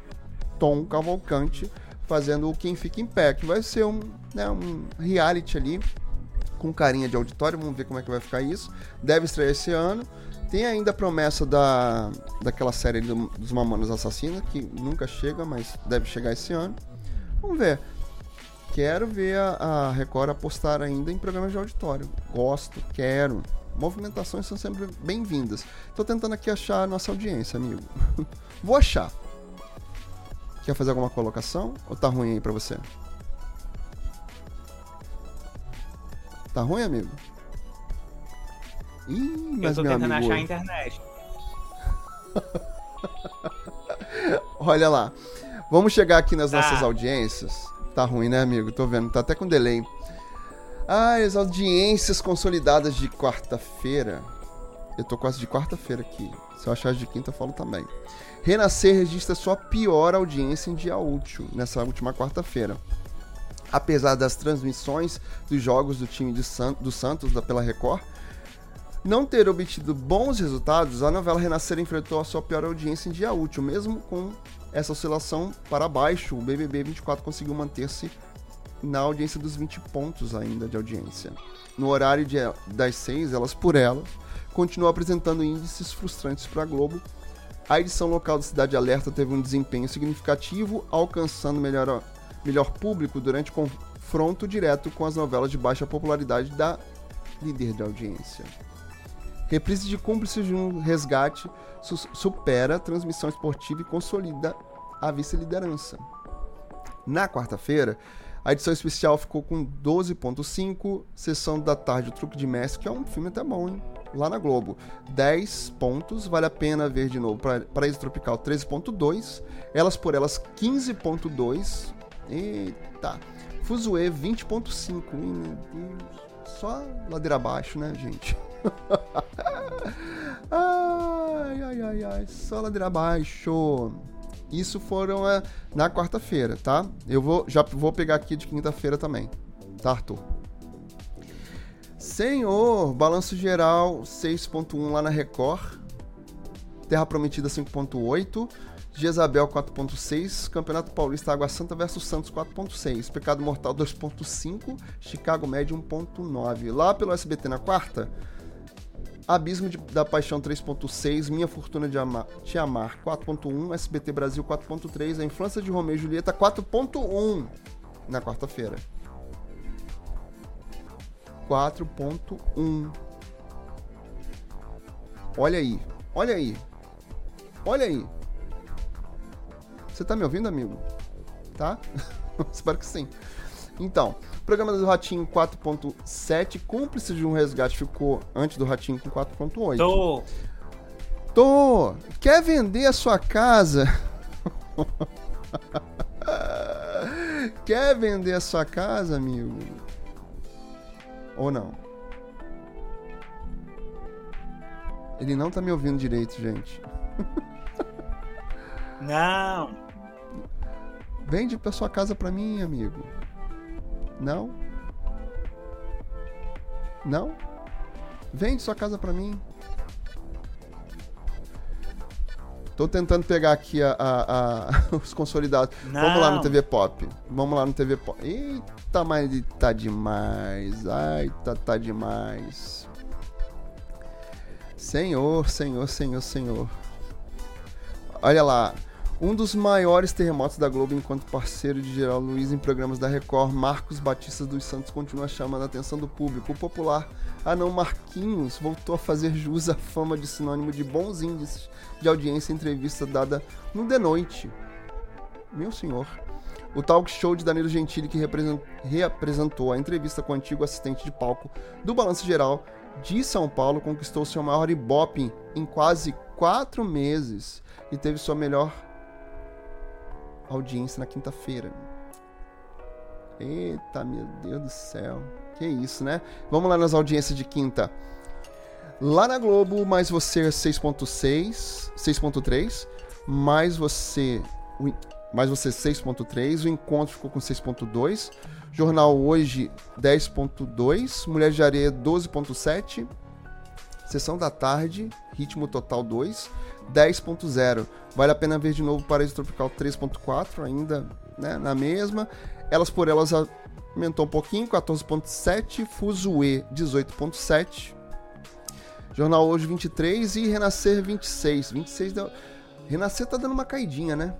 Tom Cavalcante fazendo o Quem Fica em Pé, que vai ser um, né, um reality ali com carinha de auditório. Vamos ver como é que vai ficar isso. Deve estrear esse ano. Tem ainda a promessa da, daquela série do- dos Mamonas Assassinas, que nunca chega, mas deve chegar esse ano. Vamos ver. Quero ver a, a Record apostar ainda em programas de auditório. Gosto, quero. Movimentações são sempre bem-vindas. Tô tentando aqui achar a nossa audiência, amigo. Vou achar. Quer fazer alguma colocação? Ou tá ruim aí pra você? Tá ruim, amigo? Ih,
Eu
mas
tô
meu
tentando
amigo.
achar a internet.
Olha lá. Vamos chegar aqui nas
Tá.
nossas audiências. Tá ruim, né, amigo? Tô vendo, tá até com delay. Ah, as audiências consolidadas de quarta-feira. Eu tô quase de quarta-feira aqui. Se eu achar as de quinta, eu falo também. Renascer registra sua pior audiência em dia útil, nessa última quarta-feira. Apesar das transmissões dos jogos do time San- do Santos da, pela Record, não ter obtido bons resultados, a novela Renascer enfrentou a sua pior audiência em dia útil. Mesmo com essa oscilação para baixo, o BBB 24 conseguiu manter-se na audiência dos 20 pontos ainda de audiência. No horário de, das 6, elas por elas, continuou apresentando índices frustrantes para a Globo. A edição local do Cidade Alerta teve um desempenho significativo, alcançando melhor, melhor público durante confronto direto com as novelas de baixa popularidade da líder de audiência. Reprise de Cúmplices de um Resgate su- supera a transmissão esportiva e consolida a vice-liderança. Na quarta-feira, a edição especial ficou com 12.5, Sessão da Tarde, o Truque de Mestre, que é um filme até bom, hein? Lá na Globo. 10 pontos, vale a pena ver de novo. Paraíso Tropical, 13.2. Elas por Elas, 15.2. Eita. Fuzue, 20.5. Ih, meu Deus. Só ladeira abaixo, né, gente? ai, ai, ai, ai. Só ladeira abaixo. Isso foram é, na quarta-feira, tá? Eu vou já vou pegar aqui de quinta-feira também, tá, Arthur? Senhor, balanço geral 6.1 lá na Record. Terra Prometida 5.8. Jezabel 4.6. Campeonato Paulista Água Santa versus Santos 4.6. Pecado Mortal 2.5. Chicago Med 1.9. Lá pelo SBT na quarta, Abismo de- da Paixão 3.6, Minha Fortuna de Ama- Te Amar 4.1, SBT Brasil 4.3, A Infância de Romeu e Julieta 4.1 na quarta-feira. 4.1. Olha aí, olha aí, olha aí. Você tá me ouvindo, amigo? Tá? Espero que sim. Então, programa do Ratinho 4.7, Cúmplice de um Resgate ficou antes do Ratinho com 4.8.
Tô.
Tô! Quer vender a sua casa? Quer vender a sua casa, amigo? Ou não? Ele não tá me ouvindo direito, gente.
Não.
Vende pra sua casa pra mim, amigo. Não? Não? Vende sua casa pra mim. Tô tentando pegar aqui a- a- a- os consolidados. Vamos lá no
Não.
TV Pop. Vamos lá no TV Pop. Eita, mas tá demais. Ai, tá, tá demais. Senhor, senhor, senhor, senhor. Olha lá. Um dos maiores terremotos da Globo enquanto parceiro de Geraldo Luiz em programas da Record, Marcos Batista dos Santos continua chamando a atenção do público. O popular anão Marquinhos voltou a fazer jus à fama de sinônimo de bons índices de audiência em entrevista dada no The Noite. Meu senhor. O talk show de Danilo Gentili, que reapresentou a entrevista com o antigo assistente de palco do Balanço Geral de São Paulo, conquistou seu maior ibope em quase quatro meses e teve sua melhor audiência na quinta-feira. Eita, meu Deus do céu. Que isso, né? Vamos lá nas audiências de quinta. Lá na Globo, mais você 6.6, 6.3, mais você mais você 6.3, o encontro ficou com 6.2, Jornal Hoje 10.2, Mulher de Areia 12.7, Sessão da Tarde, Ritmo Total 2, 10.0. Vale a pena ver de novo Paraíso Tropical 3.4, ainda né, na mesma. Elas por Elas aumentou um pouquinho, 14.7, Fuzue 18.7, Jornal Hoje 23 e Renascer 26. 26 deu... Renascer tá dando uma caidinha, né?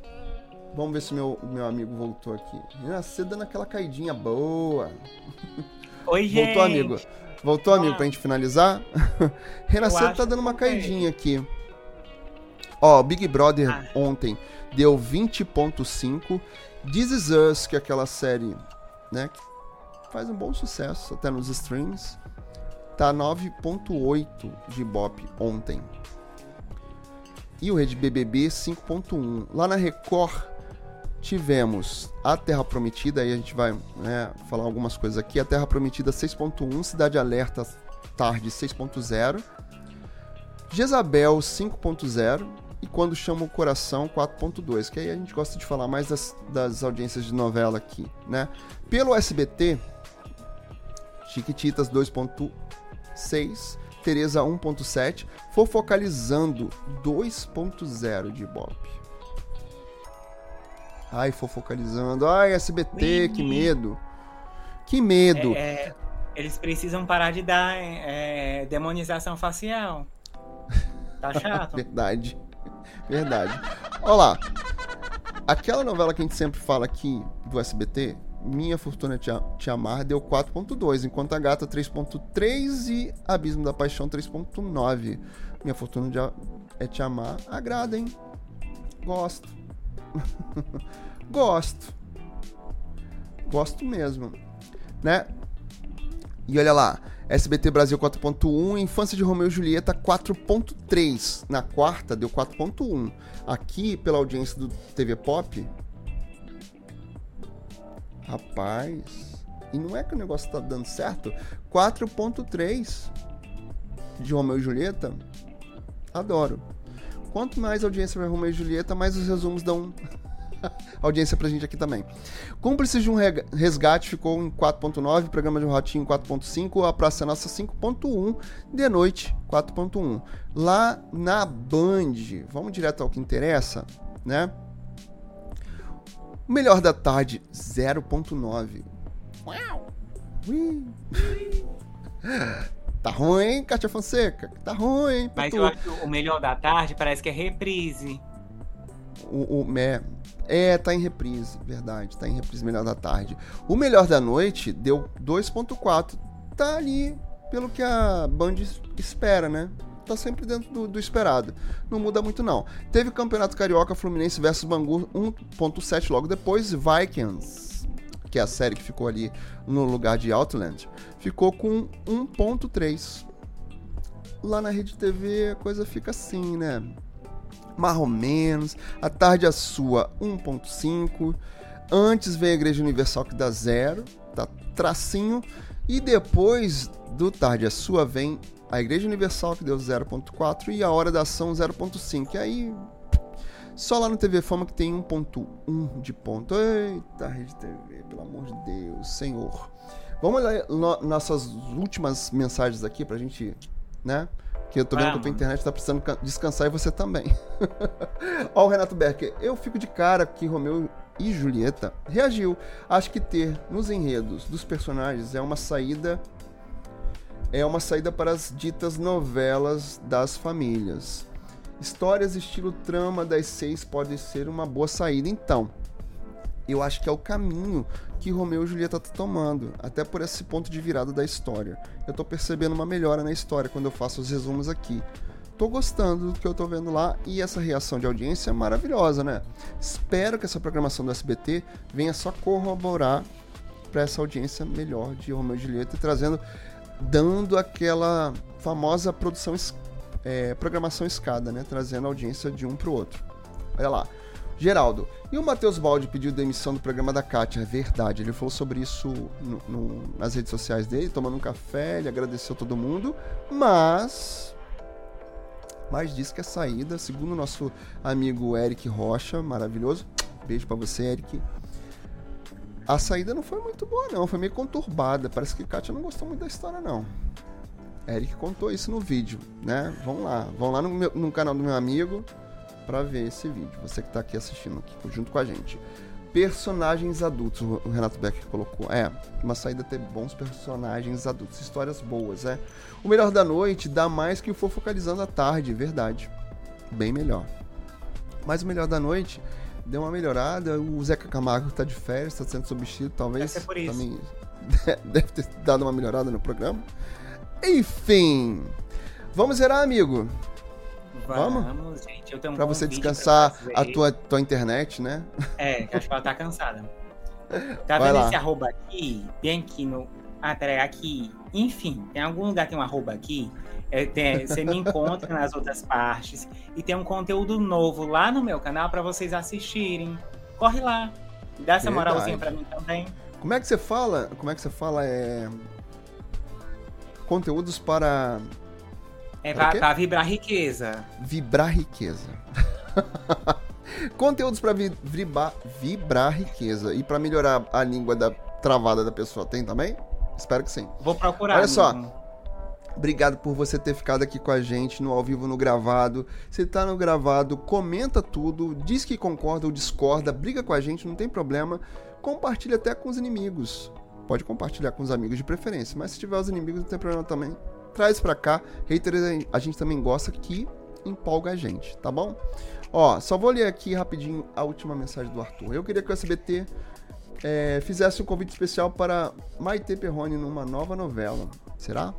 Vamos ver se meu, meu amigo voltou aqui. Renascer dando aquela caidinha boa.
Oi, gente.
Voltou, amigo. Voltou, amigo,
Ah.
pra gente finalizar? Renascer tá dando uma caidinha aqui. Ó, Big Brother
Ah.
ontem deu 20.5. This Is Us, que é aquela série, né, que faz um bom sucesso até nos streams, tá 9.8 de Ibope ontem. E o Rede BBB 5.1. Lá na Record tivemos a Terra Prometida, aí a gente vai né, falar algumas coisas aqui. A Terra Prometida 6.1, Cidade Alerta tarde 6.0, Jezabel 5.0 e Quando Chama o Coração 4.2, que aí a gente gosta de falar mais das, das audiências de novela aqui, né? Pelo SBT, Chiquititas 2.6, Tereza 1.7, Fofocalizando 2.0 de Ibope. Ai, fofocalizando. Ai, SBT, que medo. Que medo.
É, é, eles precisam parar de dar é, demonização facial. Tá chato?
Verdade. Verdade. Olha lá. Aquela novela que a gente sempre fala aqui do SBT, Minha Fortuna Te, Te Amar, deu 4.2, enquanto a Gata 3.3 e Abismo da Paixão 3.9. Minha Fortuna é Te Amar agrada, hein? Gosto. Gosto. Gosto mesmo. Né? E olha lá, SBT Brasil 4.1, Infância de Romeu e Julieta 4.3. Na quarta deu 4.1. Aqui, pela audiência do TV Pop. Rapaz. E não é que o negócio tá dando certo? 4.3 de Romeu e Julieta. Adoro. Quanto mais audiência vai Romeu e Julieta, mais os resumos dão audiência pra gente aqui também. Cúmplices de um Resgate ficou em 4.9, Programa de um Ratinho 4.5, A Praça Nossa 5.1, De Noite 4.1. Lá na Band, vamos direto ao que interessa, né? O Melhor da Tarde 0.9. Uau! Ui. Tá ruim, hein, Kátia Fonseca? Tá ruim, hein?
Mas
tu.
eu acho que o melhor da tarde parece que é reprise.
O, o- é, é, tá em reprise, verdade. Tá em reprise melhor da tarde. O melhor da noite deu 2.4. Tá ali pelo que a Band es- espera, né? Tá sempre dentro do, do esperado. Não muda muito, não. Teve o Campeonato Carioca Fluminense versus Bangu 1.7 logo depois. Vikings, que é a série que ficou ali no lugar de Outland, ficou com 1.3. Lá na Rede TV a coisa fica assim, né? Mais ou menos. A tarde a sua 1.5. Antes vem a Igreja Universal que dá zero, tá tracinho. E depois do tarde a sua vem a Igreja Universal que deu 0.4 e a Hora da Ação 0.5. E aí só lá no TV Fama que tem 1.1 de ponto. Eita, Rede TV, pelo amor de Deus, Senhor. Vamos ler no- nossas últimas mensagens aqui pra gente, né? Que eu tô vendo que a tua internet tá precisando ca- descansar e você também. Ó, o Renato Becker. Eu fico de cara que Romeu e Julieta reagiu. Acho que ter nos enredos dos personagens é uma saída. É uma saída para as ditas novelas das famílias. Histórias estilo trama das seis pode ser uma boa saída, então. Eu acho que é o caminho que Romeu e Julieta tá tomando, até por esse ponto de virada da história. Eu tô percebendo uma melhora na história quando eu faço os resumos aqui. Tô gostando do que eu tô vendo lá e essa reação de audiência é maravilhosa, né? Espero que essa programação do SBT venha só corroborar para essa audiência melhor de Romeu e Julieta e trazendo, dando aquela famosa produção, é, programação escada, né? Trazendo audiência de um pro outro. Olha lá. Geraldo, e o Matheus Baldi pediu demissão do programa da Kátia, é verdade. Ele falou sobre isso no- no- nas redes sociais dele, tomando um café, ele agradeceu todo mundo, mas. Mas disse que a saída, segundo o nosso amigo Eric Rocha, maravilhoso, beijo pra você, Eric. A saída não foi muito boa, não, foi meio conturbada. Parece que Kátia não gostou muito da história, não. Eric contou isso no vídeo, né? Vão lá, vão lá no, meu- no canal do meu amigo pra ver esse vídeo. Você que tá aqui assistindo aqui junto com a gente. Personagens adultos, o Renato Becker colocou. É, uma saída ter bons personagens adultos, histórias boas, é. O melhor da noite dá mais que o for focalizando à tarde, verdade. Bem melhor. Mas o melhor da noite deu uma melhorada. O Zeca Camargo tá de férias, tá sendo substituído, talvez.
Deve por isso.
Também deve ter dado uma melhorada no programa. Enfim. Vamos zerar, amigo. Vamos?
Vamos, gente. Eu tenho um
Pra você descansar
pra
a tua, tua internet, né?
É, que acho que ela tá cansada. Tá
Vai
vendo
lá.
esse arroba aqui? Tem aqui no. Ah, peraí, aqui. Enfim, tem algum lugar que tem um arroba aqui. É, tem- você me encontra nas outras partes. E tem um conteúdo novo lá no meu canal pra vocês assistirem. Corre lá. Dá essa
Verdade.
moralzinha pra mim também.
Como é que você fala? Como é que você fala? É. Conteúdos para
É pra, pra vibrar riqueza.
vibrar riqueza. Conteúdos para vi vibrar, vibrar riqueza e para melhorar a língua da travada da pessoa. Tem também? Espero que sim.
Vou procurar.
Olha só. Obrigado por você ter ficado aqui com a gente no ao vivo no gravado. Se tá no gravado, comenta tudo, diz que concorda ou discorda, briga com a gente, não tem problema. Compartilha até com os inimigos. Pode compartilhar com os amigos de preferência, mas se tiver os inimigos não tem problema também. Traz pra cá. Haters a gente também gosta que empolga a gente, tá bom? Ó, só vou ler aqui rapidinho a última mensagem do Arthur. Eu queria que o SBT é, fizesse um convite especial para Maite Perrone numa nova novela. Será?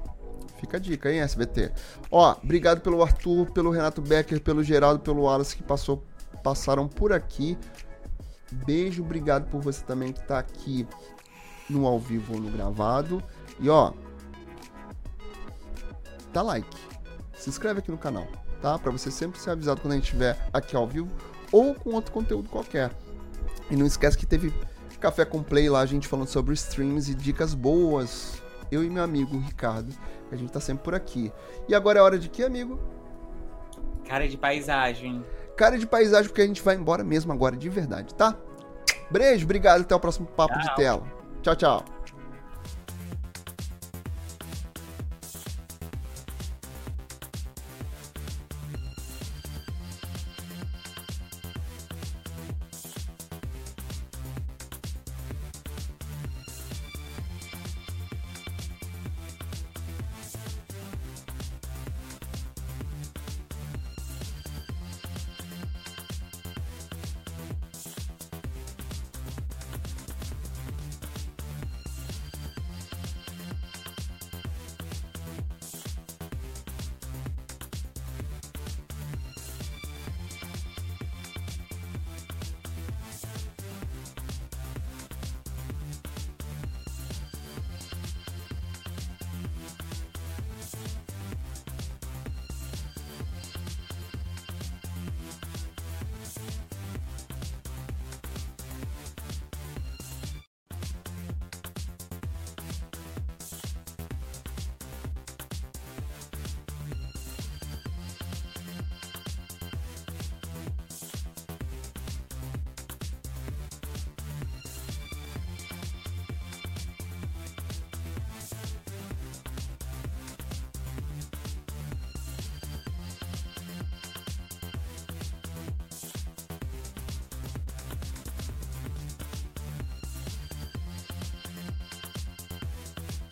Fica a dica, hein, SBT? Ó, obrigado pelo Arthur, pelo Renato Becker, pelo Geraldo, pelo Wallace que passou, passaram por aqui. Beijo, obrigado por você também que tá aqui no ao vivo ou no gravado. E ó, dá like. Se inscreve aqui no canal, tá? Pra você sempre ser avisado quando a gente estiver aqui ao vivo ou com outro conteúdo qualquer. E não esquece que teve Café com Play lá, a gente falando sobre streams e dicas boas. Eu e meu amigo Ricardo, que a gente tá sempre por aqui. E agora é hora de quê, amigo?
Cara de paisagem.
Cara de paisagem, porque a gente vai embora mesmo agora, de verdade, tá? Beijo, obrigado, até o próximo papo de
Tchau.
tela. Tchau, tchau.